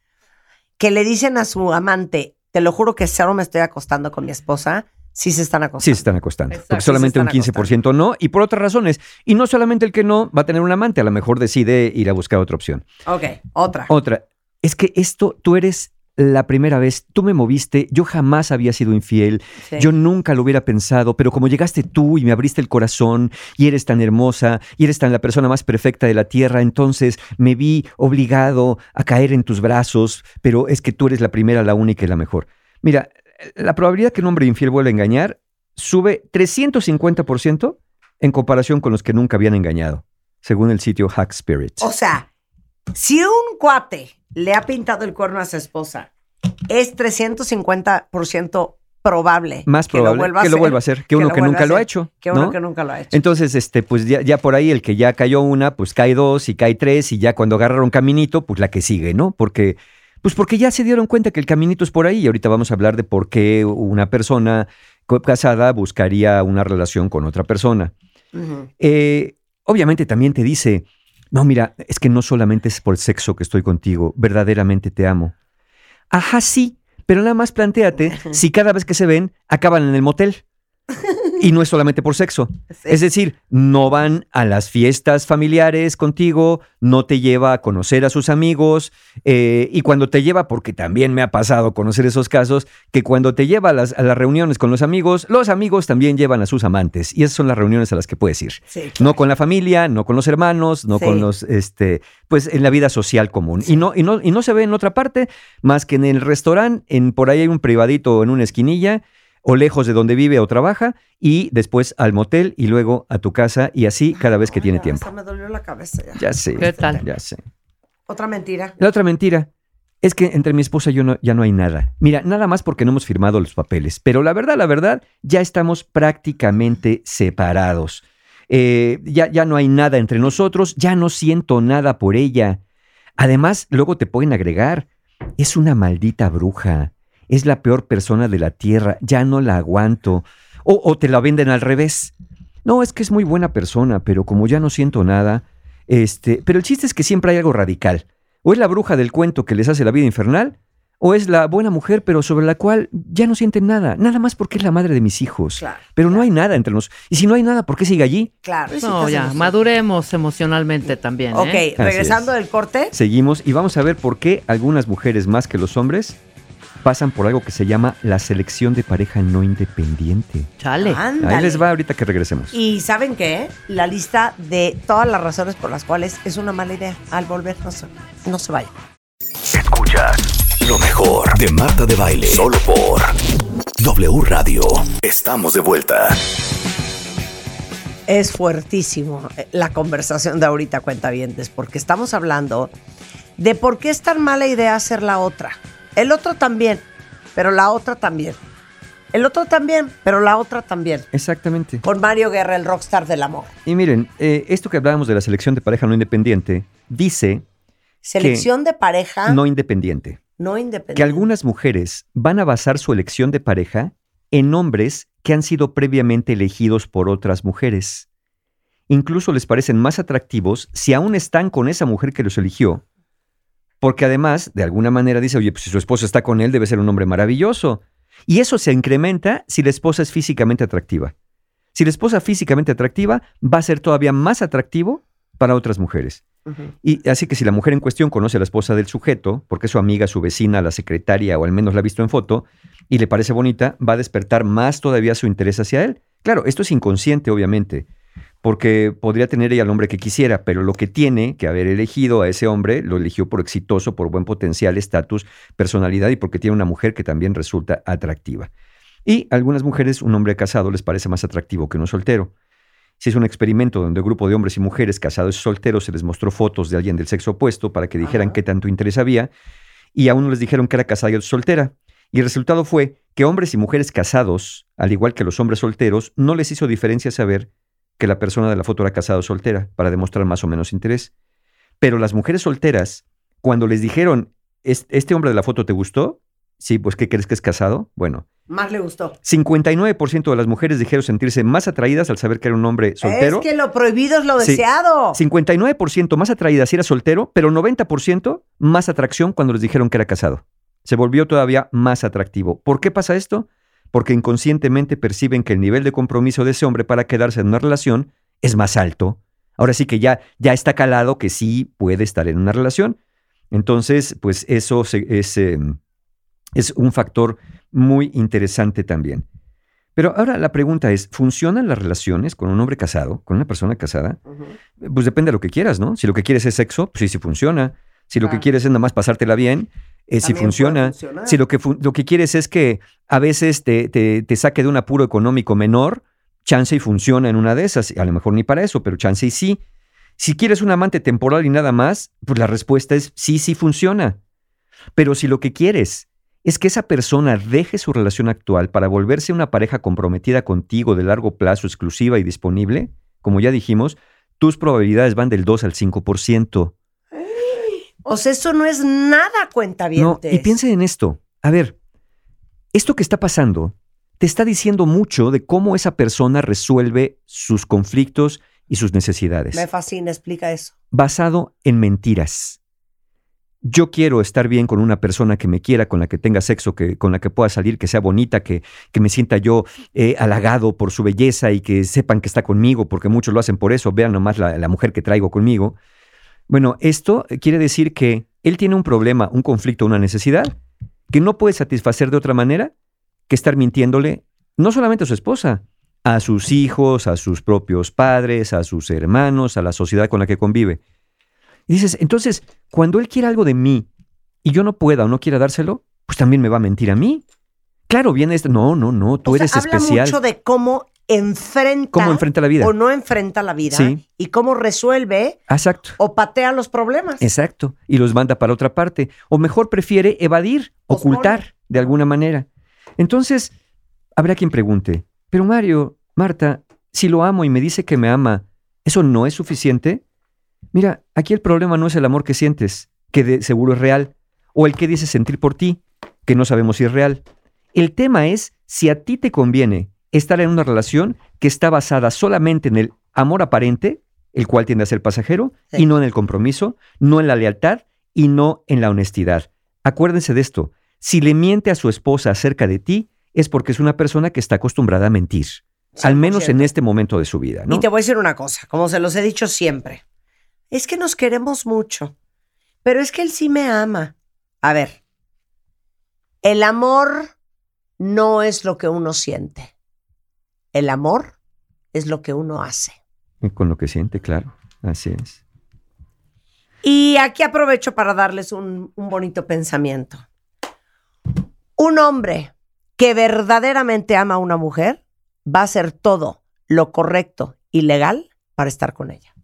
que le dicen a su amante, te lo juro que solo me estoy acostando con mi esposa, sí se están acostando. Sí se están acostando. Exacto, porque solamente un están 15% no, y por otras razones. Y no solamente el que no va a tener un amante, a lo mejor decide ir a buscar otra opción. Ok, otra. Otra, es que esto, tú eres la primera vez, tú me moviste, yo jamás había sido infiel, Sí. yo nunca lo hubiera pensado, pero como llegaste tú y me abriste el corazón y eres tan hermosa y eres tan la persona más perfecta de la tierra, entonces me vi obligado a caer en tus brazos, pero es que tú eres la primera, la única y la mejor. Mira, la probabilidad que un hombre infiel vuelva a engañar sube 350% en comparación con los que nunca habían engañado, según el sitio Hack Spirit. O sea, si un cuate le ha pintado el cuerno a su esposa, es 350% probable Más que lo probable vuelva a que lo hacer, vuelva a hacer que uno que nunca lo ha hacer, hecho, Que uno ¿no? que nunca lo ha hecho. Entonces, este, pues ya, ya por ahí el que ya cayó una, pues cae dos y cae tres y ya cuando agarraron caminito, pues la que sigue, ¿no? Porque Pues porque ya se dieron cuenta que el caminito es por ahí y ahorita vamos a hablar de por qué una persona casada buscaría una relación con otra persona. Eh, obviamente también te dice, no, mira, es que no solamente es por sexo que estoy contigo, verdaderamente te amo. Ajá, sí, pero nada más planteate si cada vez que se ven acaban en el motel. Y no es solamente por sexo. Es decir, no van a las fiestas familiares contigo, no te lleva a conocer a sus amigos, eh, y cuando te lleva, porque también me ha pasado conocer esos casos, que cuando te lleva a las, a las reuniones con los amigos, los amigos también llevan a sus amantes, y esas son las reuniones a las que puedes ir. Sí, No con la familia, no con los hermanos, no Sí. con los, este, pues en la vida social común. Y, no, y, no, y no se ve en otra parte más que en el restaurante, en, por ahí hay un privadito en una esquinilla, o lejos de donde vive o trabaja, y después al motel y luego a tu casa, y así cada vez que tiene tiempo. hasta me dolió la cabeza ya. Ya sé. ¿Qué tal? Ya sé. Otra mentira. La otra mentira es que entre mi esposa y yo no- ya no hay nada. Mira, nada más porque no hemos firmado los papeles. Pero la verdad, la verdad, ya estamos prácticamente separados. Eh, ya, ya no hay nada entre nosotros, ya no siento nada por ella. Además, luego te pueden agregar, es una maldita bruja, es la peor persona de la tierra, ya no la aguanto. O, o te la venden al revés. No, es que es muy buena persona, pero como ya no siento nada, este, pero el chiste es que siempre hay algo radical. O es la bruja del cuento que les hace la vida infernal, o es la buena mujer, pero sobre la cual ya no sienten nada, nada más porque es la madre de mis hijos. Claro, pero no hay nada entre nosotros. Y si no hay nada, ¿por qué sigue allí? Claro. sí, No, ya, maduremos emocionalmente también. Ok, ¿eh? regresando del corte. Seguimos y vamos a ver por qué algunas mujeres más que los hombres pasan por algo que se llama la selección de pareja no independiente. Chale. Ándale. Ahí les va ahorita que regresemos. Y ¿saben qué? La lista de todas las razones por las cuales es una mala idea. Al volver, no se, no se vaya. Escuchas lo mejor de Marta de Baile. Solo por W Radio. Estamos de vuelta. Es fuertísimo eh, la conversación de ahorita, cuentavientes, porque estamos hablando de por qué es tan mala idea hacer la otra. El otro también, pero la otra también. El otro también, pero la otra también. Exactamente. Con Mario Guerra, el rockstar del amor. Y miren, eh, esto que hablábamos de la selección de pareja no independiente, dice Selección de pareja no, no independiente. independiente. que algunas mujeres van a basar su elección de pareja en hombres que han sido previamente elegidos por otras mujeres. Incluso les parecen más atractivos si aún están con esa mujer que los eligió, porque además, de alguna manera dice, oye, pues si su esposa está con él, debe ser un hombre maravilloso. Y eso se incrementa si la esposa es físicamente atractiva. Si la esposa es físicamente atractiva, va a ser todavía más atractivo para otras mujeres. Y así que si la mujer en cuestión conoce a la esposa del sujeto, porque es su amiga, su vecina, la secretaria o al menos la ha visto en foto, y le parece bonita, va a despertar más todavía su interés hacia él. Claro, esto es inconsciente, obviamente, porque podría tener ella al hombre que quisiera, pero lo que tiene que haber elegido a ese hombre, lo eligió por exitoso, por buen potencial, estatus, personalidad y porque tiene una mujer que también resulta atractiva. Y a algunas mujeres un hombre casado les parece más atractivo que uno soltero. Si es un experimento donde un grupo de hombres y mujeres casados y solteros se les mostró fotos de alguien del sexo opuesto para que dijeran qué tanto interés había, y a uno les dijeron que era casada y otro soltera. Y el resultado fue que hombres y mujeres casados, al igual que los hombres solteros, no les hizo diferencia saber que la persona de la foto era casada o soltera, para demostrar más o menos interés. Pero las mujeres solteras, cuando les dijeron, "¿Es- ¿este hombre de la foto te gustó? Sí, pues ¿qué crees que es casado? Bueno, Más le gustó. 59% de las mujeres dijeron sentirse más atraídas al saber que era un hombre soltero. Es que lo prohibido es lo Sí. deseado. 59% más atraídas si era soltero, pero 90% más atracción cuando les dijeron que era casado. Se volvió todavía más atractivo. ¿Por qué pasa esto? Porque inconscientemente perciben que el nivel de compromiso de ese hombre para quedarse en una relación es más alto. Ahora sí que ya, ya está calado que sí puede estar en una relación. Entonces, pues eso se- es, eh, es un factor muy interesante también. Pero ahora la pregunta es, ¿funcionan las relaciones con un hombre casado, con una persona casada? Pues depende de lo que quieras, ¿no? Si lo que quieres es sexo, pues sí, sí funciona. Si lo que quieres es nada más pasártela bien, eh, También funciona. Si lo que, lo que quieres es que a veces te, te- te saque de un apuro económico menor, chance y funciona en una de esas. A lo mejor ni para eso, pero chance y sí. Si quieres un amante temporal y nada más, pues la respuesta es sí, sí funciona. Pero si lo que quieres es que esa persona deje su relación actual para volverse una pareja comprometida contigo de largo plazo, exclusiva y disponible, como ya dijimos, tus probabilidades van del 2 al 5%. O sea, eso no es nada cuenta bien. No, y piense en esto. A ver, esto que está pasando te está diciendo mucho de cómo esa persona resuelve sus conflictos y sus necesidades. Me fascina, explica eso. Basado en mentiras. Yo quiero estar bien con una persona que me quiera, con la que tenga sexo, que, con la que pueda salir, que sea bonita, que, que me sienta yo eh, halagado por su belleza y que sepan que está conmigo, porque muchos lo hacen por eso. Vean nomás la, la mujer que traigo conmigo. Bueno, esto quiere decir que él tiene un problema, un conflicto, una necesidad que no puede satisfacer de otra manera que estar mintiéndole no solamente a su esposa, a sus hijos, a sus propios padres, a sus hermanos, a la sociedad con la que convive. Y dices, entonces, cuando él quiere algo de mí y yo no pueda o no quiera dárselo, pues también me va a mentir a mí. Claro, viene este, no, no, no, tú O sea, eres habla especial. mucho de cómo enfrenta, Cómo enfrenta la vida. o no enfrenta la vida Sí. y cómo resuelve Exacto. o patea los problemas. Exacto. Y los manda para otra parte. O mejor prefiere evadir, Pospone. ocultar de alguna manera. Entonces, habrá quien pregunte, pero Mario, Marta, si lo amo y me dice que me ama, ¿eso no es suficiente? Mira, aquí el problema no es el amor que sientes, que de seguro es real, o el que dices sentir por ti, que no sabemos si es real. El tema es si a ti te conviene estar en una relación que está basada solamente en el amor aparente, el cual tiende a ser pasajero, Sí. y no en el compromiso, no en la lealtad y no en la honestidad. Acuérdense de esto, si le miente a su esposa acerca de ti, es porque es una persona que está acostumbrada a mentir, al menos en 100%. este momento de su vida. ¿no? Y te voy a decir una cosa, como se los he dicho siempre. Es que nos queremos mucho, pero es que él sí me ama. A ver, el amor no es lo que uno siente. El amor es lo que uno hace. Con lo que siente, claro. Así es. Y aquí aprovecho para darles un, un bonito pensamiento. Un hombre que verdaderamente ama a una mujer va a hacer todo lo correcto y legal para estar con ella.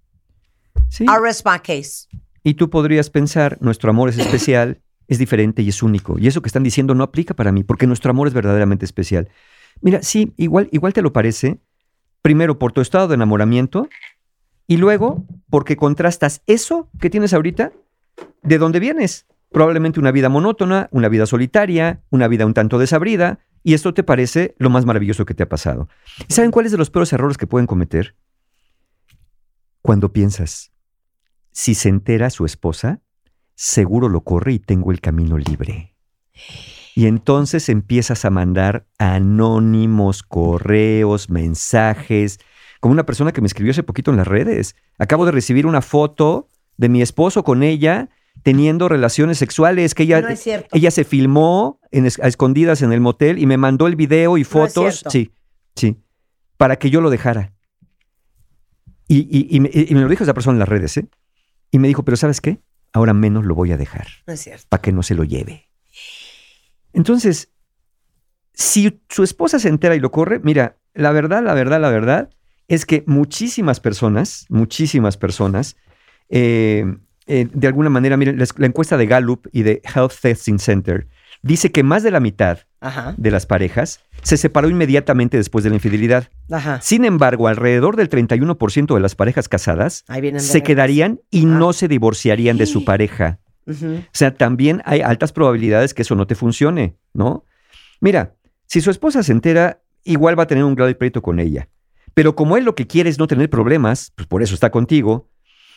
Sí. I rest my case. Y tú podrías pensar, nuestro amor es especial, es diferente y es único. Y eso que están diciendo no aplica para mí, porque nuestro amor es verdaderamente especial. Mira, sí, igual, igual te lo parece. Primero por tu estado de enamoramiento y luego porque contrastas eso que tienes ahorita de dónde vienes. Probablemente una vida monótona, una vida solitaria, una vida un tanto desabrida, y esto te parece lo más maravilloso que te ha pasado. ¿Y saben cuáles de los peores errores que pueden cometer? Cuando piensas, si se entera su esposa, seguro lo corre y tengo el camino libre. Y entonces empiezas a mandar anónimos correos, mensajes, como una persona que me escribió hace poquito en las redes. Acabo de recibir una foto de mi esposo con ella teniendo relaciones sexuales, que ella, No es cierto. ella se filmó en a escondidas en el motel y me mandó el video y No fotos. cierto. sí, sí, para que yo lo dejara. Y, y- y me, y me lo dijo esa persona en las redes, ¿eh? Y me dijo, pero ¿sabes qué? Ahora menos lo voy a dejar No es cierto. para que no se lo lleve. Entonces, si su esposa se entera y lo corre, mira, la verdad, la verdad, la verdad es que muchísimas personas, muchísimas personas, eh, eh, de alguna manera, miren, la, la encuesta de Gallup y de Health Testing Center dice que más de la mitad Ajá. de las parejas se separó inmediatamente después de la infidelidad. Ajá. Sin embargo, alrededor del 31% de las parejas casadas se quedarían y no se divorciarían de su pareja. O sea, también hay altas probabilidades que eso no te funcione, ¿no? Mira, si su esposa se entera, igual va a tener un grave pleito con ella. Pero como él lo que quiere es no tener problemas, pues por eso está contigo,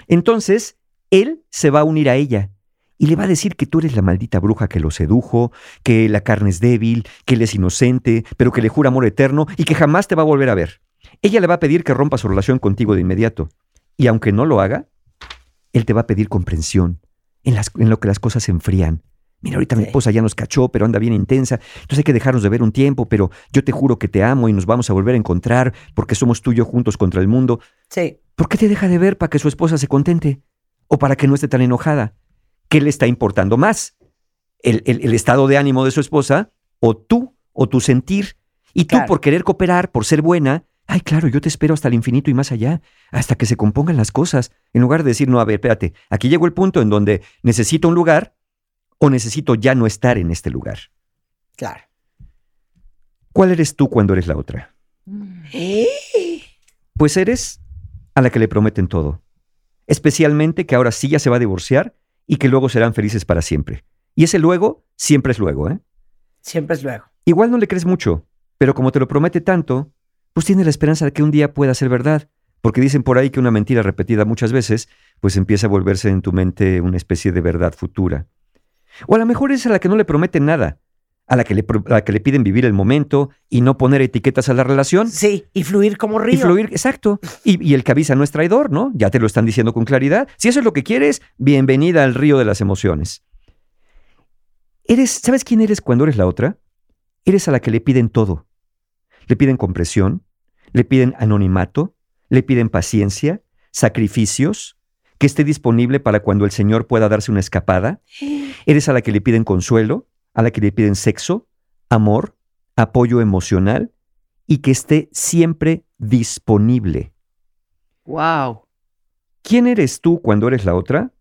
entonces él se va a unir a ella y le va a decir que tú eres la maldita bruja que lo sedujo, que la carne es débil, que él es inocente, pero que le jura amor eterno y que jamás te va a volver a ver. Ella le va a pedir que rompa su relación contigo de inmediato. Y aunque no lo haga, él te va a pedir comprensión en, las- en lo que las cosas se enfrían. Mira, ahorita mi esposa ya nos cachó, pero anda bien intensa. Entonces hay que dejarnos de ver un tiempo, pero yo te juro que te amo y nos vamos a volver a encontrar porque somos tú y yo juntos contra el mundo. Sí. ¿Por qué te deja de ver para que su esposa se contente? ¿O para que no esté tan enojada? ¿Qué le está importando más? ¿El, el- el estado de ánimo de su esposa? ¿O tú? ¿O tu sentir? Y tú Claro. por querer cooperar, por ser buena, ay, claro, yo te espero hasta el infinito y más allá, hasta que se compongan las cosas. En lugar de decir, no, a ver, espérate, aquí llegó el punto en donde necesito un lugar o necesito ya no estar en este lugar. Claro. ¿Cuál eres tú cuando eres la otra? ¿Eh? Pues eres a la que le prometen todo. Especialmente que ahora sí ya se va a divorciar y que luego serán felices para siempre. Y ese luego siempre es luego, ¿eh? Siempre es luego. Igual no le crees mucho, pero como te lo promete tanto, pues tienes la esperanza de que un día pueda ser verdad. Porque dicen por ahí que una mentira repetida muchas veces, pues empieza a volverse en tu mente una especie de verdad futura. O a lo mejor es a la que no le prometen nada, a la que le, a la que le piden vivir el momento y no poner etiquetas a la relación. Sí, y fluir como río. Y fluir, exacto. Y, y el que avisa no es traidor, ¿no? Ya te lo están diciendo con claridad. Si eso es lo que quieres, bienvenida al río de las emociones. Eres, ¿sabes quién eres cuando eres la otra? Eres a la que le piden todo. Le piden compresión, le piden anonimato, le piden paciencia, sacrificios, que esté disponible para cuando el Señor pueda darse una escapada. Eres a la que le piden consuelo, a la que le piden sexo, amor, apoyo emocional y que esté siempre disponible. Wow. ¿Quién eres tú cuando eres la otra?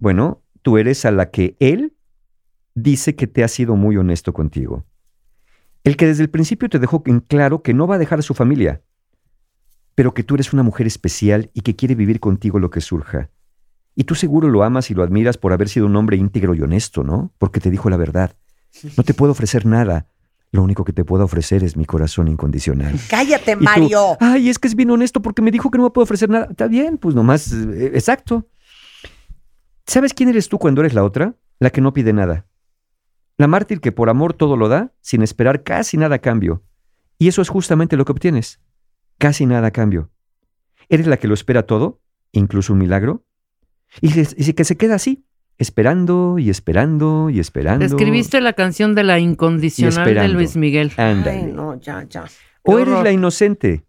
Bueno, tú eres a la que él dice que te ha sido muy honesto contigo. El que desde el principio te dejó en claro que no va a dejar a su familia, pero que tú eres una mujer especial y que quiere vivir contigo lo que surja. Y tú seguro lo amas y lo admiras por haber sido un hombre íntegro y honesto, ¿no? Porque te dijo la verdad. No te puedo ofrecer nada. Lo único que te puedo ofrecer es mi corazón incondicional. Cállate, tú, Mario. Ay, es que es bien honesto porque me dijo que no me puedo ofrecer nada. Está bien, pues nomás, eh, exacto. ¿Sabes quién eres tú cuando eres la otra? La que no pide nada. La mártir que por amor todo lo da sin esperar casi nada a cambio. Y eso es justamente lo que obtienes. Casi nada a cambio. Eres la que lo espera todo, incluso un milagro. Y, que- y que se queda así, esperando y esperando y esperando. Escribiste la canción de la incondicional de. Luis Miguel. Ándale. Ay, no, ya, ya. O eres la inocente,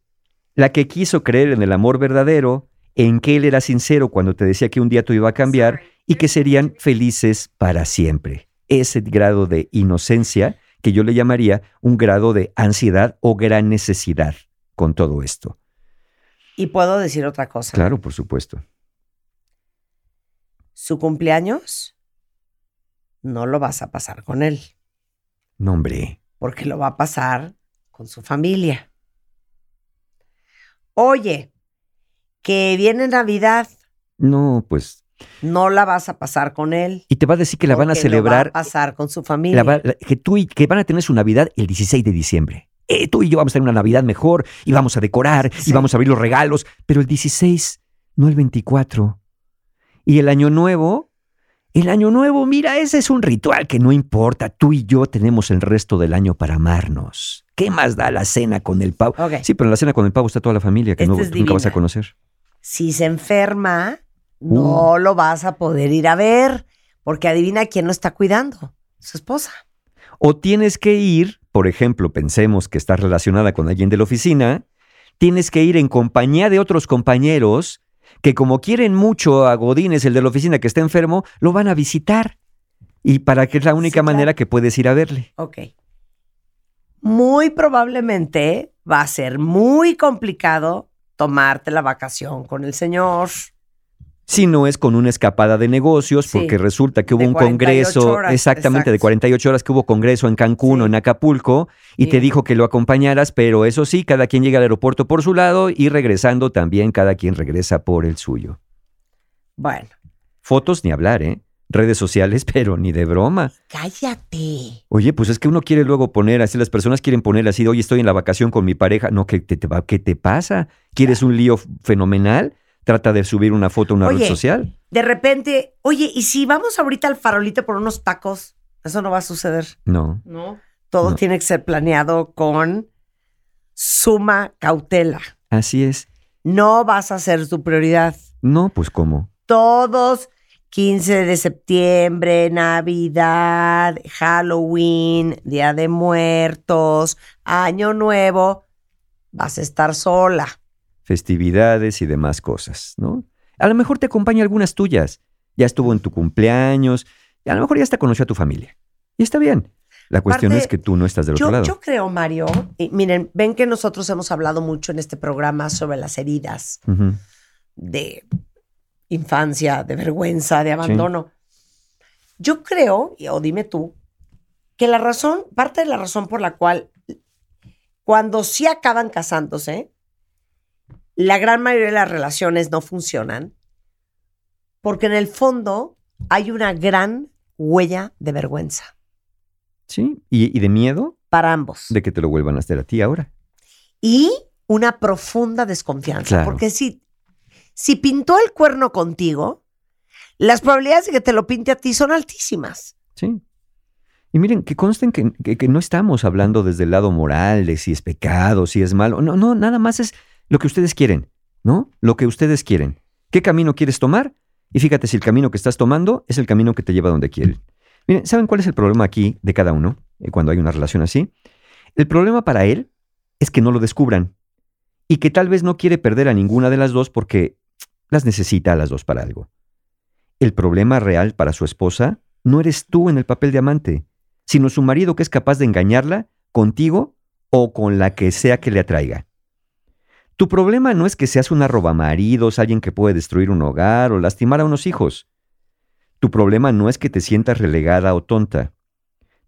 la que quiso creer en el amor verdadero, en que él era sincero cuando te decía que un día tú iba a cambiar y que serían felices para siempre. Ese grado de inocencia que yo le llamaría un grado de ansiedad o gran necesidad con todo esto. Y puedo decir otra cosa. Claro, por supuesto. Su cumpleaños no lo vas a pasar con él, No, hombre. porque lo va a pasar con su familia. Oye, que viene Navidad, No, pues. No la vas a pasar con él. Y te va a decir que la van a lo celebrar, va a pasar con su familia. la va- la- que tú y que van a tener su Navidad el 16 de diciembre. Eh, tú y yo vamos a tener una Navidad mejor y vamos a decorar Sí. y vamos a abrir los regalos, pero el 16, no el 24. Y el año nuevo, el año nuevo, mira, ese es un ritual que no importa. Tú y yo tenemos el resto del año para amarnos. ¿Qué más da la cena con el pavo? Sí, pero en la cena con el pavo está toda la familia que no, nunca vas a conocer. Si se enferma, Uh. no lo vas a poder ir a ver, porque adivina quién lo está cuidando. Su esposa. O tienes que ir, por ejemplo, pensemos que estás relacionada con alguien de la oficina, tienes que ir en compañía de otros compañeros que como quieren mucho a Godínez, el de la oficina que está enfermo, lo van a visitar. Y para que es la única Sí, claro. manera que puedes ir a verle. Ok. Muy probablemente va a ser muy complicado tomarte la vacación con el señor. Si no es con una escapada de negocios, Sí, porque resulta que hubo un 48 congreso, horas, exactamente, de exacto. 48 horas que hubo congreso en Cancún Sí. o en Acapulco, y Sí. te dijo que lo acompañaras, pero eso sí, cada quien llega al aeropuerto por su lado y regresando también cada quien regresa por el suyo. Bueno, Fotos ni hablar, ¿eh? Redes sociales, pero ni de broma. cállate. Oye, pues es que uno quiere luego poner así, las personas quieren poner así, oye, estoy en la vacación con mi pareja. No, ¿qué te, te va- qué te pasa? ¿Quieres un lío fenomenal? Trata de subir una foto a una red social. De repente, oye, ¿y si vamos ahorita al farolito por unos tacos? Eso no va a suceder. No. No. Todo No. tiene que ser planeado con suma cautela. Así es. No vas a ser tu prioridad. No, pues ¿cómo? Todos, 15 de septiembre, Navidad, Halloween, Día de Muertos, Año Nuevo, vas a estar sola. Festividades y demás cosas, ¿no? A lo mejor te acompaña algunas tuyas. Ya estuvo en tu cumpleaños, y a lo mejor ya hasta conoció a tu familia. Y está bien. La cuestión es que tú no estás del otro Yo, lado. yo creo, Mario, y miren, ven que nosotros hemos hablado mucho en este programa sobre las heridas de infancia, de vergüenza, de abandono. Yo creo, y- o dime tú, que la razón, parte de la razón por la cual cuando sí acaban casándose, la gran mayoría de las relaciones no funcionan, porque en el fondo hay una gran huella de vergüenza Sí, y, y de miedo para ambos. de que te lo vuelvan a hacer a ti ahora. y una profunda desconfianza. Claro. Porque si, si pintó el cuerno contigo, las probabilidades de que te lo pinte a ti son altísimas. Sí. Y miren, que consten que, que- que no estamos hablando desde el lado moral, de si es pecado, si es malo. No, no, nada más es lo que ustedes quieren, ¿no? Lo que ustedes quieren. ¿Qué camino quieres tomar? Y fíjate si el camino que estás tomando es el camino que te lleva donde quieren. Miren, ¿saben cuál es el problema aquí de cada uno eh, cuando hay una relación así? El problema para él es que no lo descubran y que tal vez no quiere perder a ninguna de las dos porque las necesita a las dos para algo. El problema real para su esposa no eres tú en el papel de amante, sino su marido que es capaz de engañarla contigo o con la que sea que le atraiga. Tu problema no es que seas una robamaridos, alguien que puede destruir un hogar o lastimar a unos hijos. Tu problema no es que te sientas relegada o tonta.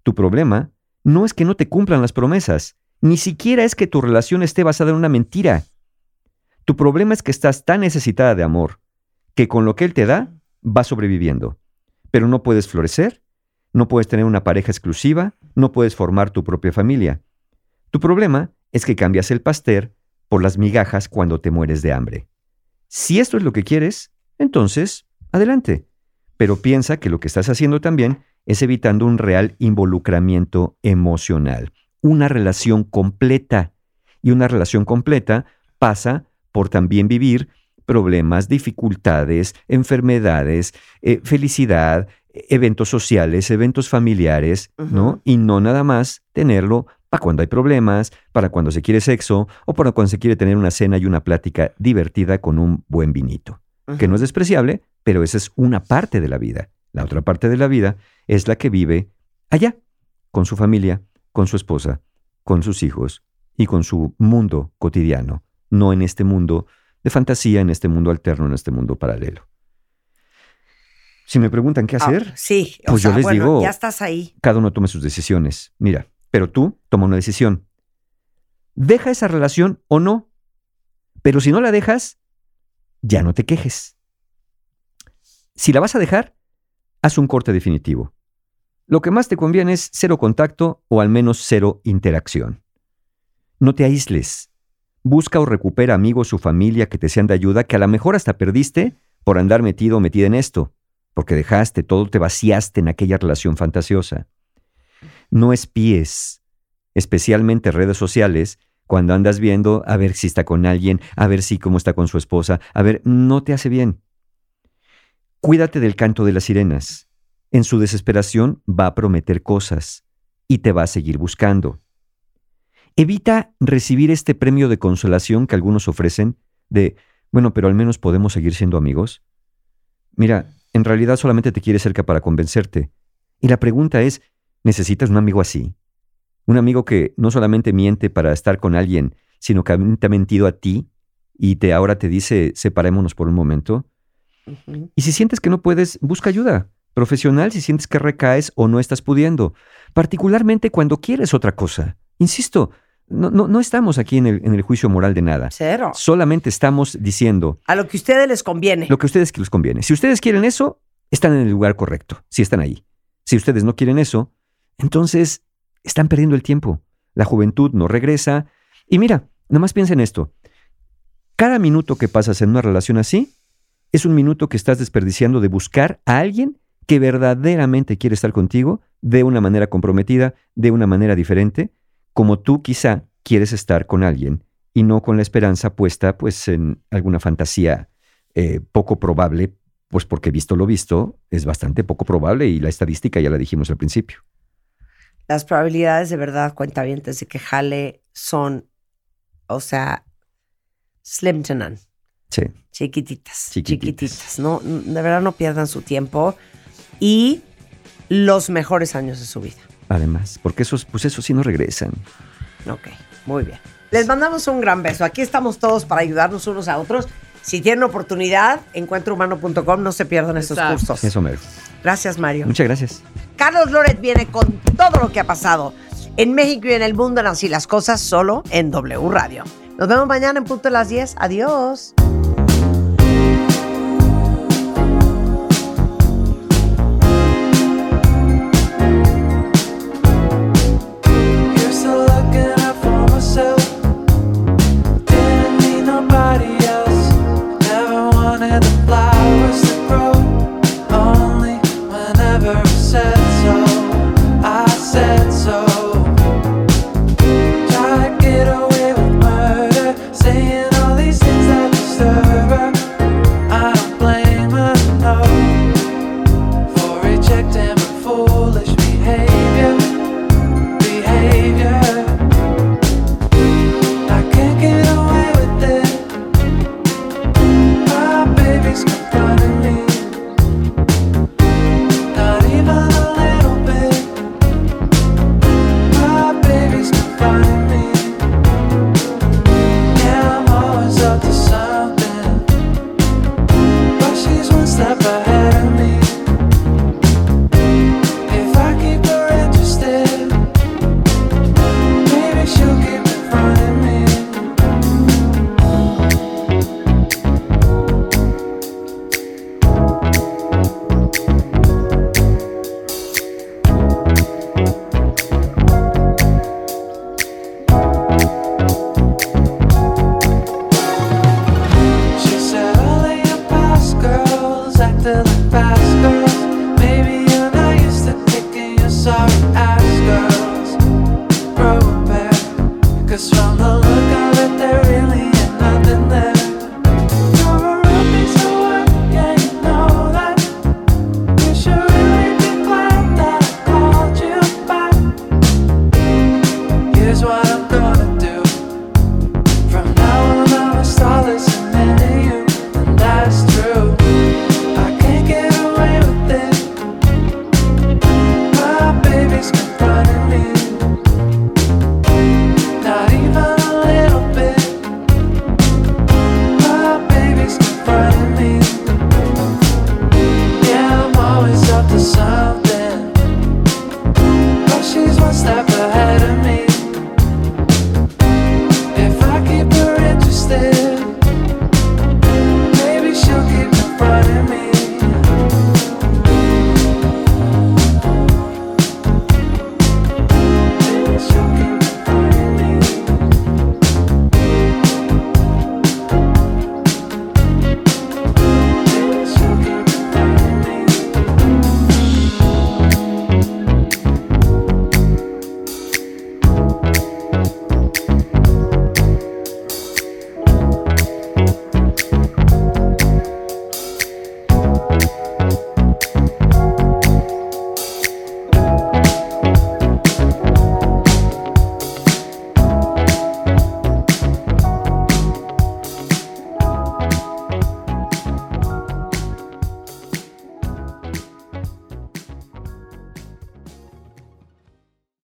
Tu problema no es que no te cumplan las promesas, ni siquiera es que tu relación esté basada en una mentira. Tu problema es que estás tan necesitada de amor que con lo que él te da vas sobreviviendo. Pero no puedes florecer, no puedes tener una pareja exclusiva, no puedes formar tu propia familia. Tu problema es que cambias el pastel por las migajas cuando te mueres de hambre. Si esto es lo que quieres, entonces, adelante. Pero piensa que lo que estás haciendo también es evitando un real involucramiento emocional, una relación completa. Y una relación completa pasa por también vivir problemas, dificultades, enfermedades, eh, felicidad, eventos sociales, eventos familiares, ¿no? Y no nada más tenerlo para cuando hay problemas, para cuando se quiere sexo o para cuando se quiere tener una cena y una plática divertida con un buen vinito. Que no es despreciable, pero esa es una parte de la vida. La otra parte de la vida es la que vive allá, con su familia, con su esposa, con sus hijos y con su mundo cotidiano, no en este mundo de fantasía, en este mundo alterno, en este mundo paralelo. Si me preguntan qué Ah, hacer, sí, o Pues yo les bueno, digo- ya estás ahí. cada uno tome sus decisiones. Mira, pero tú toma una decisión. Deja esa relación o no. Pero si no la dejas, ya no te quejes. Si la vas a dejar, haz un corte definitivo. Lo que más te conviene es cero contacto o al menos cero interacción. No te aísles. Busca o recupera amigos o familia que te sean de ayuda que a lo mejor hasta perdiste por andar metido o metida en esto, porque dejaste todo, te vaciaste en aquella relación fantasiosa. No espíes, especialmente redes sociales, cuando andas viendo a ver si está con alguien, a ver si cómo está con su esposa, a ver, no te hace bien. Cuídate del canto de las sirenas. En su desesperación va a prometer cosas y te va a seguir buscando. Evita recibir este premio de consolación que algunos ofrecen de, bueno, pero al menos podemos seguir siendo amigos. Mira, en realidad solamente te quiere cerca para convencerte. Y la pregunta es, ¿necesitas un amigo así? Un amigo que no solamente miente para estar con alguien, sino que te ha mentido a ti y te ahora te dice, separémonos por un momento. Y si sientes que no puedes, busca ayuda profesional si sientes que recaes o no estás pudiendo, particularmente cuando quieres otra cosa. Insisto, no, no, no estamos aquí en el, en el juicio moral de nada. Cero. Solamente estamos diciendo A lo que a ustedes les conviene. lo que a ustedes les conviene. Si ustedes quieren eso, están en el lugar correcto, si están ahí. Si ustedes no quieren eso, entonces están perdiendo el tiempo. La juventud no regresa. Y mira, nada más piensa en esto. Cada minuto que pasas en una relación así es un minuto que estás desperdiciando de buscar a alguien que verdaderamente quiere estar contigo de una manera comprometida, de una manera diferente, como tú quizá quieres estar con alguien y no con la esperanza puesta pues en alguna fantasía eh, poco probable, pues porque visto lo visto es bastante poco probable y la estadística ya la dijimos al principio. Las probabilidades de verdad, cuentavientes, de que jale son, o sea, slim to none. Sí. Chiquititas, Chiquititas. chiquititas. No, de verdad no pierdan su tiempo y los mejores años de su vida. Además, porque esos, pues esos sí no regresan. Ok, muy bien. Les mandamos un gran beso. Aquí estamos todos para ayudarnos unos a otros. Si tienen oportunidad, encuentrohumano.com, no se pierdan estos Exacto. cursos. Eso mero. Gracias, Mario. Muchas gracias. Carlos Loret viene con todo lo que ha pasado en México y en el mundo en Así las Cosas, solo en W Radio. Nos vemos mañana en punto de las 10. Adiós.